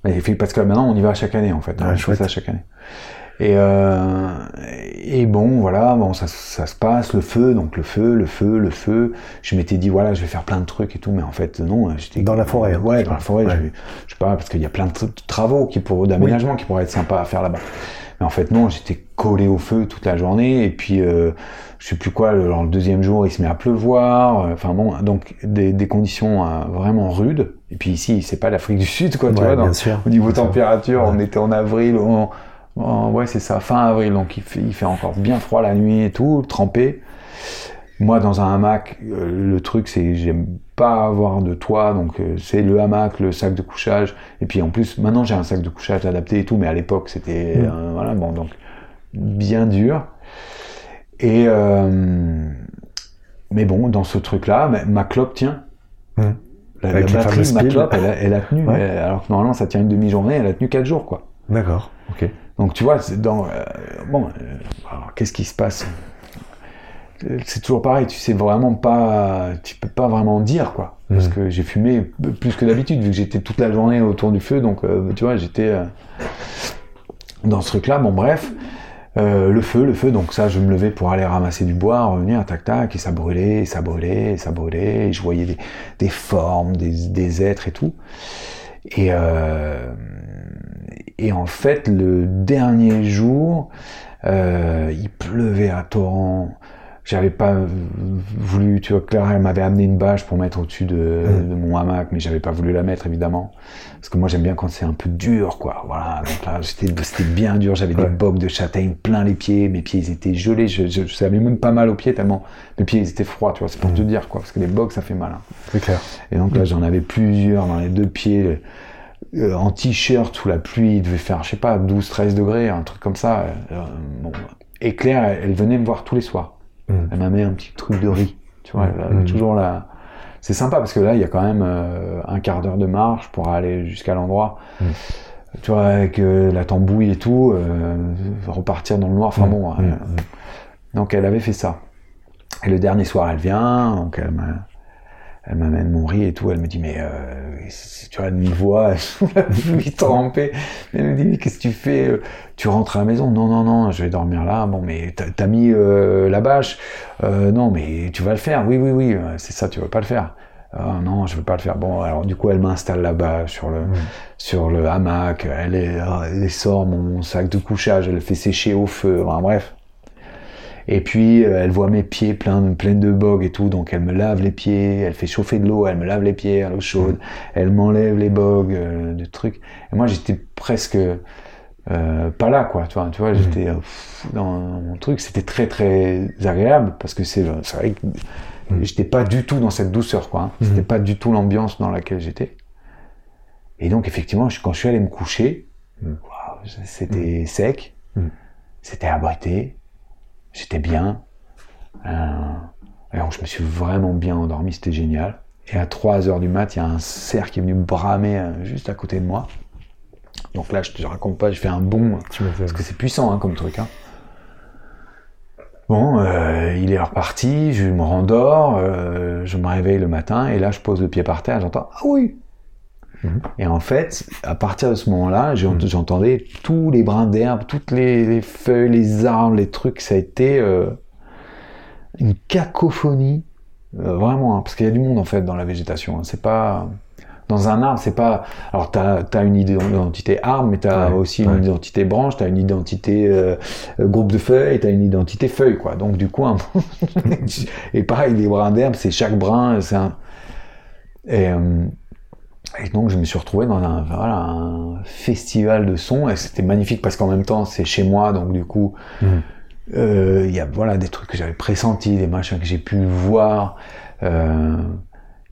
Mais fait- parce que maintenant, on y va chaque année, en fait. Ouais, on fait ça chaque année. Et, euh, et bon, voilà, bon, ça, ça se passe, le feu, donc le feu, le feu, le feu. Je m'étais dit, voilà, je vais faire plein de trucs et tout, mais en fait, non, j'étais. Dans la forêt, hein. Ouais, dans la forêt, Ouais. je, je sais pas, parce qu'il y a plein de tra- travaux qui pour, d'aménagement qui pourraient être sympas à faire là-bas. Mais en fait, non, j'étais collé au feu toute la journée, et puis, euh, je sais plus quoi, le, deuxième jour, il se met à pleuvoir, euh, enfin bon, donc des, des conditions euh, vraiment rudes. Et puis ici, c'est pas l'Afrique du Sud, quoi, tu Ouais, vois, sûr. au niveau température, Ouais. on était en avril, on- ouais, c'est ça, fin avril, donc il fait, il fait encore bien froid la nuit et tout, trempé. Moi, dans un hamac, euh, le truc, c'est que j'aime pas avoir de toit, donc euh, c'est le hamac, le sac de couchage. Et puis en plus, maintenant j'ai un sac de couchage adapté et tout, mais à l'époque, c'était Mm. euh, voilà, bon, donc bien dur. Et mais bon, dans ce truc-là, ma- ma clope tient. Mm. La, batterie de ma clope, elle a, elle a tenu. Ouais. Elle- alors que normalement, ça tient une demi-journée, elle a tenu quatre jours, quoi. D'accord. Ok. Donc tu vois, c'est dans bon, alors qu'est-ce qui se passe? C'est toujours pareil, tu sais vraiment pas, tu peux pas vraiment dire quoi, parce Mhm. que j'ai fumé plus que d'habitude vu que j'étais toute la journée autour du feu, donc euh, tu vois, j'étais euh, dans ce truc-là. Bon bref, euh, le feu, le feu, donc ça, je me levais pour aller ramasser du bois, revenir, tac tac, et ça brûlait, et ça brûlait, et ça brûlait, et je voyais des, des formes, des, des êtres et tout. Et, et en fait, le dernier jour, il pleuvait à torrent. J'avais pas voulu, tu vois, Clara, elle m'avait amené une bâche pour mettre au-dessus de, Mm. de mon hamac, mais j'avais pas voulu la mettre, évidemment. Parce que moi, j'aime bien quand c'est un peu dur, quoi. Voilà. Donc là, c'était bien dur. J'avais Ouais. des bocs de châtaigne plein les pieds. Mes pieds, ils étaient gelés. Je, je, je savais même pas mal aux pieds tellement mes pieds, ils étaient froids, tu vois. C'est pour Mm. te dire, quoi. Parce que les bocs, ça fait mal. hein. C'est clair. Et donc là, j'en avais plusieurs dans les deux pieds, euh, en t-shirt sous la pluie. Il devait faire, je sais pas, 12-13 degrés, un truc comme ça. Euh, bon. Et Claire, elle, elle venait me voir tous les soirs. Mm. Elle m'a mis un petit truc de riz. Tu vois, elle a Mm. toujours là. C'est sympa parce que là, il y a quand même euh, un quart d'heure de marche pour aller jusqu'à l'endroit. Mm. Tu vois, avec euh, la tambouille et tout, euh, repartir dans le noir. Enfin bon. Donc elle avait fait ça. Et le dernier soir, elle vient, donc elle m'a- elle m'amène mon riz et tout. Elle me dit, mais euh, si tu vois, sous la pluie trempée. Elle me dit, mais qu'est-ce que tu fais euh, Tu rentres à la maison? Non, non, non, je vais dormir là. Bon, mais t'as mis euh, la bâche Euh, Non, mais tu vas le faire. Oui, oui, oui, c'est ça, tu veux pas le faire. Non, je veux pas le faire. Bon, alors du coup, elle m'installe là-bas sur le, sur le hamac. Elle, est- elle sort mon sac de couchage. Elle le fait sécher au feu. Enfin, bref. Et puis, euh, elle voit mes pieds pleins de, pleins de bogues et tout, donc elle me lave les pieds, elle fait chauffer de l'eau, elle me lave les pieds à l'eau chaude, elle m'enlève les bogues, euh, des trucs. Et moi, j'étais presque euh, pas là, quoi, tu vois, tu vois j'étais euh, dans mon truc, c'était très très agréable, parce que c'est vrai que Mm. J'étais pas du tout dans cette douceur, quoi. hein. C'était pas du tout l'ambiance dans laquelle j'étais. Et donc, effectivement, quand je suis allé me coucher, c'était sec, c'était abrité, j'étais bien. Euh, donc, je me suis vraiment bien endormi, c'était génial. Et à 3 heures du mat, il y a un cerf qui est venu bramer euh, juste à côté de moi. Donc là, je te raconte pas, je fais un bond, Tu fais- parce que c'est puissant hein, comme truc. Hein. Bon, euh, il est reparti, je me rendors, euh, je me réveille le matin, et là, je pose le pied par terre, j'entends « Ah oui !» Et en fait, à partir de ce moment-là, j'ai- j'entendais tous les brins d'herbe, toutes les, les feuilles, les arbres, les trucs, ça a été euh, une cacophonie, euh, vraiment, hein, parce qu'il y a du monde en fait dans la végétation. hein. C'est pas dans un arbre, c'est pas. Alors t'as as une identité arbre, mais t'as Ouais, aussi ouais. une identité branche, t'as une identité euh, groupe de feuilles, t'as une identité feuille, quoi. Donc du coup, un- et pareil, les brins d'herbe, c'est chaque brin, c'est un. Et, euh, et donc je me suis retrouvé dans un, voilà, un festival de sons et c'était magnifique parce qu'en même temps c'est chez moi donc du coup Mhm. euh, il y a voilà des trucs que j'avais pressentis, des machins que j'ai pu voir. euh,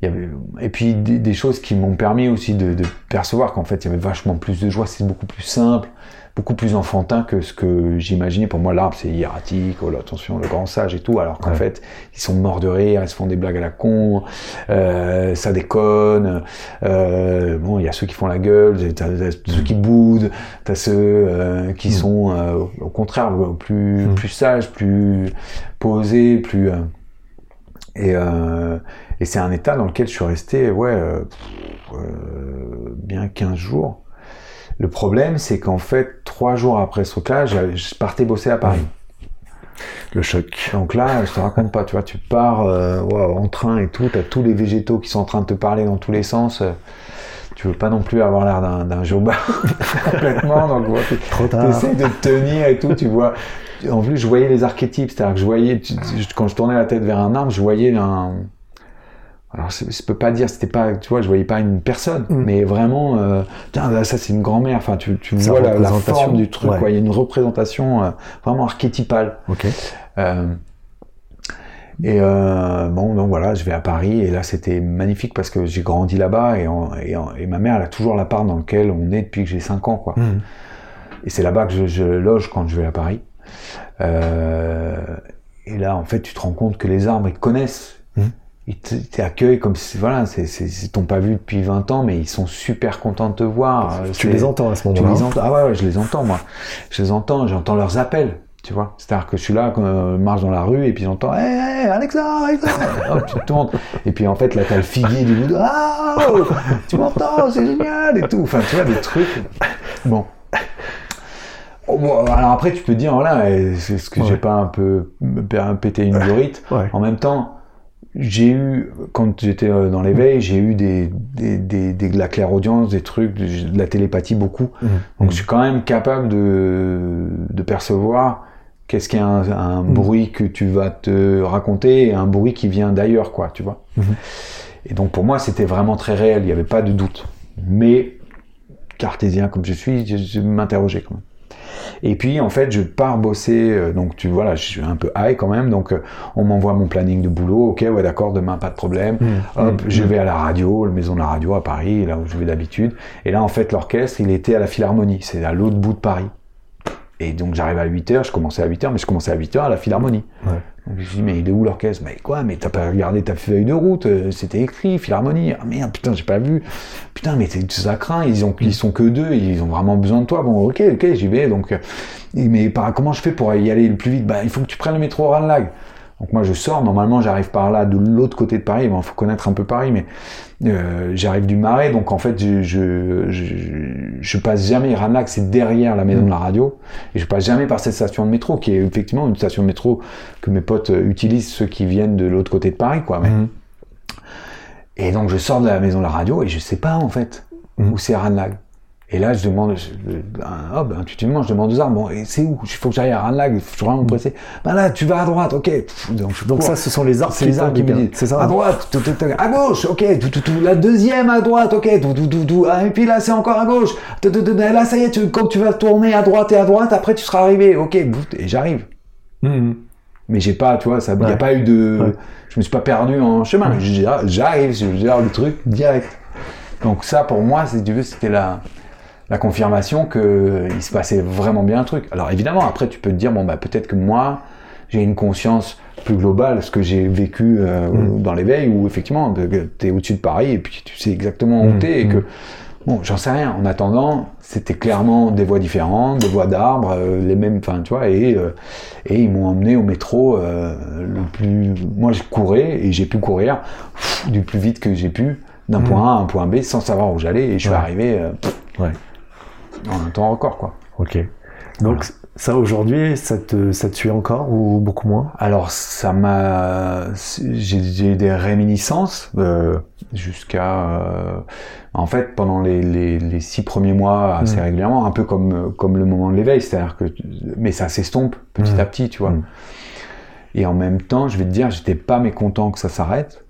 il y avait, et puis des, des choses qui m'ont permis aussi de, de percevoir qu'en fait il y avait vachement plus de joie, c'est beaucoup plus simple, beaucoup plus enfantin que ce que j'imaginais. Pour moi l'arbre c'est hiératique, oh là, attention le grand sage et tout, alors qu'en Ouais. fait ils sont morts de rire, ils se font des blagues à la con, euh, ça déconne. Euh, bon, il y a ceux qui font la gueule, t'as, t'as ceux qui boudent, t'as ceux euh, qui Mm. sont euh, au contraire plus Mm. plus sages, plus posés, plus euh, et euh, et c'est un état dans lequel je suis resté ouais euh, euh, bien 15 jours. Le problème, c'est qu'en fait, trois jours après ce truc-là, je partais bosser à Paris. Le choc. Donc là, je te raconte pas, tu vois, tu pars euh, waouh, en train et tout, t'as tous les végétaux qui sont en train de te parler dans tous les sens. euh, Tu veux pas non plus avoir l'air d'un, d'un jobard complètement, donc voilà, tu Trop tard. essaies de te tenir et tout, tu vois. En plus, je voyais les archétypes, c'est-à-dire que je voyais, tu- quand je tournais la tête vers un arbre, je voyais un. Alors, je, je peux pas dire, c'était pas, tu vois, je voyais pas une personne, Mm. mais vraiment, euh, tiens, là, ça c'est une grand-mère, enfin, tu, vois la, la forme du truc, ouais. quoi. Il y a une représentation euh, vraiment archétypale. Ok. Euh, et bon, donc voilà, je vais à Paris et là c'était magnifique parce que j'ai grandi là-bas et, ma mère elle a toujours l'appart dans lequel on est depuis que j'ai 5 ans, quoi. Mhm. Et c'est là-bas que je, je loge quand je vais à Paris. Et là, en fait, tu te rends compte que les arbres ils te connaissent. Mhm. Ils t'accueillent comme si, voilà, c'est, c'est, ils t'ont pas vu depuis 20 ans, mais ils sont super contents de te voir. Euh, Tu c'est- les entends à ce tu moment-là. les entends Ah ouais, ouais, je les entends moi. Je les entends, j'entends leurs appels, tu vois. C'est-à-dire que je suis là, quand euh, je marche dans la rue et puis j'entends Hé, hey, Alexa, Alexa Hop, tu tournes. Et puis en fait, là, t'as le figuier du bout de Ah oh, Tu m'entends, c'est génial et tout. Enfin, tu vois, des trucs. Bon. Oh, bon, alors après, tu peux dire, voilà, est-ce que Ouais. j'ai pas un peu pété une durite Ouais. En même temps, j'ai eu, quand j'étais euh, dans l'éveil, j'ai eu des, des, des, des- de la clairaudience, des trucs, de, de la télépathie beaucoup. Mhm. Donc je suis quand même capable de, de percevoir qu'est-ce qu'il y a un, un Mhm. bruit que tu vas te raconter et un bruit qui vient d'ailleurs, quoi, tu vois. Et donc pour moi, c'était vraiment très réel, il n'y avait pas de doute. Mais cartésien comme je suis, je, je m'interrogeais quand même. Et puis en fait, je pars bosser, euh, donc tu voilà, je suis un peu high quand même, donc euh, on m'envoie mon planning de boulot, ok, ouais d'accord, demain pas de problème. Mhm. Hop, Mhm. je vais à la radio, la maison de la radio à Paris, là où je vais d'habitude. Et là, en fait, l'orchestre, il était à la Philharmonie, c'est à l'autre bout de Paris. Et donc j'arrive à 8h, je commençais à 8h, mais je commençais à 8h à la Philharmonie. Ouais. Je me suis dit, mais il est où l'orchestre? Mais quoi? Mais t'as pas regardé ta feuille de route euh, C'était écrit, Philharmonie. Ah merde, putain, j'ai pas vu. Putain, mais ça craint, ils, ont, ils sont que deux, ils ont vraiment besoin de toi. Bon, ok, ok, j'y vais. Donc, euh, mais comment je fais pour y aller le plus vite? Bah, il faut que tu prennes le métro Ranlag. Donc moi je sors, normalement j'arrive par là de l'autre côté de Paris, il faut connaître un peu Paris, mais euh, j'arrive du Marais, donc en fait je, je, je, je passe jamais, Ranlag c'est derrière la maison de la radio, et je passe jamais par cette station de métro, qui est effectivement une station de métro que mes potes euh, utilisent, ceux qui viennent de l'autre côté de Paris, quoi. Mais- Mhm. Et donc je sors de la maison de la radio, et je sais pas en fait Mhm. où c'est Ranlag. Et là, je demande, je- ben, hop, intuitivement, je demande aux arbres, bon, et c'est où? Il faut que j'aille à Ranlag, je suis vraiment pressé. Ben là, tu vas à droite, ok. Donc, je ça, ce sont les arbres c'est les arbres qui me t'indiquent, disent, C'est ça. À droite, tout, tout, tout, à gauche, ok, tout, tout, tout, la deuxième à droite, ok, tout, tout, tout, tout, ah, et puis là, c'est encore à gauche, tout, tout, tout, là, ça y est, tu, quand tu vas tourner à droite et à droite, après, tu seras arrivé, ok, et j'arrive. Mhm. Mais j'ai pas, tu vois, ça, il y a pas eu de, Ouais. je me suis pas perdu en chemin. J'ai- J'arrive, je gère le truc direct. Donc ça, pour moi, si tu veux, c'était la, la confirmation que il se passait vraiment bien un truc. Alors évidemment, après, tu peux te dire, bon, bah, peut-être que moi, j'ai une conscience plus globale, ce que j'ai vécu euh, Mm. dans l'éveil, où effectivement, tu es au-dessus de Paris et puis tu sais exactement où Mm, t'es et mm. que, bon, j'en sais rien. En attendant, c'était clairement des voies différentes, des voies d'arbres, euh, les mêmes, enfin, tu vois, et, euh, et ils m'ont emmené au métro euh, le plus. Moi, je courais et j'ai pu courir pff, du plus vite que j'ai pu d'un point A à un point B sans savoir où j'allais et je suis Ouais. arrivé pff, Ouais. En un temps record, quoi. Ok. Donc ça aujourd'hui, ça te, ça te suit encore ou beaucoup moins? Alors ça m'a, j'ai eu des réminiscences euh, jusqu'à, euh, en fait pendant les, les, les six premiers mois assez Mm. régulièrement, un peu comme comme le moment de l'éveil, c'est-à-dire que, mais ça s'estompe petit Mm. à petit, tu vois. Mm. Et en même temps, je vais te dire, j'étais pas mécontent que ça s'arrête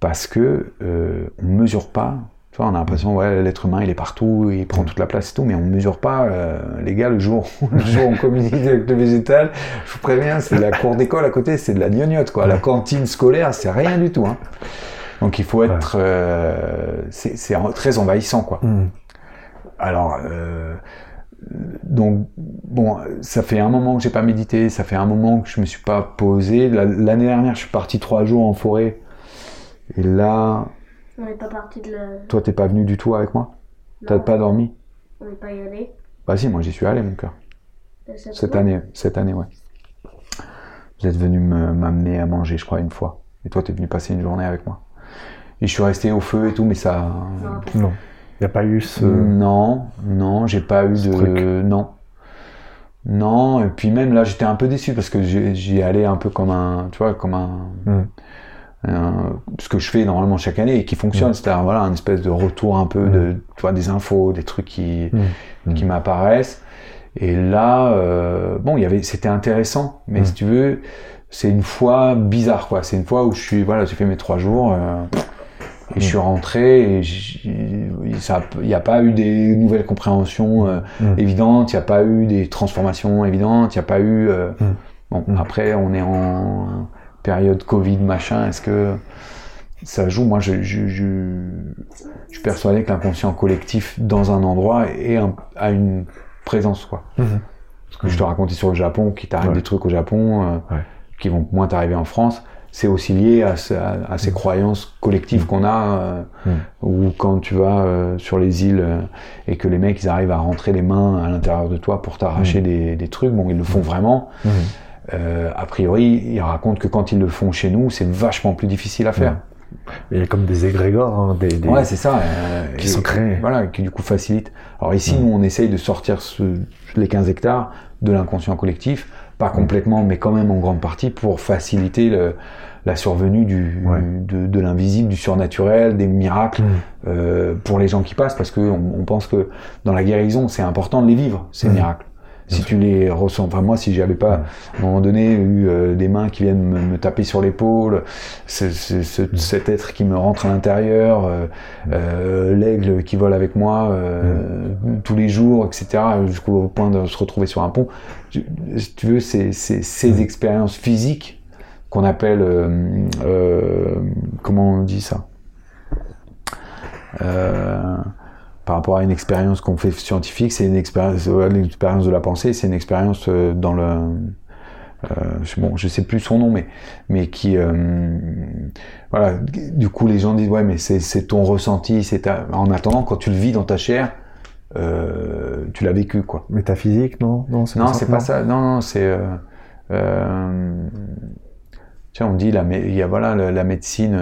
parce que euh, on mesure pas. Tu vois, on a l'impression, ouais, l'être humain, il est partout, il prend toute la place et tout, mais on mesure pas, euh, les gars, le jour, le jour où on communique avec le végétal, je vous préviens, c'est la cour d'école à côté, c'est de la gnognotte, quoi. La cantine scolaire, c'est rien du tout, hein. Donc il faut être, euh, c'est très envahissant, quoi. Hmm. Alors, euh, donc, bon, ça fait un moment que j'ai pas médité, ça fait un moment que je me suis pas posé. La- L'année dernière, je suis parti trois jours en forêt. Et là, On n'est pas parti de la. toi, t'es pas venu du tout avec moi? T'as pas dormi? On n'est pas y allé. Bah si, moi j'y suis allé, mon cœur. Euh, cette année, cette année, ouais. Vous êtes venu me- m'amener à manger, je crois, une fois. Et toi, t'es venu passer une journée avec moi. Et je suis resté au feu et tout, mais ça... Non. Il n'y a pas eu ce. Non, non, j'ai pas eu ce de. truc. Non. Non, et puis même là, j'étais un peu déçu parce que j'y j'y allais un peu comme un. Tu vois, comme un. Mm. Un- ce que je fais normalement chaque année et qui fonctionne, Mm. c'est-à-dire voilà, un espèce de retour un peu de. Tu vois, des infos, des trucs qui, Mm. qui m'apparaissent. Et là, euh, bon, il y avait, c'était intéressant, mais Mm. si tu veux, c'est une fois bizarre, quoi. C'est une fois où je suis, voilà, j'ai fait mes trois jours, euh, et je suis rentré, et il n'y a pas eu des nouvelles compréhensions euh, Mm. évidentes, il n'y a pas eu des transformations évidentes, il n'y a pas eu. euh, Mm. Bon, Mm. après, on est en période Covid, machin. Est-ce que ça joue? Moi, je, je, je, je suis persuadé que l'inconscient collectif dans un endroit est un- a une présence, quoi. Mhm. Ce que je te racontais sur le Japon, qui t'arrive Ouais. des trucs au Japon, euh, Ouais. qui vont moins t'arriver en France, c'est aussi lié à, à- à ces croyances collectives qu'on a, euh, ou quand tu vas euh, sur les îles euh, et que les mecs ils arrivent à rentrer les mains à l'intérieur de toi pour t'arracher des, des trucs, bon ils le font vraiment. Euh, a priori, ils racontent que quand ils le font chez nous, c'est vachement plus difficile à faire. Il y a comme des égrégores, hein, des, des- Ouais, c'est ça. euh, qui et- sont créés. Voilà, qui du coup facilitent. Alors ici, nous, on essaye de sortir ce- les 15 hectares de l'inconscient collectif, pas complètement, mais quand même en grande partie, pour faciliter le- la survenue du, Ouais. de, de l'invisible, du surnaturel, des miracles euh, pour les gens qui passent, parce que on, pense que dans la guérison, c'est important de les vivre, ces miracles. Si tu les ressens, enfin moi, si j'avais pas, à un moment donné, eu euh, des mains qui viennent me, me taper sur l'épaule, ce- ce- ce- Mhm. cet être qui me rentre à l'intérieur, euh, euh, l'aigle qui vole avec moi euh, tous les jours, etc., jusqu'au point de se retrouver sur un pont. Tu- Si tu veux, c'est ces Mhm. expériences physiques qu'on appelle, comment on dit ça? Par rapport à une expérience qu'on fait scientifique, c'est une expérience, euh, l'expérience de la pensée, c'est une expérience euh, dans le, euh, je, bon, je sais plus son nom, mais, mais qui, euh, voilà, du coup les gens disent ouais, mais c'est, ton ressenti, c'est ta... en attendant quand tu le vis dans ta chair, euh, tu l'as vécu quoi. Métaphysique, non? Non, c'est pas pas ça. Non, non, c'est. Tiens, on dit la, mé- il y a voilà la, la médecine.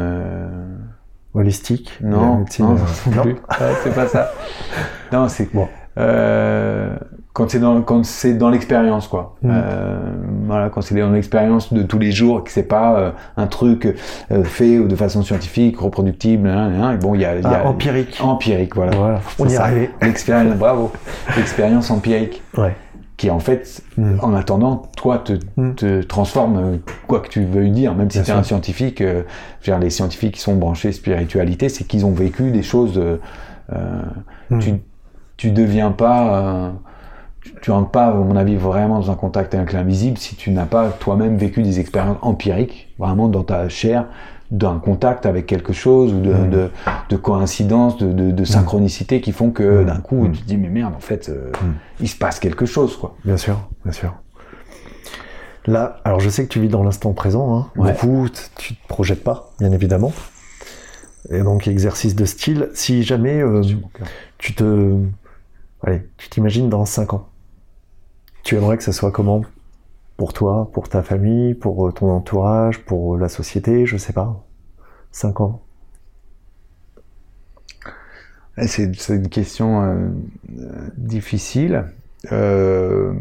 Holistique la non, médecine, non, euh, non. Ouais, c'est pas ça. Non, c'est Bon. euh, quand c'est dans quand c'est dans l'expérience quoi. Mm. Euh, voilà, quand c'est dans l'expérience de tous les jours, que c'est pas euh, un truc fait de façon scientifique, reproductible. hein, hein, bon, il y a, il y a Ah, empirique. empirique, voilà. Voilà, on y est arrivé. L'expérience, bravo. L'expérience empirique Ouais. Qui en fait, Mm. en attendant, toi, te, Mm. te transforme, euh, quoi que tu veuilles dire, même si tu es un scientifique, euh, je veux dire, les scientifiques qui sont branchés spiritualité, c'est qu'ils ont vécu des choses, euh, Mm. tu, tu deviens pas, tu, tu rentres pas, à mon avis, vraiment dans un contact avec l'invisible si tu n'as pas toi-même vécu des expériences empiriques, vraiment dans ta chair, d'un contact avec quelque chose ou de, Mm. de, de coïncidence, de, de, de synchronicité qui font que Mm. d'un coup Mm. tu te dis mais merde en fait euh, Mm. il se passe quelque chose quoi. Bien sûr, bien sûr. Là, alors je sais que tu vis dans l'instant présent, hein. Ouais. beaucoup, tu te projettes pas, bien évidemment. Et donc exercice de style, si jamais euh, tu te, allez, tu t'imagines dans 5 ans, tu aimerais que ça soit comment pour toi, pour ta famille, pour euh, ton entourage, pour la société, je sais pas. 5 ans. Eh, C'est une question euh, euh, difficile. Euh,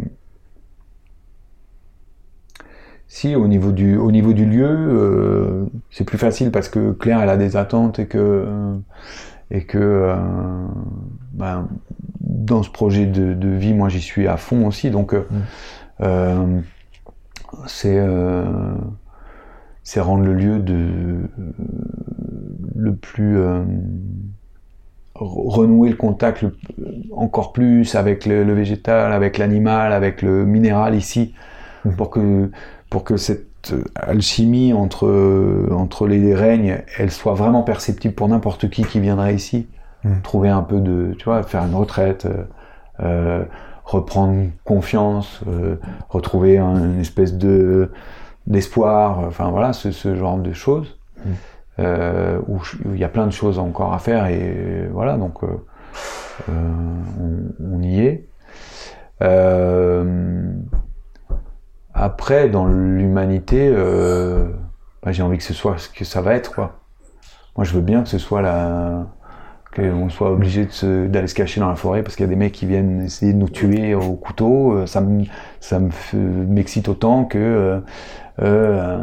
si au niveau du au niveau du lieu, euh, c'est plus facile parce que Claire elle a des attentes et que euh, et que euh, ben, dans ce projet de, de vie, moi j'y suis à fond aussi. Donc euh, euh, c'est euh, c'est rendre le lieu de le plus euh, re- renouer le contact le- encore plus avec le, le végétal, avec l'animal, avec le minéral ici, Mhm. pour que pour que cette alchimie entre entre les règnes, elle soit vraiment perceptible pour n'importe qui qui viendrait ici. Mhm. Trouver un peu de, tu vois, faire une retraite, euh, euh, reprendre confiance, euh, retrouver un- une espèce de d'espoir, enfin voilà, ce, ce genre de choses. Mhm. Euh, où il y a plein de choses encore à faire et voilà donc euh, on, on y est. Après dans l'humanité, bah, j'ai envie que ce soit ce que ça va être quoi. Moi je veux bien que ce soit la qu'on soit obligé d'aller se cacher dans la forêt parce qu'il y a des mecs qui viennent essayer de nous tuer au couteau. Euh, Ça me ça m'excite autant que euh,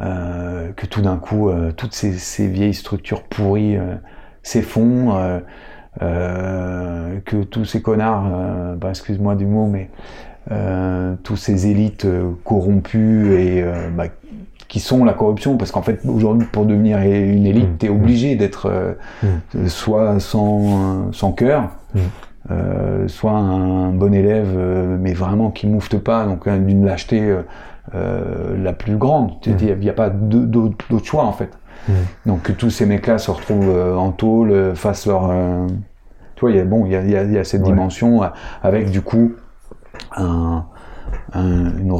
euh, que tout d'un coup, toutes ces, vieilles structures pourries s'effondrent, que tous ces connards, bah, excuse-moi du mot, mais tous ces élites corrompues et bah, qui sont la corruption, parce qu'en fait aujourd'hui pour devenir une élite, Mmh. t'es obligé d'être euh, Mmh. soit sans, sans cœur, euh, soit un bon élève, euh, mais vraiment qui moufte pas, donc euh, d'une lâcheté euh, euh, la plus grande. Il n'y a pas d'autre choix en fait. Donc que tous ces mecs-là se retrouvent euh, en tôle, euh, fassent leur... euh, tu vois, il y a, bon, il y a, il y cette Ouais. dimension euh, avec du coup un- un- une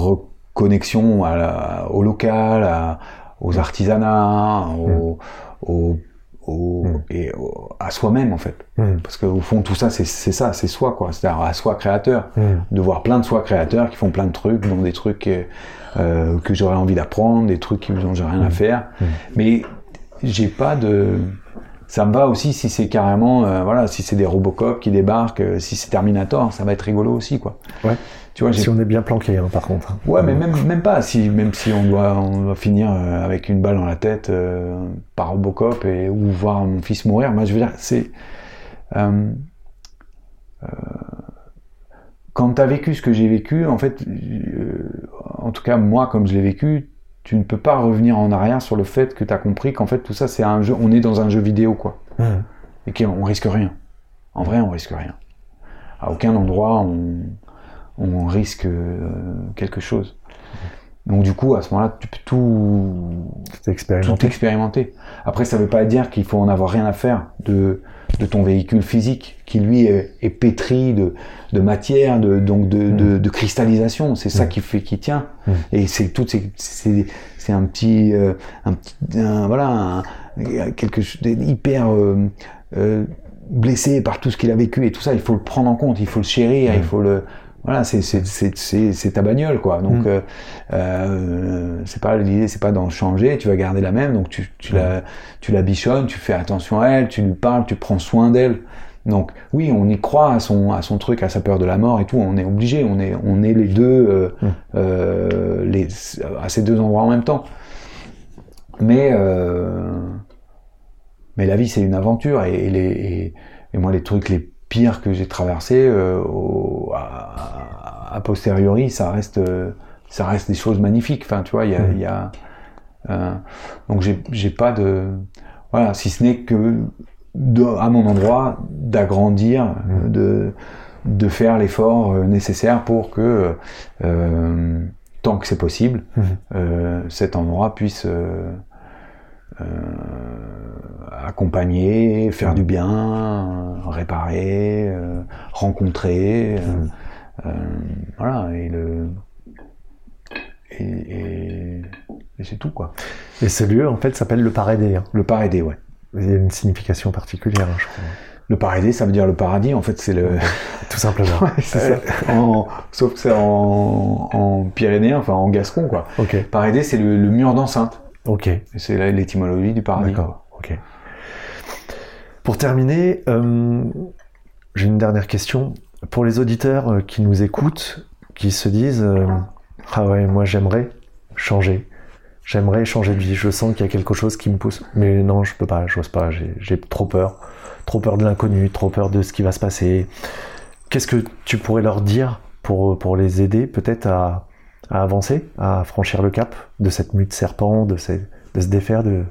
reconnexion à la- au local, à- aux artisanats, au, au- au- Mm. et au- à soi-même en fait. Mmh. Parce qu'au fond, tout ça, c'est ça, c'est soi, quoi. C'est-à-dire à soi créateur. De voir plein de soi créateurs qui font plein de trucs, dont des trucs euh, euh, que j'aurais envie d'apprendre, des trucs dont j'ai rien à faire. Mais j'ai pas de. Ça me va aussi si c'est carrément, euh, voilà, si c'est des Robocop qui débarquent, euh, si c'est Terminator, ça va être rigolo aussi, quoi. Ouais. Tu vois, Si on est bien planqué, hein, par contre. Ouais, mais même, même pas, si, même si on doit, on doit finir euh, avec une balle dans la tête euh, par Robocop et, ou voir mon fils mourir, moi je veux dire, c'est. quand tu as vécu ce que j'ai vécu, en fait, en tout cas moi comme je l'ai vécu, tu ne peux pas revenir en arrière sur le fait que tu as compris qu'en fait tout ça c'est un jeu, on est dans un jeu vidéo quoi, Mmh. et qu'on risque rien. En vrai, on risque rien. À aucun endroit on, on risque euh, quelque chose. Donc du coup, à ce moment-là, tu peux tout, C'est tout expérimenter. Après, ça veut pas dire qu'il faut en avoir rien à faire de, de ton véhicule physique, qui lui est, est pétri de, de matière, de, donc de, de, de cristallisation. C'est ça Mm. qui fait qui tient. Mm. Et c'est tout, c'est, c'est, c'est un petit, euh, un petit, un- voilà, un- quelque chose d'hyper euh, euh, blessé par tout ce qu'il a vécu et tout ça. Il faut le prendre en compte, il faut le chérir, Mm. il faut le voilà, c'est ta bagnole quoi. Donc Mm. euh, euh, c'est pas l'idée, c'est pas d'en changer. Tu vas garder la même, donc tu tu la tu la bichonnes, tu fais attention à elle, tu lui parles, tu prends soin d'elle. Donc oui, on y croit à son à son truc, à sa peur de la mort et tout. On est obligé, on est on est les deux euh, Mm. euh, les à ces deux endroits en même temps. Mais mais la vie c'est une aventure et, et les et, et moi les trucs les pires que j'ai traversés euh, au- à, a posteriori ça reste euh, ça reste des choses magnifiques. Enfin tu vois il y a, Mm. il y a euh, donc j'ai pas de voilà si ce n'est que de, à mon endroit d'agrandir Mm. de de faire l'effort nécessaire pour que, euh, tant que c'est possible, euh, cet endroit puisse accompagner, faire du bien, réparer, euh, rencontrer. euh, euh, voilà, et le. Et, et- et c'est tout, quoi. Et ce lieu, en fait, s'appelle le Paradis. Hein. Le paradis, ouais. Il y a une signification particulière, hein, je crois. Le paradis, ça veut dire le paradis, en fait, c'est le. Tout simplement. Ouais, c'est ça. En- sauf que c'est en, en Pyrénées, enfin en gascon, quoi. Ok, Paradis, c'est le, le mur d'enceinte. ok, C'est l'étymologie du paradis. d'accord, ok. Pour terminer, euh, j'ai une dernière question. Pour les auditeurs euh, qui nous écoutent, qui se disent euh, Ah ouais, moi j'aimerais changer. J'aimerais changer de vie. Je sens qu'il y a quelque chose qui me pousse. Mais non, je peux pas, j'ose pas. J'ai trop peur. Trop peur de l'inconnu, trop peur de ce qui va se passer. Qu'est-ce que tu pourrais leur dire pour, pour les aider peut-être à, avancer, à franchir le cap de cette mue de serpent, de, de se défaire de,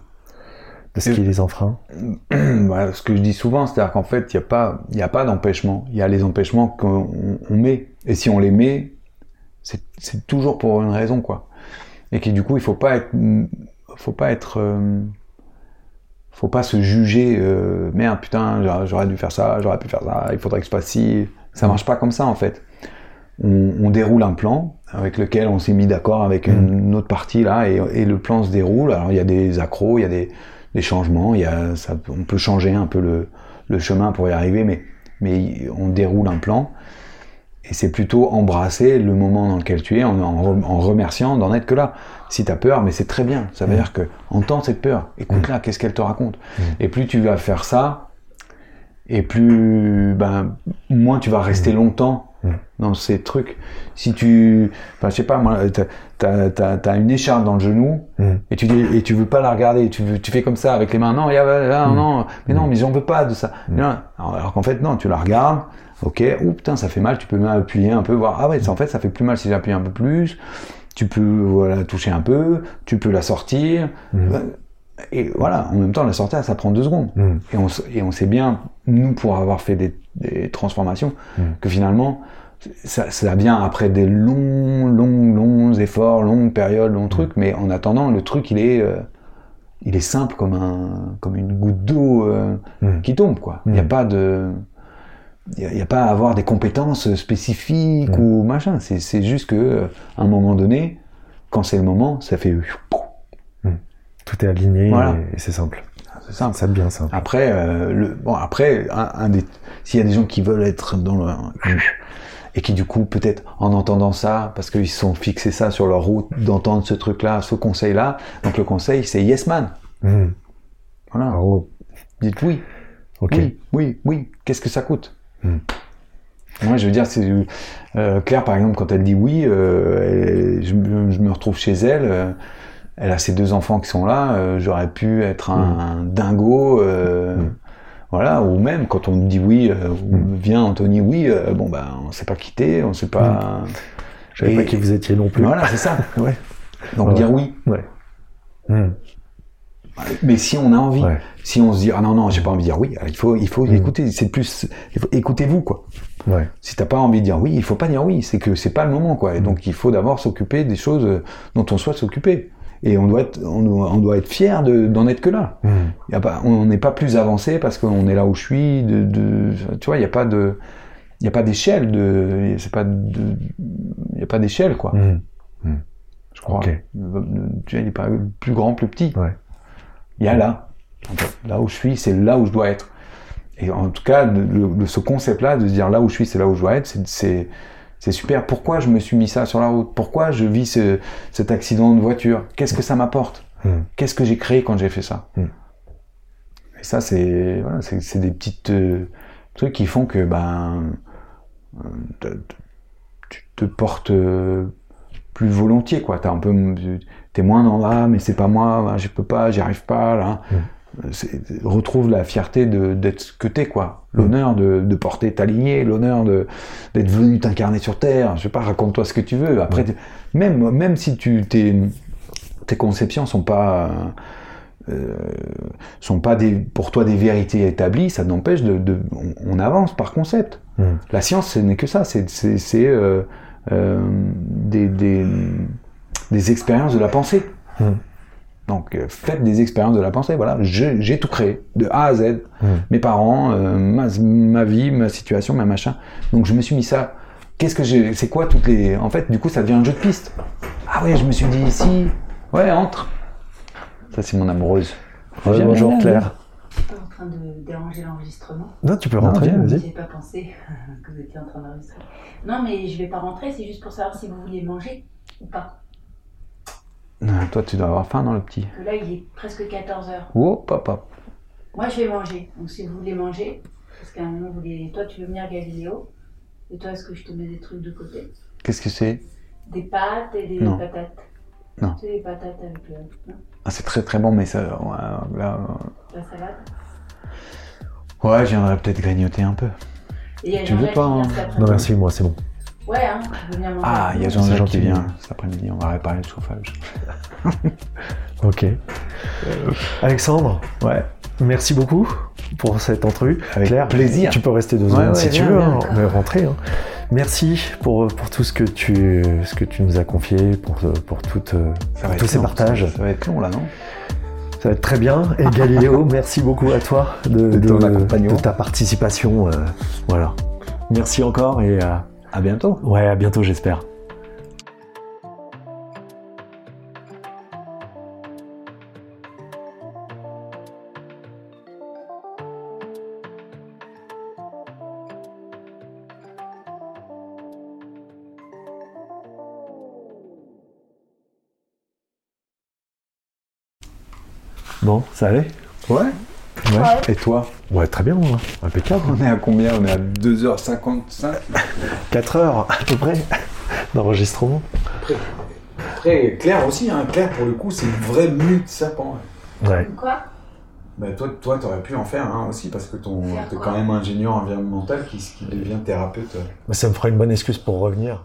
ce Et- qui les enfreint Voilà, ce que je dis souvent, c'est-à-dire qu'en fait, il n'y a pas, il y a pas d'empêchement. Il y a les empêchements qu'on on met. Et si on les met, c'est toujours pour une raison, quoi. Et qui du coup, il faut pas être, faut pas être, euh, faut pas se juger. euh, Merde, putain, j'aurais- j'aurais dû faire ça, j'aurais pu faire ça. Il faudrait que je fasse ci. Ça marche pas comme ça, en fait. On, on déroule un plan avec lequel on s'est mis d'accord avec une, une autre partie là, et, et le plan se déroule. Alors il y a des accros, il y a des des changements. Il y a, ça, on peut changer un peu le, le chemin pour y arriver, mais, mais on déroule un plan. Et c'est plutôt embrasser le moment dans lequel tu es en, en, re- en remerciant d'en être que là. Si tu as peur, mais c'est très bien. Ça veut dire que entends cette peur, écoute-la, qu'est-ce qu'elle te raconte? Et plus tu vas faire ça, et plus ben, moins tu vas rester longtemps dans ces trucs. Si tu, enfin je sais pas moi, t'as- t'as une écharpe dans le genou Mm. et tu dis et tu veux pas la regarder, tu fais comme ça avec les mains. Non, y a, là, non, mais non, mais j'en veux pas de ça. Alors, alors qu'en fait non, tu la regardes. Ok, ou putain ça fait mal, tu peux même appuyer un peu, voir ah ouais, en fait ça fait plus mal si j'appuie un peu plus. Tu peux voilà toucher un peu, tu peux la sortir. Et voilà, en même temps la sortir ça prend deux secondes. Mm. Et on, s- et on sait bien, nous, pour avoir fait des, des transformations, Mm. que finalement, ça, ça vient après des longs, longs, longs efforts, longues périodes, longs trucs, mais en attendant, le truc, il est, euh, il est simple comme, un, comme une goutte d'eau euh, Mm. qui tombe, quoi. Il n'y a Mm. pas de... Il n'y a, pas à avoir des compétences spécifiques Mm. ou machin. C'est c'est juste que euh, à un moment donné, quand c'est le moment, ça fait... Tout est aligné Voilà. et, et c'est simple. C'est simple. Ça devient simple. Après, euh, le, bon, après, un, un des, s'il y a des gens qui veulent être dans le, et qui du coup, peut-être, en entendant ça, parce qu'ils se sont fixés ça sur leur route, d'entendre ce truc-là, ce conseil-là, donc le conseil, c'est yes man. Mm. Voilà. Bravo. Dites oui. Ok. Oui, oui, oui. Qu'est-ce que ça coûte? Hmm. Moi, je veux dire, c'est euh, Claire, par exemple, quand elle dit oui, euh, elle- je, me- je me retrouve chez elle. euh, elle a ses deux enfants qui sont là. euh, J'aurais pu être un, dingo. Voilà. Ou même quand on me dit oui, euh, ou viens Anthony, oui. euh, bon ben, on s'est pas quitté, on s'est pas. Je savais Et- pas qui vous étiez non plus. Voilà, c'est ça. Ouais. Donc Ouais. dire oui. Ouais. Mm. Mais si on a envie, Ouais. si on se dit ah non non, j'ai pas envie de dire oui, il faut il faut Hmm. écouter. C'est plus, écoutez-vous quoi. Ouais. Si t'as pas envie de dire oui, il faut pas dire oui. C'est que c'est pas le moment, quoi. Et donc il faut d'abord s'occuper des choses dont on souhaite s'occuper. Et on doit être, on doit, on doit être fier de- d'en être que là. Mm. Y a pas, on n'est pas plus avancé parce qu'on est là où je suis. De, de- tu vois, il y a pas de, il a pas d'échelle de, c'est pas de, il y a pas d'échelle, quoi. Mm. Je crois. Ok. Le- Tu vois, il est pas plus grand, plus petit. Ouais. Il y a là. Là où je suis, c'est là où je dois être. Et en tout cas, ce concept-là, de se dire là où je suis, c'est là où je dois être, c'est- c'est super. Pourquoi je me suis mis ça sur la route? Pourquoi je vis ce- cet accident de voiture? Qu'est-ce que ça m'apporte? Mm. Qu'est-ce que j'ai créé quand j'ai fait ça? Mm. Et ça, c'est voilà, c'est des petites euh, trucs qui font que ben euh, tu te portes euh, plus volontiers quoi. T'es un peu t'es moins dans ah mais c'est pas moi, ah, je peux pas, j'y arrive pas là. Mm. Retrouve la fierté de d'être ce que t'es quoi. L'honneur de, de porter ta lignée, l'honneur d'être venu t'incarner sur terre. Je sais pas, raconte-toi ce que tu veux. Après, même même si tu t'es tes conceptions sont pas euh, sont pas des, pour toi des vérités établies, ça n'empêche de, de on, on avance par concept. Mm. La science, ce n'est que ça, c'est euh, euh, des, des, des expériences de la pensée. Mm. Donc euh, faites des expériences de la pensée. Voilà, j'ai j'ai tout créé de A à Z. Mm. Mes parents, euh, ma, ma vie, ma situation, ma machin. Donc je me suis mis ça. Qu'est-ce que j'ai C'est quoi toutes les En fait, du coup, ça devient un jeu de piste. Ah ouais, je me suis dit ici. Ouais, entre. Ça c'est mon amoureuse. Ouais, Viens, bonjour Claire. pas en train de déranger l'enregistrement. Non, tu peux rentrer, vas-y. J'ai pas pensé que vous étiez en train d'enregistrer. Non, mais je vais pas rentrer, c'est juste pour savoir si vous vouliez manger ou pas. Toi, tu dois avoir faim dans le petit. Là, il est presque 14h. Oh, papa. Moi, je vais manger. Donc, si vous voulez manger, parce qu'à un moment, vous voulez... toi, tu veux venir Galileo. Et toi, est-ce que je te mets des trucs de côté? Qu'est-ce que c'est? Des pâtes et des Non. patates. Non. Tu sais, les patates avec le... non ah, C'est très très bon, mais ça. ouais, là, la salade? ouais, je viendrais peut-être grignoter un peu. Et Tu veux pas, vient hein? Non, merci, moi, c'est bon. Ouais, hein, venir manger. Ah, il y a gentil. qui vient cet après-midi. On va réparer le chauffage. Ok. Alexandre, Ouais. merci beaucoup pour cette entrevue. Avec Claire, plaisir. Tu peux rester deux secondes ouais, si tu veux, hein, mais rentrer. hein. Merci pour, pour tout ce que tu, ce que tu nous as confié, pour, pour, toutes, euh, Ça pour va tous ces long, partages. Ça, ça va être long là, non? Ça va être très bien. Et Galiléo, merci beaucoup à toi de, De ton accompagnement. de ta participation. euh, voilà. Merci encore et euh, À bientôt. ouais, à bientôt, j'espère. Bon, ça allait? Ouais. Ouais. Et toi Ouais, très bien, hein. impeccable. On est à combien? On est à 2h55 4 heures à peu près d'enregistrement. Après, Claire aussi, hein. Claire pour le coup, c'est une vraie mue de serpent. Ouais. Quoi? Bah, toi, toi, t'aurais pu en faire hein, aussi parce que ton, t'es quand même ingénieur environnemental qui, qui devient thérapeute. Ça me fera une bonne excuse pour revenir.